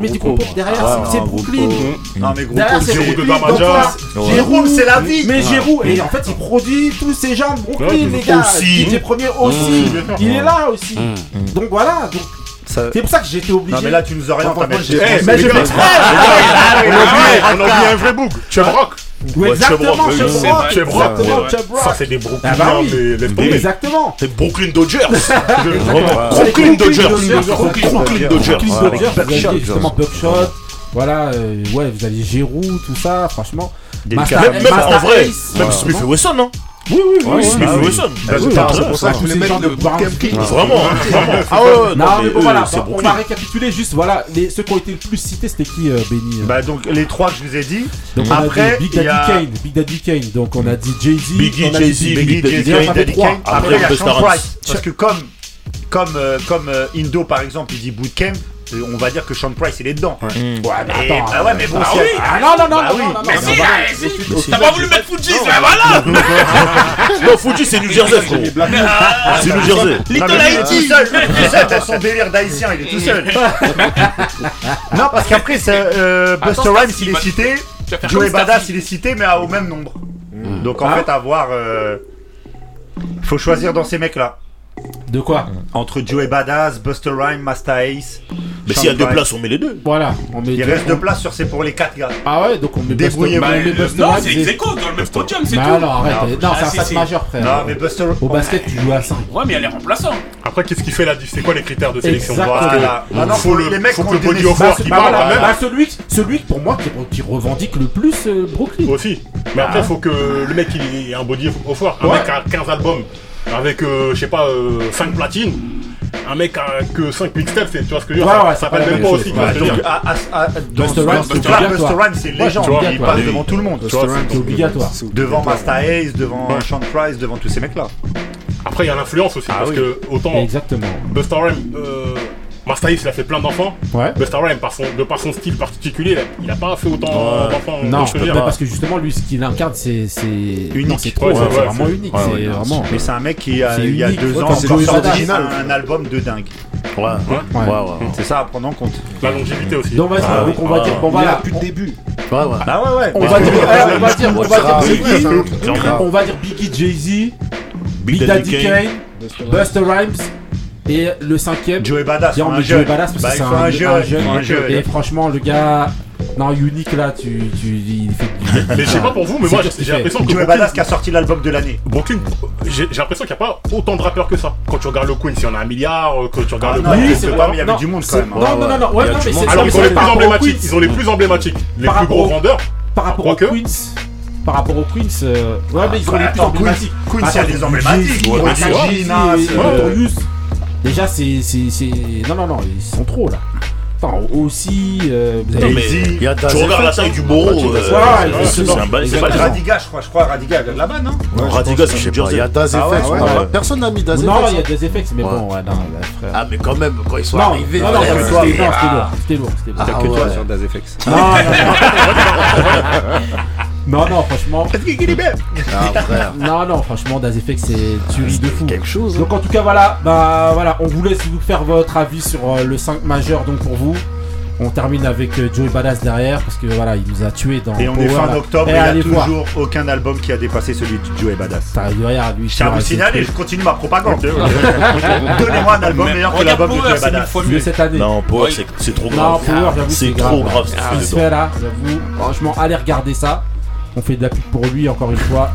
mais du coup, derrière, ah, c'est Brooklyn. Non, mais Derrière, c'est Jérôme de Damaja. Jérôme, c'est la vie. Mais Jérôme, et en fait, il produit tous ces gens de Brooklyn, les gars. DJ premier aussi. Il est là aussi. Donc voilà. Donc c'est pour ça que j'étais obligé. Non, mais là, tu nous orientes. Enfin, eh, mais, ah, On a oublié un vrai. Tu rock. Exactement, chez Brock. Chez Brock. Ça, c'est des Brooklyn. Ah, bah Exactement. C'est <laughs> Brooklyn Dodgers. Brooklyn Dodgers. Brooklyn Dodgers. Brooklyn Dodgers. Buckshot. Voilà, euh, ouais, vous aviez Giroud, tout ça, franchement. Même en vrai, même Smith et Wesson, non oui, oui, ah oui. oui, oui, ça, ah bah, c'est pour ça que je voulais mettre le Bootcamp ah, King. Vraiment, vraiment. Ah ouais, non, mais euh, voilà, bah, on va récapituler juste, voilà, ceux qui ont été le plus cités, c'était qui, euh, Benny euh Bah, donc, les trois que je vous ai dit. Donc, après, Big Daddy Kane, Big Daddy Kane, donc on a dit Jay-Z, Biggie, Jay-Z, Big Daddy Kane, après, il y a Sean Price. Parce que comme, comme, comme Indo, par exemple, il dit Bootcamp, on va dire que Sean Price il est dedans. Ouais, mmh. ouais mais attends. Bah ouais, mais ah bon, ah, oui. ah non, non, non, bah, oui. non, non, non non non non t'as pas voulu mettre Fuji, <laughs> non non Non, Fuji c'est non Jersey, non <laughs> ah, C'est non Jersey. Little Haiti non son délire d'haïtien, il est tout seul. <laughs> Non, parce qu'après, euh, Buster Rhymes il est cité, Joey Badass il est cité, mais au même nombre. Mm. Donc en fait, avoir. Euh, faut choisir dans ces mecs là. De quoi Entre Joey Badass, Buster Rhyme, Master Ace. Mais s'il y a deux places, on met les deux. Voilà. On met Il deux. reste deux places sur c'est pour les quatre gars. Ah ouais, donc on met Buster, Débrouillez-vous. Non, c'est ex dans le même podium, c'est bah tout. non, arrête. Non, c'est un si, si. stade majeur, frère. Non, mais Buster. Au basket, tu joues à 5. Ouais, mais elle est remplaçante. Après, qu'est-ce qui fait la diff C'est quoi les critères de sélection? Exactement. Voilà. Ah faut, le, body nécessaires. offer qui bah parle voilà, bah, bah, celui, celui pour moi qui, revendique le plus euh, Brooklyn. aussi. Mais après, ah. faut que le mec il ait un body offer. Un mec a 15 albums, avec, euh, je sais pas, euh, 5 platines. Un mec a que 5 mixtapes, tu vois ce que je veux dire Ça s'appelle même pas aussi. Donc, Buster Rhymes, c'est légende. Il passe devant tout le monde. C'est obligatoire. Devant Master Ace, devant Sean Price, devant tous ces mecs-là. Après, il y a l'influence aussi, ah parce que autant Buster Rhymes euh, Master il a fait plein d'enfants. Ouais. Busta par son, de par son style particulier, il a pas fait autant d'enfants. Euh, non, je dire. parce que justement, lui, ce qu'il incarne, c'est unique. C'est ouais, vraiment unique. vraiment. Mais c'est un mec qui, euh, a, il y a deux ans, sorti un album de dingue. Ouais, ouais, ouais. C'est ça à prendre en compte. La longévité aussi. Donc, vas-y, on va dire qu'on va là. Plus de début. Ouais, ouais. Ah ouais, ouais. On va dire, eh, on va dire, Biggie, Jay-Z, Big Daddy Kane, Buster Rhymes. Et le cinquième, Joey Badass. Il y Joey Badass parce que bah, c'est un, un, un jeune. Et, franchement, le gars. Non, Unique là, tu, tu. Mais je sais pas pour vous, mais moi j'ai l'impression que. Joey Badass qui a sorti l'album de l'année. Brooklyn, j'ai l'impression qu'il n'y a pas autant de rappeurs que ça. Quand tu regardes le Queen, y en a un milliard, euh, quand tu regardes ah, le Queen, oui, c'est pas, mais il y avait du monde quand même. Hein. Non, non, non, non, ouais, non, mais c'est Alors ils sont les plus emblématiques, ils sont les plus emblématiques, les plus gros vendeurs. Par rapport au Queens par rapport aux Queens. Euh... Ouais, mais ils sont ah, les plus emblématiques. Queens, il y a des emblématiques. Queens, Déjà, c'est. Non, non, non, ils sont trop là. Enfin, aussi. Euh, non, mais il y a tu regardes la taille du bourreau. Euh, c'est pas Radiga, je crois. Je crois Radiga de là-bas, non Radiga, c'est chez Jersey. Il y a Daz ah Personne n'a mis Daz Non, il y a mais bon, ouais, non. Ah, mais quand même, quand ils sont arrivés. Non, non, c'était ah. lourd. C'était lourd. C'était lourd. Ah T'as que toi sur Daz Effects. Non, non, <laughs> Non, non, franchement. Ah, <laughs> non, non, franchement, Das Effect, c'est tu de fou. quelque chose. Hein. Donc, en tout cas, voilà, bah, voilà, on vous laisse vous faire votre avis sur euh, le 5 majeur, donc pour vous. On termine avec euh, Joey Badass derrière parce que voilà, il nous a tué dans. Et on est fin là. octobre et il n'y a toujours aucun album qui a dépassé celui de Joey Badass. T'as- regarde, lui. je te et je continue ma propagande. <laughs> <laughs> Donnez-moi un album meilleur que l'album de Joey Badass. Cette année. Non, Power, c'est- trop Non, j'avoue, c'est trop grave hein, j'avoue, franchement, allez regarder ça. On fait de la pub pour lui encore une fois.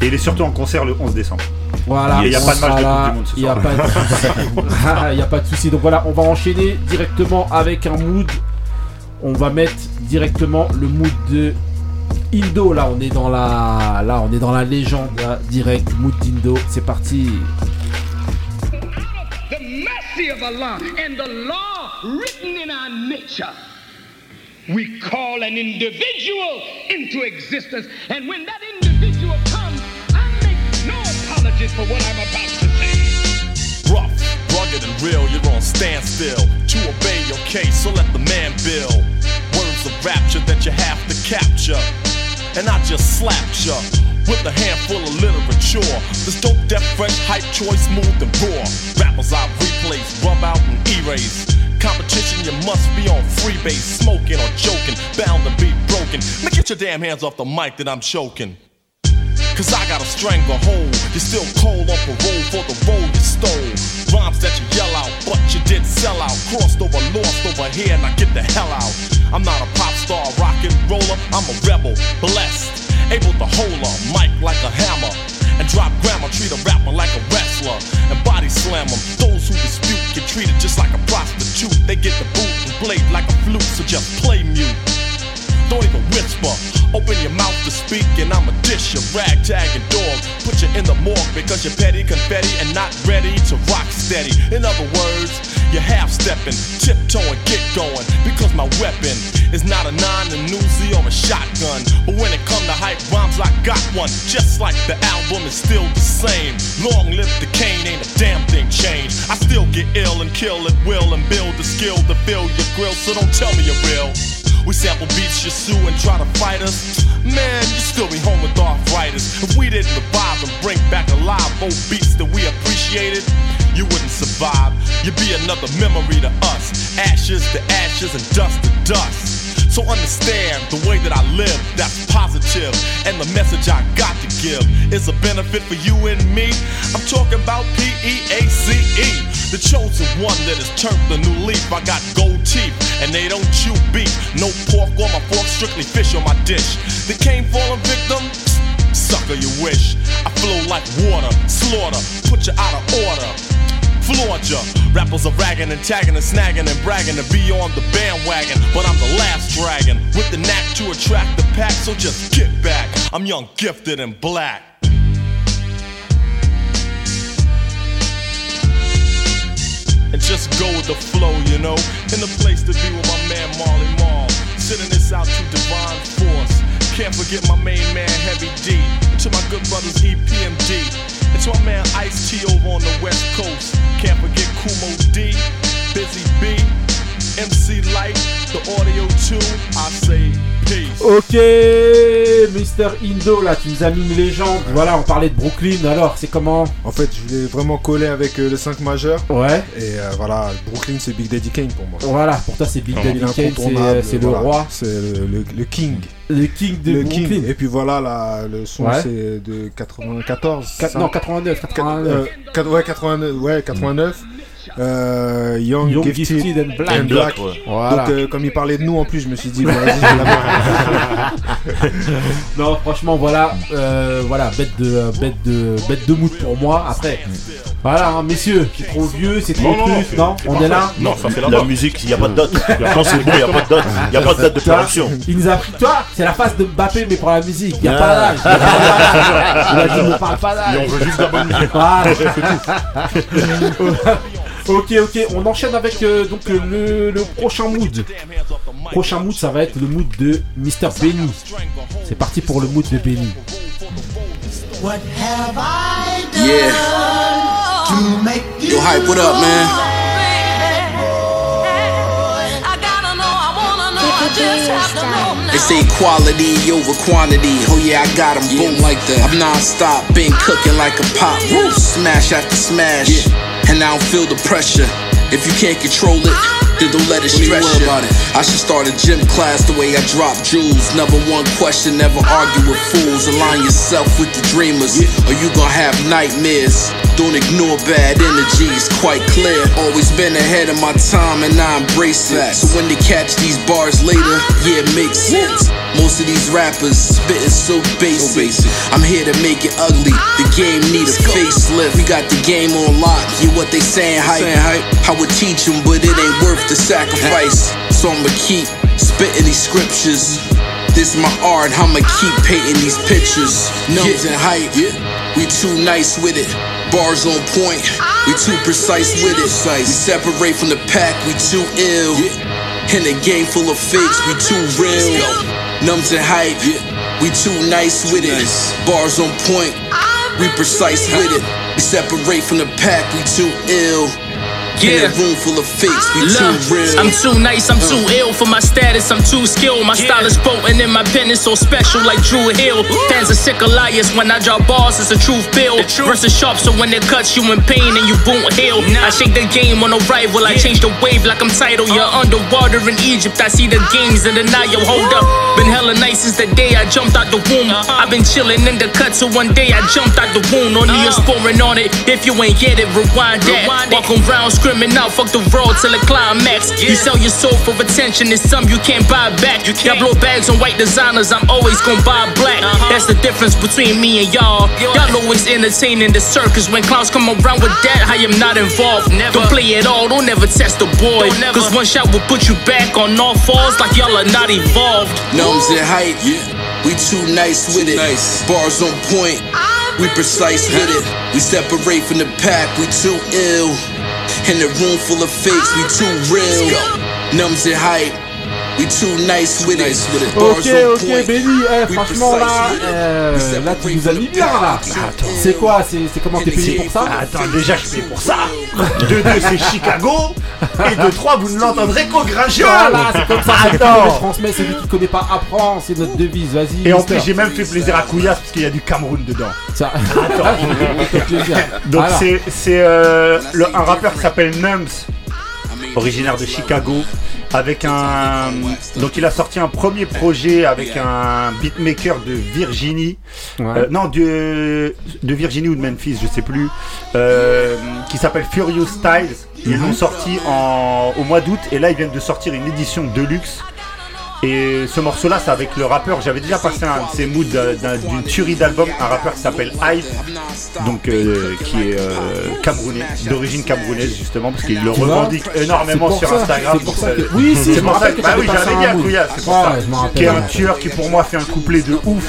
Et il est surtout en concert le 11 décembre. Voilà, Il y a on pas de match de Coupe du Monde ce Il n'y a, soir. pas de- <laughs> il y a pas de souci. Donc voilà, on va enchaîner directement avec un mood. On va mettre directement le mood de Indo. Là, on est dans la, là, on est dans la légende là, direct. Mood d'Indo. C'est parti. the mercy of Allah and the law written in our nature. We call an individual into existence, and when that individual comes, I make no apologies for what I'm about to say. Rough, rugged and real, you're on standstill to obey your case, so let the man build. Words of rapture that you have to capture. And I just slapped ya with a handful of literature. This dope, deaf, fresh, hype, choice, smooth and raw. Rappers I replace, rub out and erase. Competition, you must be on freebase, smoking or joking, bound to be broken. Now get your damn hands off the mic that I'm choking. Cause I got a stranglehold. You're still cold on parole for the role you stole. Rhymes that you yell out, but you did sell out. Crossed over, lost over here, now get the hell out. I'm not a pop star, rock and roller. I'm a rebel, blessed, able to hold a mic like a hammer. And drop grammar, treat a rapper like a wrestler. And body slam them. Those who dispute get treated just like a prostitute. They get the boot and blade like a flute, so just play mute. Don't even whisper. Open your mouth to speak, and I'ma dish your ragtag and dog. Put you in the morgue because you're petty, confetti, and not ready to rock steady. In other words, you're half stepping, tiptoeing, get going. Because my weapon is not a nine, a Uzi, or a shotgun. But when it come to hype rhymes, I got one. Just like the album is still the same. Long live the cane, ain't a damn thing changed. I still get ill and kill at will and build the skill to fill your grill. So don't tell me you're real. We sample beats you sue and try to fight us. Man, you still be home with arthritis. If we didn't revive and bring back alive old beats that we appreciated, you wouldn't survive. You'd be another memory to us. Ashes to ashes and dust to dust. So understand the way that I live, that's positive. And the message I got to give is a benefit for you and me. I'm talking about P E A C E. The chosen one that has turned the new leaf. I got gold teeth and they don't chew beef. No pork on my fork, strictly fish on my dish. The cane fallen victim, sucker you wish. I flow like water, slaughter, put you out of order. Floored ya. Rappers are ragging and tagging and snagging and bragging to be on the bandwagon. But I'm the last dragon with the knack to attract the pack, so just get back. I'm young, gifted, and black. and just go with the flow, you know. In the place to be with my man Marley Marl. Sending this out to Divine Force. Can't forget my main man Heavy D. To my good brothers EPMD. To my man Ice T over on the West Coast. Can't forget Kumo D, Busy B, MC Light, the audio too. I say. Ok, Mister Indo, là, tu nous as mis une légende. Voilà, on parlait de Brooklyn. Alors, c'est comment En fait, je voulais vraiment coller avec euh, le 5 majeur. Ouais. Et euh, voilà, Brooklyn, c'est Big Daddy Kane pour moi. Voilà, pour toi, c'est Big Daddy Kane, c'est- le voilà. roi. C'est le, le- le king. Le king de le Brooklyn. king. Et puis voilà, le son, Ouais. c'est de 94. Quat- ça non, 89, 89. Euh, ouais, 89. Ouais, 89. Euh, Young, Young, Gifted, Gifted and Black. Black. ouais. Voilà. Donc, euh, comme il parlait de nous en plus, je me suis dit, vas-y, je vais la <laughs> non, franchement, voilà, euh, voilà, bête de, bête de, bête de mood pour moi. Après, voilà, hein, messieurs, c'est trop vieux, c'est trop Non, c'est- non, On est là. Non, ça, c'est la La musique, il y a pas de date. <laughs> Quand c'est bon, il y a pas de date. Il y a pas de date de production. Il nous a pris, toi, c'est la phase de Mbappé, mais pour la musique. Il n'y a Ah. pas d'âge. Il y a pas d'âge. Il a dit, ne parle pas d'âge. Et on veut juste la bonne musique. Voilà. <laughs> Ok, ok, on enchaîne avec euh, donc euh, le, le prochain mood. Prochain mood, ça va être le mood de Mr. Benny. C'est parti pour le mood de Benny. What have I done Yeah. to make you Yo, hype, what up, man? They say quality over quantity. Oh yeah, I got 'em boom like that. I'm non-stop, been cooking like a pop. Woo. Smash after smash. And I don't feel the pressure. If you can't control it, then don't let it stress you. About it? I should start a gym class the way I drop jewels. Never one question, never argue with fools. Align yourself with the dreamers, or you gonna have nightmares. Don't ignore bad energies, quite clear. Always been ahead of my time and I embrace it. So when they catch these bars later, yeah, it makes sense. Most of these rappers spitting so basic. I'm here to make it ugly. The game need a facelift. We got the game on lock. Hear what they saying hype. I would teach them, but it ain't worth the sacrifice. So I'ma keep spitting these scriptures. This my art, I'ma keep painting these pictures. Numbers and hype, we too nice with it. Bars on point, we too precise with it. We separate from the pack, we too ill. In a game full of fakes, we too real. Numbers and hype, we too nice with it. Bars on point, we precise with it. We separate from the pack, we too ill. Yeah. room full of fakes, we too Look, real. I'm too nice, I'm too uh. ill for my status, I'm too skilled. My style is potent and my pen is so special like Drew Hill. Fans are sick of liars when I drop bars, it's a truth bill. Versus sharp, so when it cuts you in pain and you won't heal. I shake the game on arrival, I change the wave like I'm title. You're uh. underwater in Egypt, I see the ah. games in the Nile. Hold up, been hella nice since the day I jumped out the womb. Uh-huh. I've been chilling in the cut, so one day I jumped out the wound. Only uh. a sporing on it, if you ain't get it, rewind that. Walk around screaming out, fuck the road till it climax. You sell your soul for attention, it's some you can't buy back. You can't blow bags on white designers, I'm always gonna buy black. Uh-huh. That's the difference between me and y'all. Y'all always entertaining the circus. When clowns come around with that, I am not involved. Don't play it all, don't ever test the boy. Cause one shot will put you back on all fours like y'all are not evolved. Numbs and hype, we too nice with it. Nice. Bars on point, we precise with it. We separate from the pack, we too ill. In a room full of fakes, we too real. Numbs and hype, we too nice with it. Bars Ok, ok. Benny, eh, franchement là, euh, là tu nous as mis bien là. C'est quoi C'est c'est comment t'es payé pour ça Attends, déjà je paye pour ça. <laughs> De deux, c'est Chicago. Et de trois, vous ne l'entendrez qu'au grincheux. Voilà, c'est comme ça. c'est comme on Attends. transmet, celui qui connaît pas apprend, c'est notre devise. Vas-y. Et en plus, j'ai même fait plaisir à Couillasse parce qu'il y a du Cameroun dedans. Ça. Attends. <laughs> Donc c'est c'est euh, un rappeur qui s'appelle Nums, originaire de Chicago, avec un donc il a sorti un premier projet avec un beatmaker de Virginie, Euh, non de de Virginie ou de Memphis, je sais plus, euh, qui s'appelle Furious Styles. Ils l'ont sorti en, au mois d'août. Et là ils viennent de sortir une édition deluxe. Et ce morceau-là, c'est avec le rappeur. J'avais déjà passé un de ces moods d'un- d'une tuerie d'album, un rappeur qui s'appelle Hype, donc euh, qui est euh, camerounais, d'origine camerounaise justement, parce qu'il le revendique énormément sur ça, Instagram. pour ça que- Oui, si, c'est pour ça que bah oui, j'avais dit à. Couillasse, c'est pour ça. Qui est un tueur qui pour moi fait un couplet de ouf.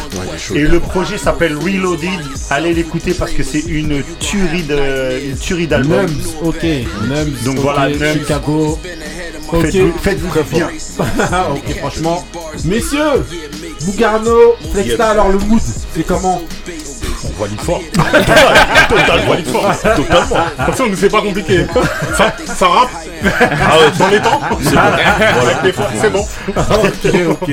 Et le projet s'appelle Reloaded. Allez l'écouter parce que c'est une tuerie de, une tuerie d'album. Ok. Nums, Donc voilà, Nums. Chicago. Faites-vous- bien. <laughs> ok, franchement. Messieurs, Bougarno, Flexta, alors le mood, c'est comment valide fort. <laughs> Total, valide fort. Totalement. Comme ça, c'est pas compliqué. Ça, ça rappe. Dans les temps. C'est bon. Fois, c'est bon. ok, ok.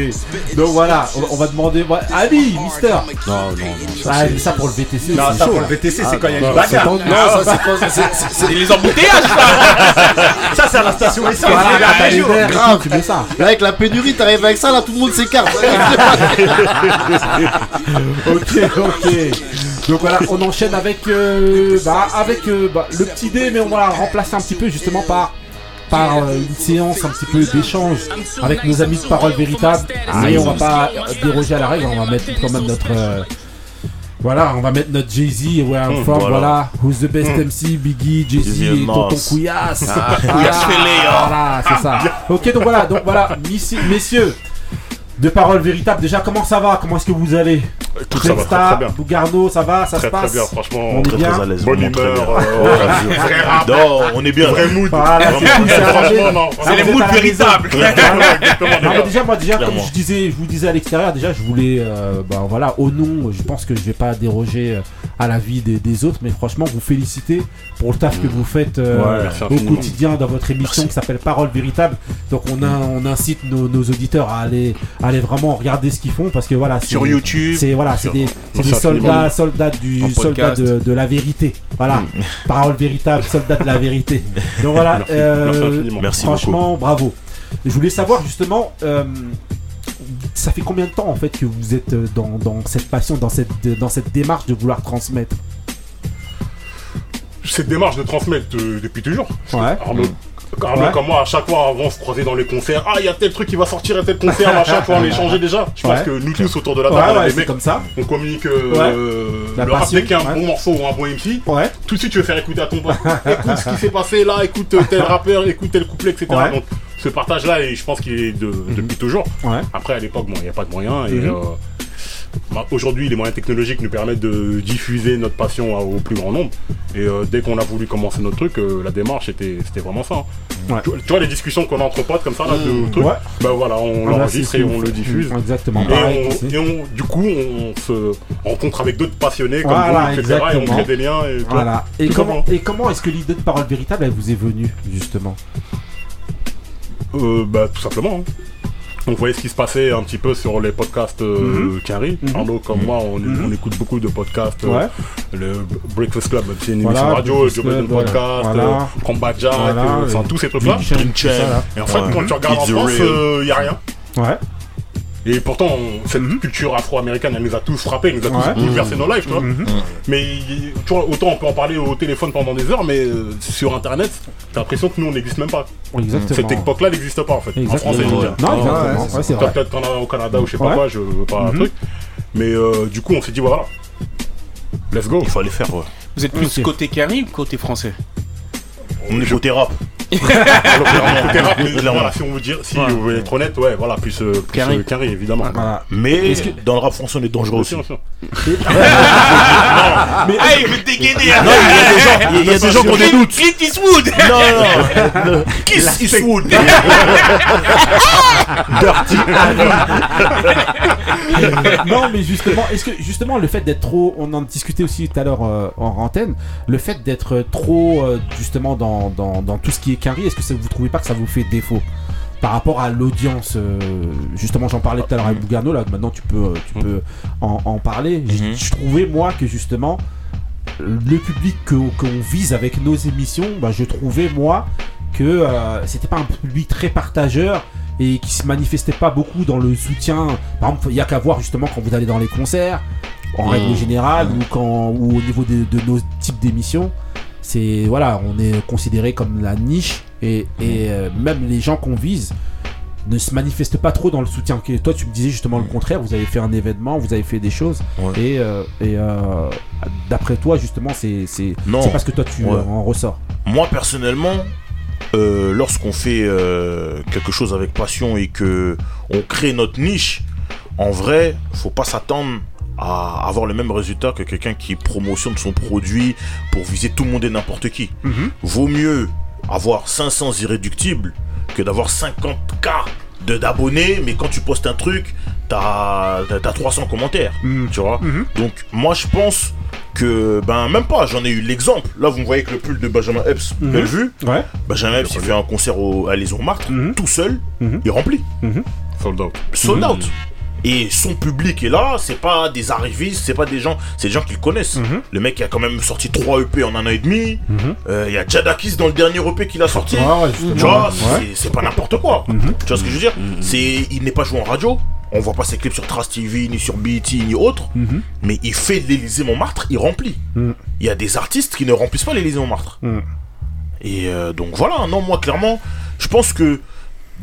Donc voilà, on, on va demander. Ali, Mister. Non, non, non. Ah, mais ça pour le VTC. Non, c'est ça chaud, pour là. le VTC, c'est Ah, quand il y a non, une bagarre. Non, ça, c'est pas- c'est- c'est- c'est- les embouteillages, ça Ça, c'est à la station essence. Voilà, les gars, t'as un les verres tu mets ça. Là, avec la pénurie, t'arrives avec ça, là, tout le monde s'écarte. <laughs> ok, ok. Donc voilà, on enchaîne avec, euh, bah, avec euh, bah, le petit dé, mais on va remplacer un petit peu justement par par euh, une séance un petit peu d'échange avec nos amis de Parole Véritable. Mais on va pas déroger à la règle, on va mettre quand même notre. euh, voilà, on va mettre notre Jay-Z, Where I'm Mmh, From, voilà. voilà. Who's the best MC, Biggie, Jay-Z et et Tonton. Couillasse. Ah, Voilà, Couillasse Félé, hein. Voilà, c'est ça. Ok, donc voilà, donc voilà, messieurs, de Parole Véritable, déjà comment ça va? Comment est-ce que vous allez? Écoute, ça va très, très bien. Bougarno, ça va Ça Très, se très passe bien, franchement. On est Très bien très à l'aise. Bonne très humeur. bien. euh. <laughs> Non, on est bien. Vrai mood. Voilà, c'est tout, les moods véritables. Déjà, moi, déjà, comme je disais, je vous disais à l'extérieur, déjà, je voulais, bah, voilà, au nom, je pense que je vais pas déroger euh, à la vie des, des autres, mais franchement, vous féliciter pour le taf que vous faites euh, Ouais, merci au quotidien dans votre émission qui s'appelle Parole Véritable. Donc, on, a, on incite nos, nos auditeurs à aller, à aller vraiment regarder ce qu'ils font parce que voilà, c'est- Sur YouTube. c'est voilà, c'est des, c'est soldats, soldats du En soldat podcast. de, de la vérité. Voilà, parole véritable, soldat de la vérité. Donc voilà, Merci. euh, Merci infiniment. Merci franchement, bravo. Je voulais savoir justement, euh, ça fait combien de temps en fait que vous êtes euh, dans, dans cette passion, dans cette, dans cette démarche de vouloir transmettre? Cette démarche de transmettre euh, depuis toujours. Ouais. Arnaud, Carlo, Ouais. comme moi, à chaque fois, avant, on se croisait dans les concerts. Ah, il y a tel truc qui va sortir, a tel concert, machin, tu vois, on échangeait déjà. Je pense Ouais. que nous tous autour de la table, ouais, c'est mecs, comme ça. on communique euh, La le rap passion, dès qu'il y a un bon morceau ou un bon MC. Tout de suite, tu veux faire écouter à ton pote. <laughs> écoute ce qui s'est passé là, écoute euh, tel rappeur, écoute tel couplet, etc. Donc, ce partage-là, je pense qu'il est de- depuis toujours. Après, à l'époque, bon, il n'y a pas de moyens. Et Mhm. euh, bah, aujourd'hui, les moyens technologiques nous permettent de diffuser notre passion à- au plus grand nombre. Et euh, dès qu'on a voulu commencer notre truc, euh, la démarche, c'était vraiment ça. hein. Ouais. Tu, tu vois, les discussions qu'on a entre potes comme ça, là, de Mhm. trucs, Ouais. bah voilà, on Ah, l'enregistre et on le diffuse. Exactement. Et, Pareil on- ici. et on- du coup, on se rencontre avec d'autres passionnés comme Voilà, vous, etc. Et on crée des liens. Et, Voilà. Et tout comment, et comment est-ce que l'idée de parole véritable elle vous est venue justement? Euh, bah, tout simplement. hein. On voyait ce qui se passait un petit peu sur les podcasts euh, Mhm. qui arrivent. Mhm. Arnaud, comme moi, on, Mhm. on écoute beaucoup de podcasts. euh, Ouais. le Breakfast Club, c'est une Voilà, émission radio, Joe Biden. Podcast, Voilà. euh, Combat Jack, Voilà, euh, enfin et tous ces trucs-là. Et en fait, Ouais. quand tu regardes en France, il n'y a rien. Ouais. Et pourtant, on- cette culture afro-américaine, elle nous a tous frappés, elle nous a Mhm. Ouais. tous bouleversé nos lives, tu vois. Mhm. Mais tu vois, autant on peut en parler au téléphone pendant des heures, mais euh, sur Internet, t'as l'impression que nous, on n'existe même pas. Exactement. Cette époque-là n'existe pas, en fait. En Exactement. français, je veux dire. Non, exactement. Ouais, Ouais, c'est c'est vrai. Peut-être qu'on a au Canada ou je sais pas Ouais. quoi, je veux pas un Mhm. truc. Mais euh, du coup, on s'est dit, voilà, let's go. Il fallait faire, ouais. Vous êtes plus côté carry ou côté français? On est côté rap. <laughs> Alors, <laughs> voilà, si on veut dire, si Ouais. vous voulez être honnête, ouais, voilà, plus, euh, plus Carré. euh, carré, évidemment. Voilà. Mais que- dans le rap français, on est dangereux aussi. Sûr, <laughs> Mais Ah, il veut dégainer Non, il y a des gens, il y a- il y a des gens qui ont des doutes. Clint Eastwood Non, non, Kiss Eastwood. Dirty non, mais justement, est-ce que justement le fait d'être trop, on en discutait aussi tout à l'heure euh, en antenne, le fait d'être trop euh, justement dans, dans, dans tout ce qui est carré, est-ce que ça, vous trouvez pas que ça vous fait défaut par rapport à l'audience euh, Justement, j'en parlais tout à l'heure avec Bougano, là maintenant tu peux, tu peux en, en parler. Mhm. Je trouvais moi que justement le public que- qu'on vise avec nos émissions, bah, je trouvais moi que euh, c'était pas un public très partageur et qui se manifestait pas beaucoup dans le soutien. Par exemple, il y a qu'à voir justement quand vous allez dans les concerts, en Mmh. règle générale, ou quand ou au niveau de, de nos types d'émissions. C'est voilà, on est considéré comme la niche et, et, euh, même les gens qu'on vise ne se manifestent pas trop dans le soutien. Que toi, tu me disais justement le contraire. Vous avez fait un événement, vous avez fait des choses, Ouais. et, euh, et euh, d'après toi, justement, c'est c'est Non. c'est parce que toi tu Ouais. en ressors. Moi personnellement, lorsqu'on fait quelque chose avec passion et que on crée notre niche, en vrai, faut pas s'attendre à avoir le même résultat que quelqu'un qui promotionne son produit pour viser tout le monde et n'importe qui. Vaut mieux avoir 500 irréductibles que d'avoir 50K de d'abonnés, mais quand tu postes un truc, t'as as 300 commentaires, tu vois. Donc moi je pense que, ben même pas, j'en ai eu l'exemple. Là vous me voyez avec le pull de Benjamin Epps, Mhm. belle vue. Ouais. Benjamin Epps il fait un concert au, à Les Montmartre, Mhm. tout seul, Mhm. il remplit. Sold out. Sold out. Et son public est là, c'est pas des arrivistes, c'est pas des gens, c'est des gens qu'ils connaissent. Mhm. Le mec a quand même sorti 3 EP en un an et demi. Mhm. Euh, Il y a Jadakis dans le dernier EP qu'il a sorti. Ouais, tu vois, Ouais. c'est- pas n'importe quoi. Mhm. Tu vois ce que je veux dire? C'est Il n'est pas joué en radio. On voit pas ses clips sur Trace TV, ni sur BET, ni autre. Mais il fait l'Élysée Montmartre, il remplit. Il y a des artistes qui ne remplissent pas l'Élysée Montmartre. Et euh, donc voilà, non, moi clairement, je pense que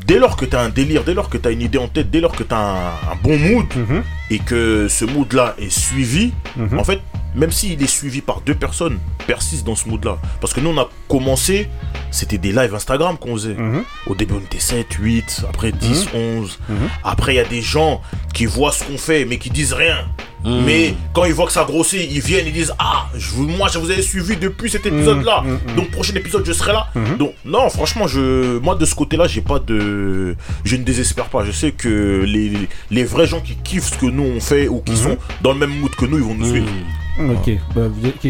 dès lors que tu as un délire, dès lors que tu as une idée en tête, dès lors que tu as un, un bon mood Mhm. et que ce mood-là est suivi, Mhm. en fait, même s'il est suivi par deux personnes, persiste dans ce mood-là. Parce que nous, on a commencé, c'était des lives Instagram qu'on faisait. Mhm. Au début, on était 7, 8, après 10, 11. Mhm. Après, il y a des gens qui voient ce qu'on fait, mais qui disent rien. Mais quand ils voient que ça grossit, ils viennent, ils disent Ah, je vous, moi, je vous avais suivi depuis cet épisode-là. Mhm, mhm. Donc, prochain épisode, je serai là. Mhm. Donc, non, franchement, je, moi, de ce côté-là, j'ai pas de. Je ne désespère pas. Je sais que les, les vrais gens qui kiffent ce que nous on fait ou qui Mhm. sont dans le même mood que nous, ils vont nous suivre. Ok. Bah,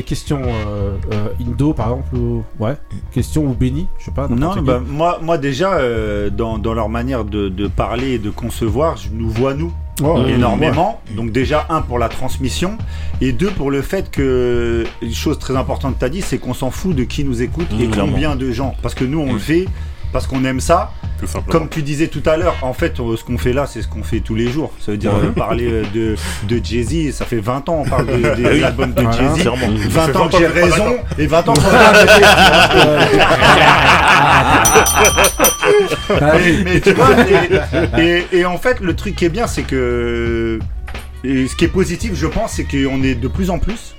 question euh, euh, Indo par exemple ou... Ouais. Question ou Benny, je sais pas. Non, bah, moi, moi déjà, euh, dans, dans leur manière de, de parler et de concevoir, je nous vois nous Oh, énormément. Donc déjà, un, pour la transmission, et deux, pour le fait que, une chose très importante que tu as dit, c'est qu'on s'en fout de qui nous écoute et Mmh, clairement. combien de gens. Parce que nous, on le fait parce qu'on aime ça. Comme tu disais tout à l'heure, en fait, euh, ce qu'on fait là, c'est ce qu'on fait tous les jours. Ça veut dire euh, parler euh, de, de Jay-Z, ça fait 20 ans on parle de, <laughs> de Ah l'album de Voilà. Jay-Z. Clairement. 20 ans que j'ai Ça fait 20 ans raison et 20 ans qu'on mais, <laughs> mais tu vois, et, et- et en fait, le truc qui est bien, c'est que. Et ce qui est positif, je pense, c'est qu'on est de plus en plus.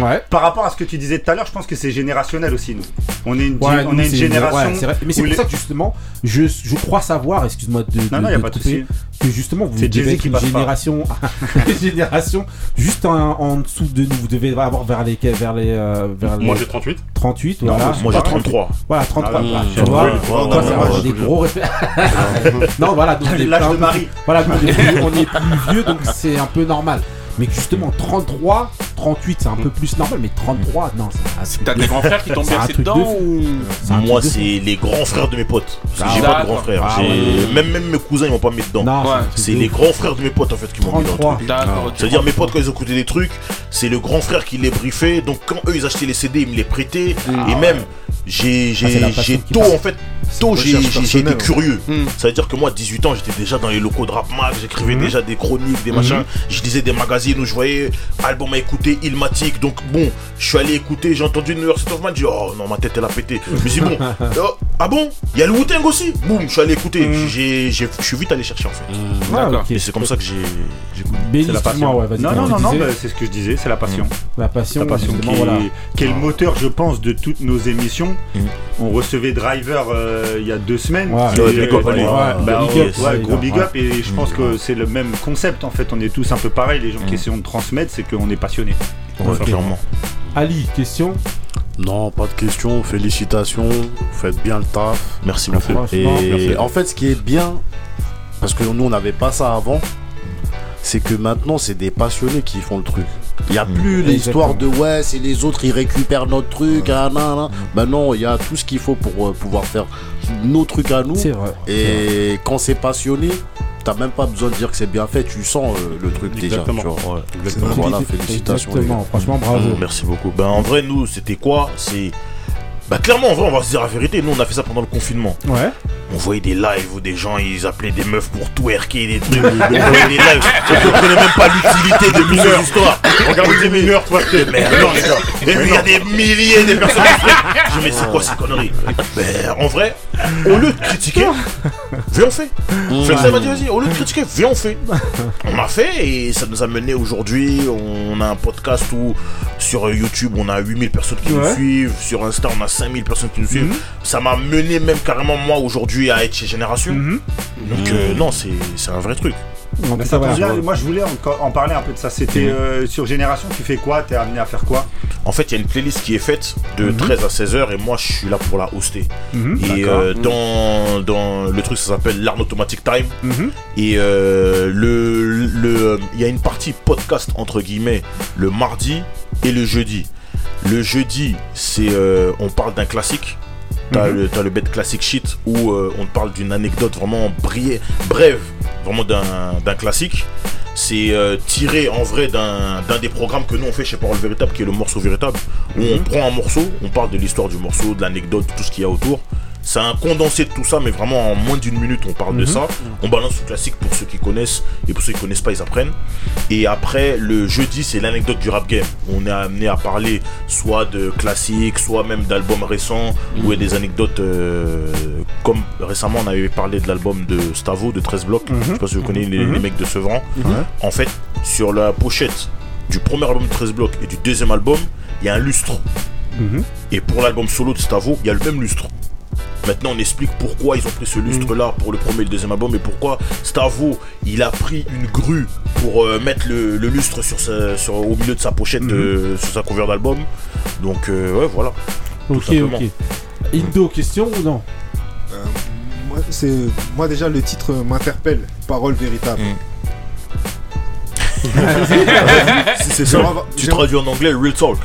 Ouais. Par rapport à ce que tu disais tout à l'heure, je pense que c'est générationnel aussi, nous. On est une, Ouais, on nous, est une c'est- génération. ouais, c'est vrai. Mais c'est pour les- ça que justement, je, je crois savoir, excuse-moi de, Non, de- non, y a de pas de couper, que justement vous devez être une génération, <laughs> génération juste en, en dessous de nous. Vous devez avoir vers les vers les euh, vers Moi, j'ai 38. 38, Non, voilà. moi, j'ai Pas 33. Voilà, 33. Ah, tu vois, toi, des gros <laughs> Non, voilà, donc on est L'âge de Marie. Voilà, on est plus vieux, donc c'est un peu normal. Mais justement, 33, 38, c'est un peu plus normal, mais 33, non, c'est T'as des grands frères qui truc de dedans ou Moi, c'est les grands frères de mes potes. Parce que Ah j'ai pas de grands frères. Ah même, même mes cousins, ils m'ont pas mis dedans. C'est les grands frères de mes potes en fait qui m'ont mis dans le 33. truc. D'accord, ok. C'est-à-dire mes potes quand ils écoutaient des trucs, c'est le grand frère qui les briefait. Donc quand eux ils achetaient les CD, ils me les prêtaient. et même j'ai Ah, j'ai j'ai tôt en fait tôt j'ai été personnelle, curieux. Ça veut dire que moi à 18 ans j'étais déjà dans les locaux de Rap Mag, j'écrivais Mhm. déjà des chroniques, des machins. Je lisais des magazines où je voyais album à écouter, Ilmatic. Donc bon, je suis allé écouter, j'ai entendu New York State of j'ai dit oh non ma tête elle a pété. Je me suis dit bon, <laughs> oh, ah bon, il y a le Wu-Tang aussi. Boum, je suis allé écouter. J'ai- Je suis vite allé chercher en fait. Ah, D'accord. Et c'est comme ça que j'ai C'est la passion. ouais, non, non, non, non, bah, c'est ce que je disais, c'est la passion. La passion, La passion qui, est le moteur, je pense, de toutes nos émissions. Mm. On recevait Driver euh, il y a deux semaines. Ouais, Et, ouais, big up, allez. ouais, Ouais, bah, big up, ouais, ouais, gros big up. Et je pense que c'est le même concept en fait. On est tous un peu pareils. Les gens qui essaient de transmettre, c'est qu'on est passionnés. Ali, question? Non, pas de question. Félicitations. Vous faites bien le taf. Merci beaucoup. Et Merci. en fait, ce qui est bien, parce que nous, on n'avait pas ça avant, c'est que maintenant, c'est des passionnés qui font le truc. Il n'y a plus l'histoire de ouais, c'est les autres, ils récupèrent notre truc. Ah, nan, nan. Ben non, il y a tout ce qu'il faut pour euh, pouvoir faire nos trucs à nous. C'est vrai. Et quand c'est passionné, t'as même pas besoin de dire que c'est bien fait, tu sens euh, le truc Exactement. déjà. Tu vois. Ouais. Exactement. Voilà, félicitations. Exactement, franchement, bravo. Mm, Merci beaucoup. Ben en vrai, nous, c'était quoi? C'est. Bah clairement, en vrai, on va se dire la vérité. Nous, on a fait ça pendant le confinement. Ouais. On voyait des lives où des gens, ils appelaient des meufs pour twerker, des trucs. on voyait des lives. On comprenait même pas l'utilité de ces histoires. Regardez des mineurs, toi, Mais non, les gars. Et puis, il y a des milliers de personnes qui font. Je dis, mais c'est quoi ces conneries? Ben, en vrai, au lieu de critiquer, viens on fait. Flexa m'a dit, vas-y, au lieu de critiquer, viens on fait. On a fait et ça nous a mené aujourd'hui. On a un podcast où sur YouTube, on a 8000 personnes qui nous suivent. Sur Insta, on a 5000 personnes qui nous suivent. Mhm. Ça m'a mené même carrément moi aujourd'hui à être chez Génération. Mhm. Donc, euh, non, c'est c'est un vrai truc. Ça voilà. moi je voulais en, en parler un peu de ça. C'était Mhm. euh, sur Génération, tu fais quoi? T'es amené à faire quoi? En fait, il y a une playlist qui est faite de 13 à 16 heures et moi je suis là pour la hoster. Mhm. Et euh, dans, dans le truc, ça s'appelle l'Arn Automatic Time. Mhm. Et euh, le le- il y a une partie podcast entre guillemets le mardi et le jeudi. Le jeudi, c'est euh, on parle d'un classique. T'as Mhm. le, le bête classique shit où euh, on parle d'une anecdote vraiment brie- brève, vraiment d'un classique. C'est euh, tiré en vrai d'un d'un des programmes que nous on fait chez Parole Véritable, qui est le morceau véritable, où on prend un morceau, on parle de l'histoire du morceau, de l'anecdote, de tout ce qu'il y a autour. C'est un condensé de tout ça, mais vraiment en moins d'une minute on parle de Mhm. ça. On balance le classique pour ceux qui connaissent, et pour ceux qui connaissent pas, ils apprennent. Et après, le jeudi, c'est l'anecdote du rap game. On est amené à parler soit de classiques, soit même d'albums récents, où il y a des anecdotes euh, comme récemment on avait parlé de l'album de Stavo, de 13 blocs. Je sais pas si vous connaissez les, Mhm. les mecs de Sevran. Ouais. En fait, sur la pochette du premier album de 13 blocs et du deuxième album, il y a un lustre. Mhm. Et pour l'album solo de Stavo, il y a le même lustre. Maintenant, on explique pourquoi ils ont pris ce lustre-là pour le premier et le deuxième album et pourquoi Stavo, il a pris une grue pour euh, mettre le, le lustre sur sa- sur, au milieu de sa pochette, euh, sur sa cover d'album. Donc, euh, ouais, voilà. Ok, ok. Indo, question ou non Euh, moi, c'est, moi, déjà, le titre m'interpelle. Parole véritable. Si c'est ça, tu traduis en anglais Real Talk.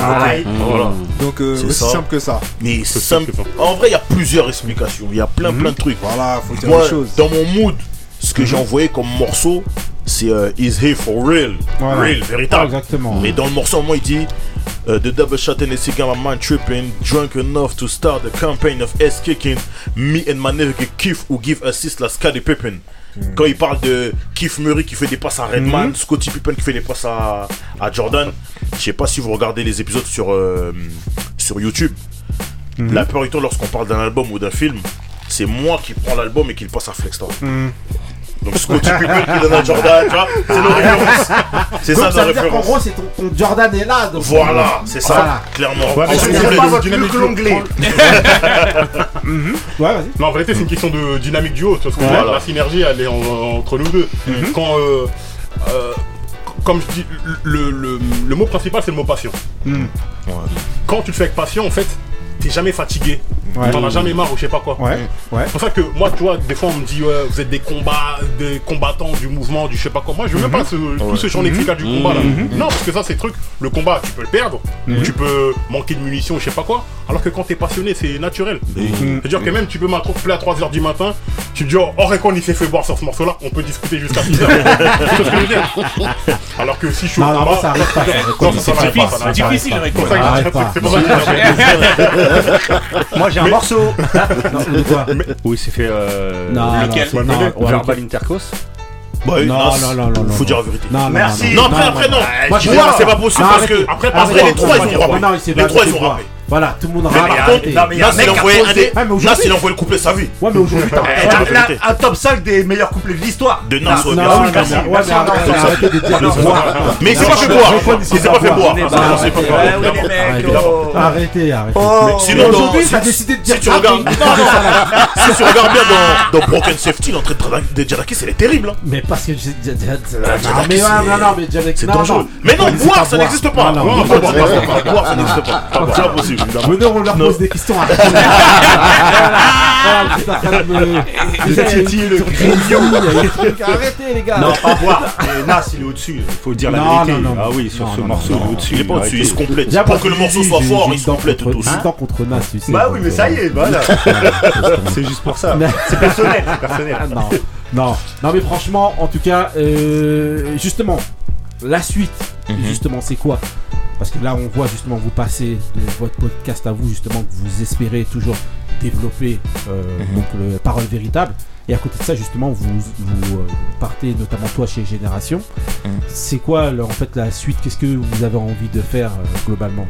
Aïe. Voilà. Donc, euh, C'est simple que ça. Mais simple. En vrai, il y a plusieurs explications. Il y a plein, plein de trucs. Voilà, faut dire Moi, les choses. dans mon mood, ce que j'ai envoyé comme morceau, c'est euh, Is here for real? Voilà. Real, véritable. Exactement. Mais dans le morceau, moi, il dit Uh, the double shot Hennessy got my mind tripping. Drunk enough to start the campaign of ass kicking. Me and my nigga Keith who give assist la Scottie Pippen. Quand il parle de Keith Murray qui fait des passes à Redman, Scottie Pippen qui fait des passes à, à Jordan, je sais pas si vous regardez les épisodes sur, euh, sur YouTube. La plupart du temps, lorsqu'on parle d'un album ou d'un film, c'est moi qui prends l'album et qui le passe à Flexstar. Donc Scottie Pippen qui donne à Jordan, tu vois, c'est nos références. C'est Donc, ça ça veut dire qu'en références. gros, c'est ton, ton Jordan est là. donc- Voilà, c'est ça, Voilà. clairement. Ouais, En c'est- pas votre Dynamique plus duo. l'onglet. <laughs> Ouais, vas-y. Non, en vérité, c'est une question de dynamique duo. Parce que Voilà. la synergie, elle est en- entre nous deux. Quand, euh, euh, comme je dis, le, le- le mot principal, c'est le mot passion. Quand tu le fais avec passion, en fait, t'es jamais fatigué. Ouais. T'en as jamais marre ou je sais pas quoi. Ouais, ouais. C'est pour ça que moi, tu vois, des fois, on me dit, ouais, vous êtes des combats, des combattants du mouvement, du je sais pas quoi. Moi, je veux même pas ce, tout ce champ lexical du combat là. Non, parce que ça, c'est le truc. Le combat, tu peux le perdre, tu peux manquer de munitions, je sais pas quoi. Alors que quand t'es passionné, c'est naturel. C'est-à-dire que même tu peux m'attraper à 3h du matin, tu te dis, oh, Orecon, il s'est fait boire sur ce morceau-là, on peut discuter jusqu'à 6h. c'est <laughs> ce que je veux dire? Alors que si je suis au Non, non, combat. ça C'est difficile, C'est pour ça que <laughs> Moi j'ai un morceau. <laughs> Quoi Oui, c'est fait. Euh, Non, lequel Verbal Intercos. Bah, Non, non, non, non, Faut non. dire la vérité. Non, non, Merci. Non, après, après, non. Moi, je Moi, vois. c'est pas possible Non, parce que Après, après, après, les trois, ils ont rappé. Les trois, ils ont rappé. Voilà, tout le monde Ah, Nas, aujourd'hui- il a envoyé le couplet sa vie. Ouais, mais aujourd'hui, <laughs> t'as- Eh, là. Un top 5 des meilleurs couplets de l'histoire. De Nas, ouais, mais s'est pas fait boire. S'est pas fait boire. Ça, Arrêtez, Arrêtez, oh. Sinon, si- t'as décidé de dire si tu ça, regardes, <laughs> non, si tu regardes bien dans, Broken Safety, l'entrée de Jadakis, elle est terrible. hein. Mais parce que Ah, Jadakis, mais c'est- non, non, mais C'est dangereux. Mais non, C'est boire, ça ça n'existe pas. Boire, ça n'existe pas. C'est impossible, évidemment. Venez, on leur pose des questions. Train de me- Le titi, le grignon. Arrêtez, les gars. Non, pas. Et Nas, il est au-dessus. Il faut dire la vérité. non, non. Ah oui, sur Non, ce non, morceau, non, il est au-dessus. Il est pas au-dessus, il se complète. Déjà, Pour parce que le morceau soit j'ai- fort, j'ai il se dent complète contre- tous. J'ai dent contre Nas, tu sais. Bah donc, oui, mais euh, ça y est, voilà. <laughs> C'est juste pour ça. C'est personnel. c'est personnel. Ah, non, non, non, mais franchement, en tout cas, euh, justement, la suite, Mhm. justement, c'est quoi? Parce que là, on voit justement vous passer de votre podcast à vous, justement, que vous espérez toujours développer euh, Mhm. donc le parole véritable. Et à côté de ça, justement, vous, vous, euh, partez, notamment toi chez Génération. Mhm. C'est quoi, le- en fait, la suite? Qu'est-ce que vous avez envie de faire euh, globalement?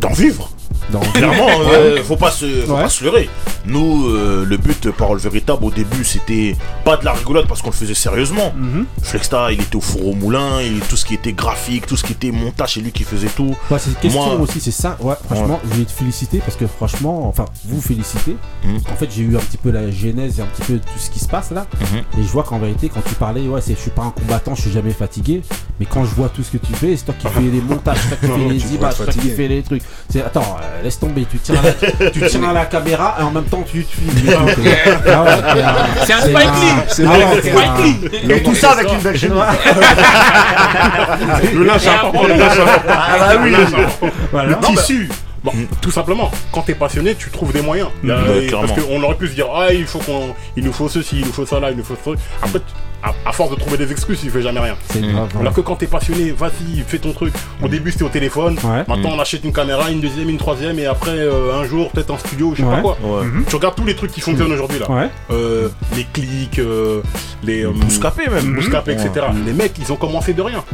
D'en vivre. Dans... Clairement, euh, faut pas se, faut Ouais. pas se leurrer. Nous, euh, le but, parole véritable, au début, c'était pas de la rigolade parce qu'on le faisait sérieusement. Mhm. Flexta, il était au four au moulin, et tout ce qui était graphique, tout ce qui était montage, c'est lui qui faisait tout. Ouais, c'est une question Moi- aussi, c'est ça. Ouais, franchement, je voulais te féliciter parce que franchement, enfin, vous féliciter. Mhm. En fait, j'ai eu un petit peu la genèse et un petit peu tout ce qui se passe là. Mhm. Et je vois qu'en vérité, quand tu parlais, ouais, c'est, je suis pas un combattant, je suis jamais fatigué. Mais quand je vois tout ce que tu fais, c'est toi qui fais les montages, c'est toi qui fais <laughs> les images, toi qui fais les trucs. C'est, attends, euh, laisse tomber, tu tiens, à la, tu tiens à <laughs> la caméra et en même temps tu un- C'est un Spike Lee. C'est un- Spike Lee. Et tout ça avec une belle chemise. <laughs> Le lynche important, le important. Ah bah oui. Le tissu. Bon, tout simplement, quand t'es passionné, tu trouves des moyens. Et- clairement. parce qu'on aurait pu se dire, ah, il faut qu'on, il nous faut ceci, il nous faut ça là, il nous faut ça. Après, à, à force de trouver des excuses, il fait jamais rien. C'est grave. Alors que quand t'es passionné, vas-y, fais ton truc. Au début, c'était au téléphone. Ouais. Maintenant, on achète une caméra, une deuxième, une troisième, et après, euh, un jour, peut-être un studio, je sais Ouais. pas quoi. Ouais. Tu regardes tous les trucs qui fonctionnent aujourd'hui là. Ouais. Euh, les clics, euh, les euh, Bouscapé même. Bouscapé, etc. Les mecs, ils ont commencé de rien.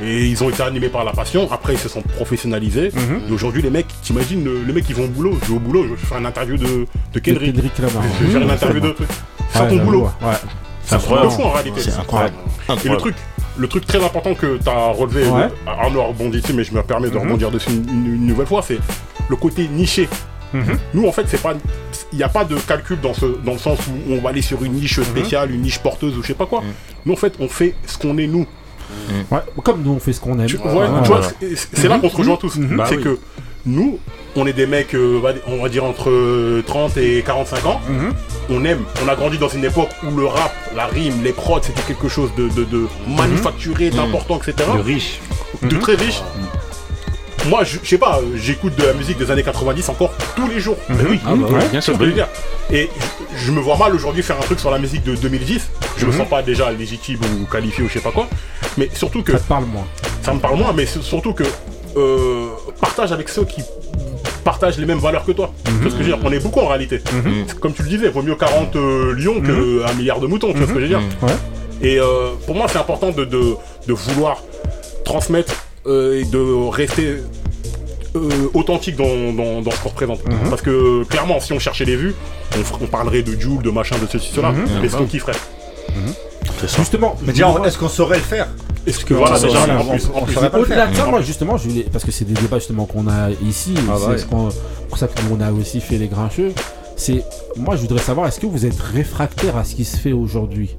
Et ils ont été animés par la passion. Après, ils se sont professionnalisés. Mhm. Et aujourd'hui, les mecs, t'imagines, le- les mecs, ils vont au boulot. Je vais au boulot, je fais une interview de, de Kendrick. Kendrick Lamar. Je vais faire une Mhm. interview de trucs. Fais Ouais, ton boulot. Ouais. C'est de fou en réalité. C'est incroyable. Et le Incroyable. truc, le truc très important que tu as relevé, Ouais. le- Arnaud a rebondi dessus, mais je me permets de Mhm. rebondir dessus une, une- une nouvelle fois, c'est le côté niché. Mhm. Nous, en fait, c'est pas, il n'y a pas de calcul dans ce, dans le sens où on va aller sur une niche Mhm. spéciale, une niche porteuse ou je sais pas quoi. Nous, en fait, on fait ce qu'on est nous. Ouais, Comme nous on fait ce qu'on aime. Tu- Ouais, ouais, ouais, tu vois, ouais. c'est- là qu'on se rejoint tous. Mhm. c'est Bah que nous, on est des mecs, euh, va- on va dire entre 30 et 45 ans. Mhm. On aime, on a grandi dans une époque où le rap, la rime, les prods, c'était quelque chose de, de- de manufacturé, d'important, etc. De riche. De très riche. Moi, je sais pas, euh, j'écoute de la musique des années 90 encore tous les jours. Mais oui, Ah bah oui, bien sûr. dire. Et je, je me vois mal aujourd'hui faire un truc sur la musique de 2010. Je me sens pas déjà légitime ou qualifié ou je sais pas quoi. Mais surtout que Ça te parle moins. ça me parle moins, mais surtout que euh, partage avec ceux qui partagent les mêmes valeurs que toi. Tu vois ce que je veux dire? On est beaucoup en réalité. Comme tu le disais, vaut mieux 40 euh, lions que un milliard de moutons, tu vois ce que je veux dire? Et euh, pour moi, c'est important de, de- de vouloir transmettre et de rester euh, authentique dans, dans- dans ce qu'on représente. Mhm. Parce que clairement, si on cherchait les vues, on, parlerait de Joule, de machin, de ceci, cela. Mhm. Mais ce qu'on kifferait. Justement, Mais déjà, est-ce qu'on saurait le faire Est-ce que voilà, déjà, saurait- en plus, Au-delà de ça, moi justement, je voulais, parce que c'est des débats justement qu'on a ici, Ah bah c'est ouais. ce qu'on- pour ça que nous on a aussi fait les grincheux. C'est, moi je voudrais savoir, est-ce que vous êtes réfractaire à ce qui se fait aujourd'hui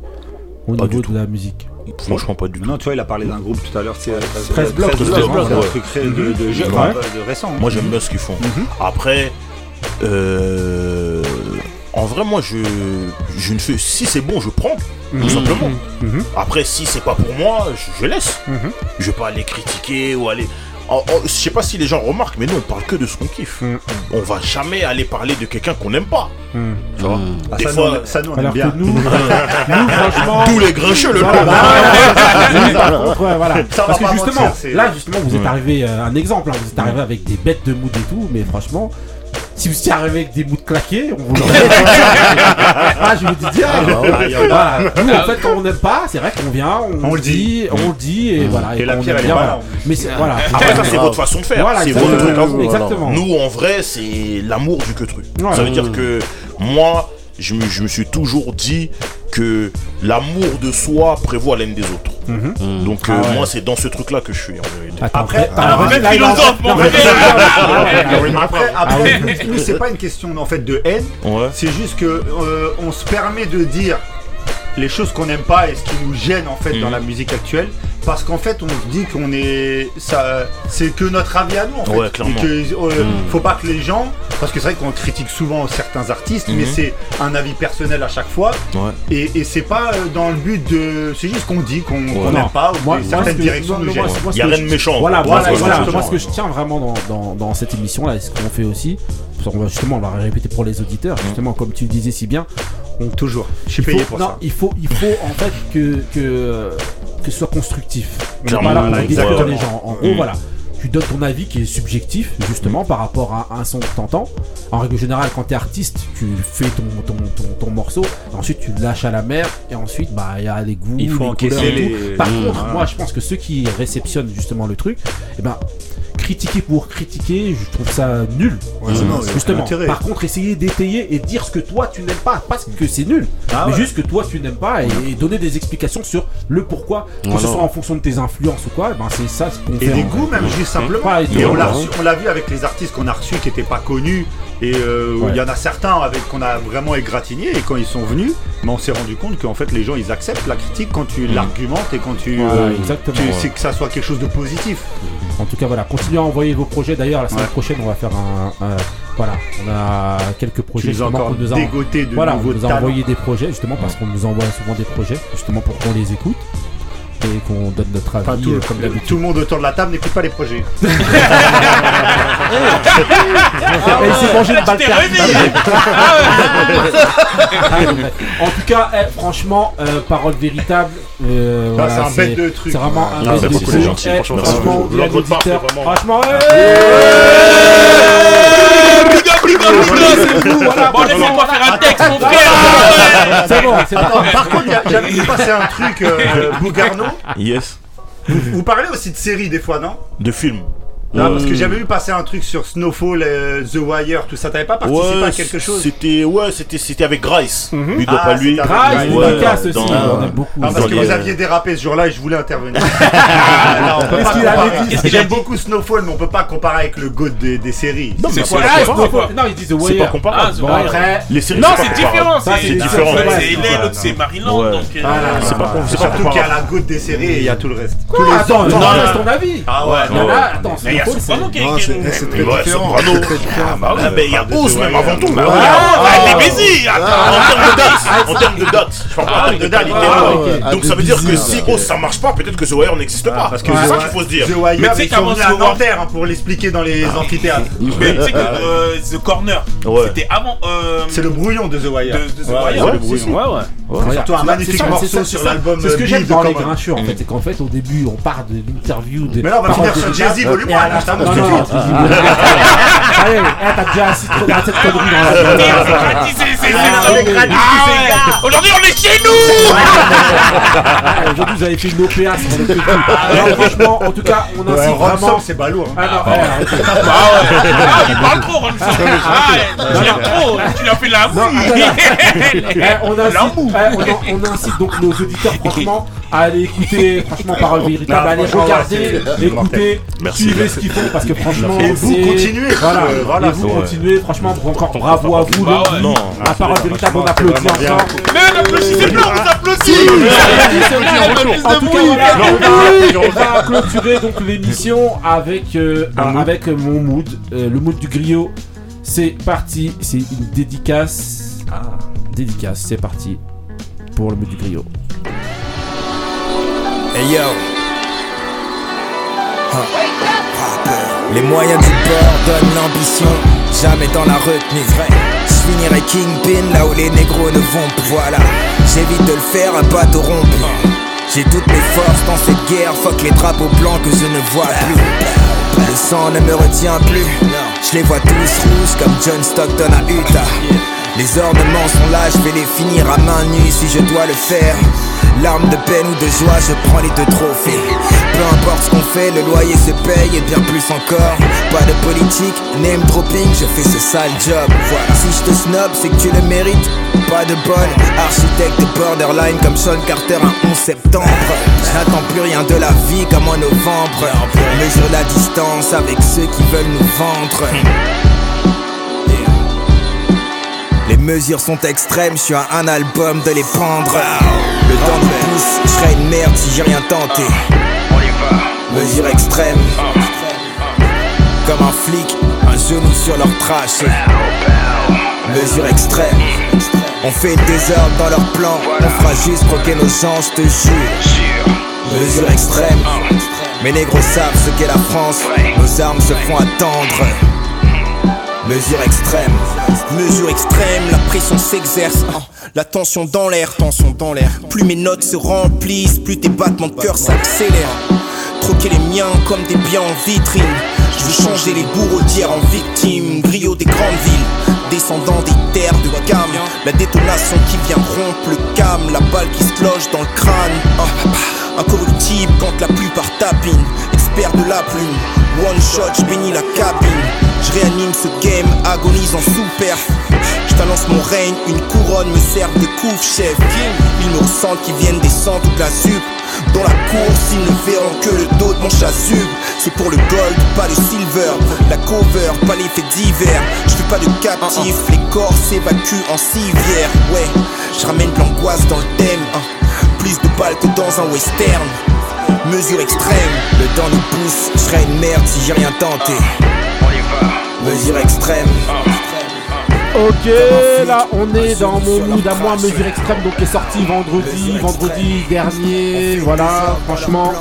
au Pas niveau de la musique? Franchement, pas du tout. Non, tu vois, il a parlé d'un groupe tout à l'heure. c'est- 13 blocs, 13 13 blocs, blocs, c'est un ouais. truc très- de, de, jeune, Ouais. enfin, de récent. hein. Moi j'aime bien ce qu'ils font. Après, euh, en vrai, moi je, je ne fais. Si c'est bon, je prends, Mhm. tout simplement. Mhm. Après, si c'est pas pour moi, je, je laisse. Mhm. Je vais pas aller critiquer ou aller. En- en- je sais pas si les gens remarquent, mais nous on parle que de ce qu'on kiffe. Mhm. On va jamais aller parler de quelqu'un qu'on n'aime pas. Tu vois Ah, Des ça, fois, nous, ça, nous, on aime Alors que bien. <laughs> nous, nous, franchement. Tous les grincheux le Voilà, <laughs> par contre, ouais, voilà. Ça, Parce que justement, mentir, là, justement, vous êtes arrivé, euh, un exemple, hein, vous êtes arrivé avec des bêtes de mood et tout, mais franchement, si vous étiez arrivé avec des moods claqués, on vous l'aurait <laughs> Ah, je vous dis direct. Ah, ouais, y en a. Voilà. Nous, en fait, quand on n'aime pas, c'est vrai qu'on vient, on, On le dit, dit. on le dit, et voilà. Et la pierre, elle est pas là, Mais c'est, voilà. Après, ça, c'est votre façon de faire. Voilà, c'est exactement. votre truc à vous. Exactement. Nous, en vrai, c'est l'amour du que truc. Ça veut dire que moi, je me, je me suis toujours dit que l'amour de soi prévoit l'haine des autres. Mhm. Donc, Ah euh, ouais. moi, c'est dans ce truc-là que je suis. Attends, Après, là, philosophe, mon. Ah, ah. Après, Ah après nous, c'est pas une question en fait de haine. Ouais. C'est juste que euh, on se permet de dire les choses qu'on n'aime pas et ce qui nous gêne en fait dans Mhm. la musique actuelle parce qu'en fait on se dit qu'on est ça c'est que notre avis à nous en fait Ouais, clairement. et que euh, Mhm. faut pas que les gens parce que c'est vrai qu'on critique souvent certains artistes mais Mhm. c'est un avis personnel à chaque fois Ouais. et, et c'est pas euh, dans le but de c'est juste qu'on dit qu'on Ouais. n'aime pas ou Moi- que moi, certaines directions non, nous gênent Il y a rien de méchant. Voilà, voilà, c'est voilà. exactement. Moi, ce que je tiens vraiment dans, dans, dans cette émission-là, et ce qu'on fait aussi, justement, on va répéter pour les auditeurs, justement, comme tu le disais si bien, on, toujours je suis il payé faut, pour non, ça il faut, il faut en fait que, que, que ce soit constructif. On est Clairement, pas là pour voilà, détruire les exactement. gens. En gros, Mm. voilà. Tu donnes ton avis qui est subjectif, justement, par rapport à un son que t'entends. En règle générale, quand t'es artiste, tu fais ton, ton, ton, ton morceau, ensuite tu le lâches à la mer, et ensuite, bah, il y a les goûts, Il faut les encaisser couleurs et les- tout. Par Mmh, contre, voilà. moi, je pense que ceux qui réceptionnent justement le truc, eh ben, critiquer pour critiquer, je trouve ça nul. Ouais, non, Justement. Par contre, essayer d'étayer et dire ce que toi tu n'aimes pas, parce que c'est nul, Ah mais ouais. juste que toi tu n'aimes pas et, et donner des explications sur le pourquoi, que ce soit en fonction de tes influences ou quoi, ben c'est ça ce qu'on Et des goûts même juste simplement. Pas et tout, on l'a ouais. vu avec les artistes qu'on a reçus qui n'étaient pas connus. Et euh, il Ouais. y en a certains avec qu'on a vraiment égratigné et quand ils sont venus, mais on s'est rendu compte qu'en fait les gens ils acceptent la critique quand tu l'argumentes et quand tu, Voilà, euh, exactement, tu ouais. sais que ça soit quelque chose de positif. En tout cas, voilà, continuez à envoyer vos projets. D'ailleurs, la semaine Ouais. prochaine, on va faire un. un- voilà, on a quelques projets. nous justement, encore nous a, de voilà, on nous a envoyé des projets, justement, parce qu'on nous envoie souvent des projets, justement, pour qu'on les écoute et qu'on donne notre avis, Enfin, tout, euh, comme d'habitude. tout le monde autour de la table n'écoute pas les projets. <laughs> Et il s'est mangé une balle t'es perdue. réveillé. Ah, ouais. en tout cas, eh, franchement, euh, parole véritable. euh, Ah, voilà, c'est un bête de truc. C'est vraiment un Ah, bête de truc. c'est gentil, Eh, franchement, franchement, c'est vous, voilà. Bon, laissez-moi faire un texte, mon frère. C'est bon, c'est bon. Attends, par contre, j'avais vu passer un truc, euh, Bougarno. Yes. Vous, vous parlez aussi de séries des fois, non? De film. Non, Euh, parce que j'avais vu passer un truc sur Snowfall, euh, The Wire, tout ça. T'avais pas participé Ouais, à quelque chose C'était ouais, c'était c'était avec Grace. Big up Ah, à lui. Grace, Ouais, dédicace aussi, dans- on aime beaucoup. Ah, parce dans que les- vous aviez dérapé ce jour-là et je voulais intervenir. <laughs> Ah, pas J'aime a beaucoup Snowfall, mais on peut pas comparer avec le GOAT des, des séries. Non, mais C'est c'est pas c'est comparable. Non, il dit The C'est Wire. pas comparable. Bon, après. Les séries Non, c'est c'est pas différent. comparable. C'est c'est différent. C'est c'est c'est l'autre c'est Maryland. Donc, euh. C'est pas C'est c'est pas surtout qu'il y a comparable. la GOAT des séries et il y a tout le reste. Quoi Attends, non, non, laisse non. ton avis. Ah ouais, a, attends, y. C'est très différent. Ah, bah ah, bah, il y a ah, bah, Ous même avant tout. Les baisers En termes de dates. Je parle pas en termes de dates. Donc ça veut dire que si Ous ça marche pas, peut-être que The Wire n'existe pas. Parce que c'est ça qu'il faut se dire. The Wire, mais c'est à Nanterre hein, pour l'expliquer dans les amphithéâtres. Mais tu sais que euh, The Corner, c'était avant. Euh, c'est le brouillon de The Wire. Le brouillon. Ouais, ouais. Surtout un magnifique morceau sur l'album. C'est ce que euh, j'aime dans les grinchure en fait. C'est qu'en fait, au début, on part de l'interview de. Mais là, on va finir sur Jay-Z volume 1. Ah, Starbucks. Non, non, Allez, t'as ah, ah, déjà assis trop dans cette connerie dans la C'est gratuit, c'est gratuit, c'est. Aujourd'hui, on est chez nous. Aujourd'hui, vous avez fait une OPA, c'est Alors, franchement, en tout cas, on incite vraiment. c'est balourd. Hein. Ah non, ah, il parle trop, Ransom. Tu l'as trop, tu l'as fait la <laughs> eh, mouille. Eh, on incite donc nos auditeurs, franchement à aller écouter franchement Parole <laughs> Véritable, aller franchement, regarder, écouter, suivez ce qu'ils font parce que franchement Et vous continuez, voilà, voilà, et vous continuez franchement encore bravo à vous Bah non, Ah, à Parole Véritable on applaudit encore. Mais n'applaudissez pas, on applaudit. en tout cas, on va, on va clôturer donc l'émission avec, euh, avec mon mood, euh, le mood du griot. C'est parti, c'est une dédicace. Dédicace, c'est parti pour le mood du griot. Hey yo. Huh. Les moyens du bord donnent l'ambition, jamais dans la retenue. Je finirai Kingpin là où les négros ne vont plus. Voilà, j'évite de le faire à bateau rompu. J'ai toutes mes forces dans cette guerre, fuck les drapeaux blancs que je ne vois plus. Le sang ne me retient plus, je les vois tous rouges comme John Stockton à Utah. Les ornements sont là, je vais les finir à main nue si je dois le faire. Larmes de peine ou de joie, je prends les deux trophées. Peu importe ce qu'on fait, le loyer se paye et bien plus encore. Pas de politique, name dropping, je fais ce sale job. Voilà. Si je te snob, c'est que tu le mérites. Pas de bol, architecte de borderline comme Sean Carter un 11 septembre. J'attends plus rien de la vie comme en novembre. Mesure la distance avec ceux qui veulent nous vendre. Les mesures sont extrêmes, je suis à un album de les pendre. Le temps nous pousse, je serais une merde si j'ai rien tenté. Mesure extrême. Comme un flic, un genou sur leur trash. Mesure extrême. On fait le désordre dans leur plan. On fera juste croquer nos gens, je te jure. Mesure extrême. Mes négros savent ce qu'est la France. Nos armes se font attendre. Mesure extrême. Mesure extrême, la pression s'exerce. Ah, La tension dans l'air, tension dans l'air. Plus mes notes se remplissent, plus tes battements de cœur s'accélèrent. Troquer les miens comme des biens en vitrine. Je veux changer les bourreaux d'hier en victimes. Griot des grandes villes, descendant des terres de gamme. La détonation qui vient rompre le cam, la balle qui se loge dans le crâne. Ah, Incorruptible quand la plupart tapine. Expert de la plume, one shot, je bénis la cabine. Je réanime ce game, agonise en sous-perf. Je t'annonce mon règne, une couronne me sert de couvre chef. Ils me ressentent qui viennent descendre toute la zup. Dans la course, ils ne verront que le dos de mon chasuble. C'est pour le gold, pas le silver. La cover, pas les faits divers. Je fais pas de captif, les corps s'évacuent en civière. Ouais, je ramène de l'angoisse dans le thème. hein. Plus de balles que dans un western. Mesure extrême, le temps nous pousse. Je serais une merde si j'ai rien tenté. Mesure extrême. Ok, là on est dans mon mood à moi, mesure extrême, donc est sorti vendredi, vendredi dernier. Voilà, franchement,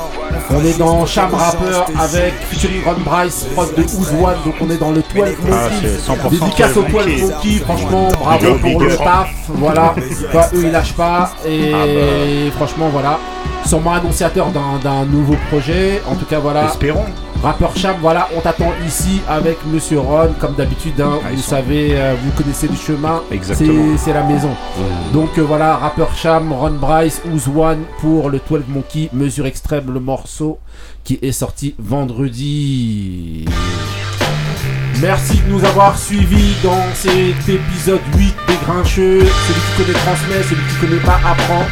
on est dans Cham Rapper avec featuring Ron Bryce, prod de Ouzwan, donc on est dans le 12 Ah, Monkey. c'est 100% Dédicace au 12 Monkey. Franchement, bravo pour le taf. Voilà, Bah, eux ils lâchent pas, et Ah bah. franchement, voilà. Sûrement annonciateur d'un nouveau projet, en tout cas, voilà. Espérons. Rappeur Cham, voilà, on t'attend ici avec Monsieur Ron, comme d'habitude, hein, vous savez, euh, vous connaissez le chemin, Exactement. c'est c'est la maison. Donc euh, voilà, rappeur Cham, Ron Bryce, Ouzwan pour le 12 Monkey, mesure extrême, le morceau qui est sorti vendredi. Merci de nous avoir suivis dans cet épisode 8 des Grincheux. Celui qui connaît transmet, celui qui connaît pas apprend.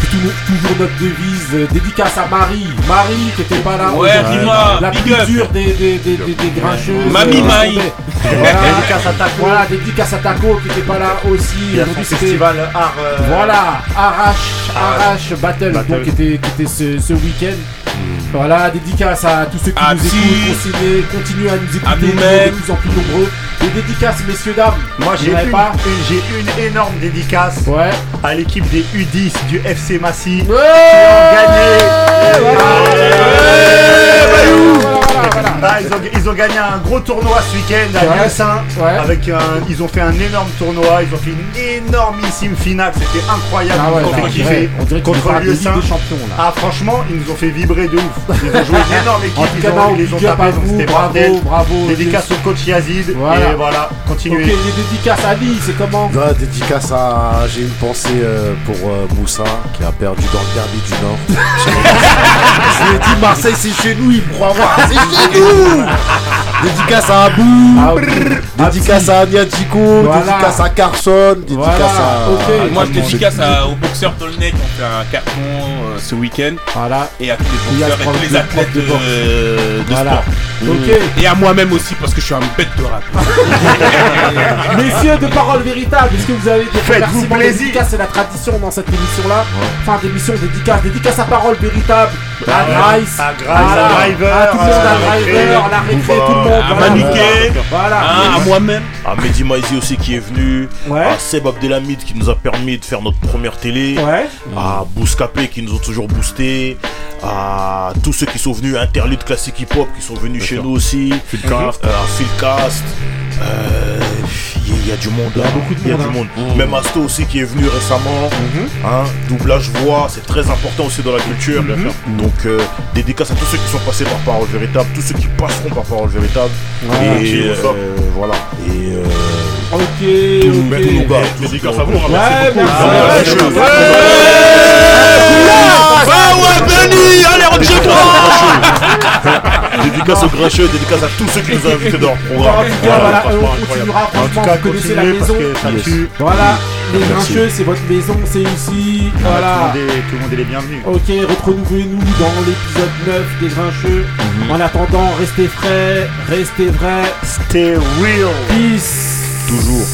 C'est toujours, toujours notre devise. Euh, Dédicace à Marie. Marie qui était pas là. Ouais, dis-moi, La dure des, des, des, des, des Grincheux. Mamie Euh, Maï. Voilà. Dédicace à Taco. Voilà, dédicace à Taco qui était pas là aussi. Aujourd'hui, festival art, euh, Voilà, Arrache, Arrache Battle, Battle. donc qui était, qui était ce, ce week-end. Voilà, dédicace à tous ceux qui À nous Psy. écoutent, continuez, continuez à nous écouter, À nous de plus en plus nombreux. Des dédicaces, messieurs, dames. Moi j'ai une, pas une- j'ai une énorme dédicace Ouais. à l'équipe des U10 du FC Massy qui Ouais ont gagné. Ah, ils, ont, ils ont gagné un gros tournoi ce week-end à Ouais. Lieusaint. Ouais. Avec un, ils ont fait un énorme tournoi. Ils ont fait une énormissime finale. C'était incroyable. Ah ouais, ils ont fait on kiffer contre Champions, là. Ah, franchement, ils nous ont fait vibrer de ouf. Ils ont joué <laughs> une énorme équipe. Ils, cas, ont, ils les ont tapés. Donc c'était bravo, bordel. bravo. Dédicace au coach Yazid. Voilà. Et voilà, continuez. Ok, les dédicaces à Lee, c'est comment dédicace à. J'ai une pensée euh, pour euh, Moussa qui a perdu dans le derby du Nord. <laughs> Je lui ai dit Marseille c'est chez nous, il me croit. C'est chez nous Dédicace à Abou, dédicace à Aniatico, Voilà. dédicace à Carson, dédicace Voilà, à. Moi, je dédicace à- au boxeur Tolnay qui ont fait un carton ce week-end. Voilà. Et à tous les a boxeurs et tous les athlètes de, de boxe. euh, de Voilà. sport. Ok. Et à moi-même aussi parce que je suis un bête de rap. <laughs> Messieurs de parole véritable, est-ce que vous avez des Faites-vous remerciements, dédicaces C'est la tradition dans cette émission-là. Enfin, d'émission dédicace, dédicace à parole véritable. Bah à ouais. Grice, À Grice, à Driver, à tout le monde, à Driver, la récré, Bouba, tout le monde. à voilà. Maniquet, Voilà. hein, à moi-même. à Mehdi Maizi aussi qui est venu, Ouais. à Seb Abdelhamid qui nous a permis de faire notre première télé, Ouais. à Bouscapé qui nous ont toujours boosté, à tous ceux qui sont venus, Interlude Classique Hip Hop qui sont venus chez nous aussi, Philcast. euh, Philcast, euh, il y, a- y a du monde, il y a beaucoup de monde, du hein. monde. Même Asto aussi qui est venu récemment, hein, doublage voix, c'est très important aussi dans la culture. Donc euh, dédicace à tous ceux qui sont passés par Parole Véritable, tous ceux qui passeront par Parole Véritable. Et euh, voilà. Et Ok, tous tous nos ok. gars. À vous, Ouais, remercie beaucoup. Ouais, Ah ouais, Benny Allez, rentre chez toi <laughs> Dédicace aux grincheux, dédicace à tous ceux qui nous ont invités dans leur programme. voilà, on incroyable. continuera. En tout Franchement, cas, vous connaissez la maison. ça. Voilà, les grincheux, c'est votre maison, c'est ici. Voilà. tout le monde est les bienvenus. Ok, retrouvez-nous dans l'épisode 9 des Grincheux. En attendant, restez frais, restez vrais. Stay real. Peace toujours.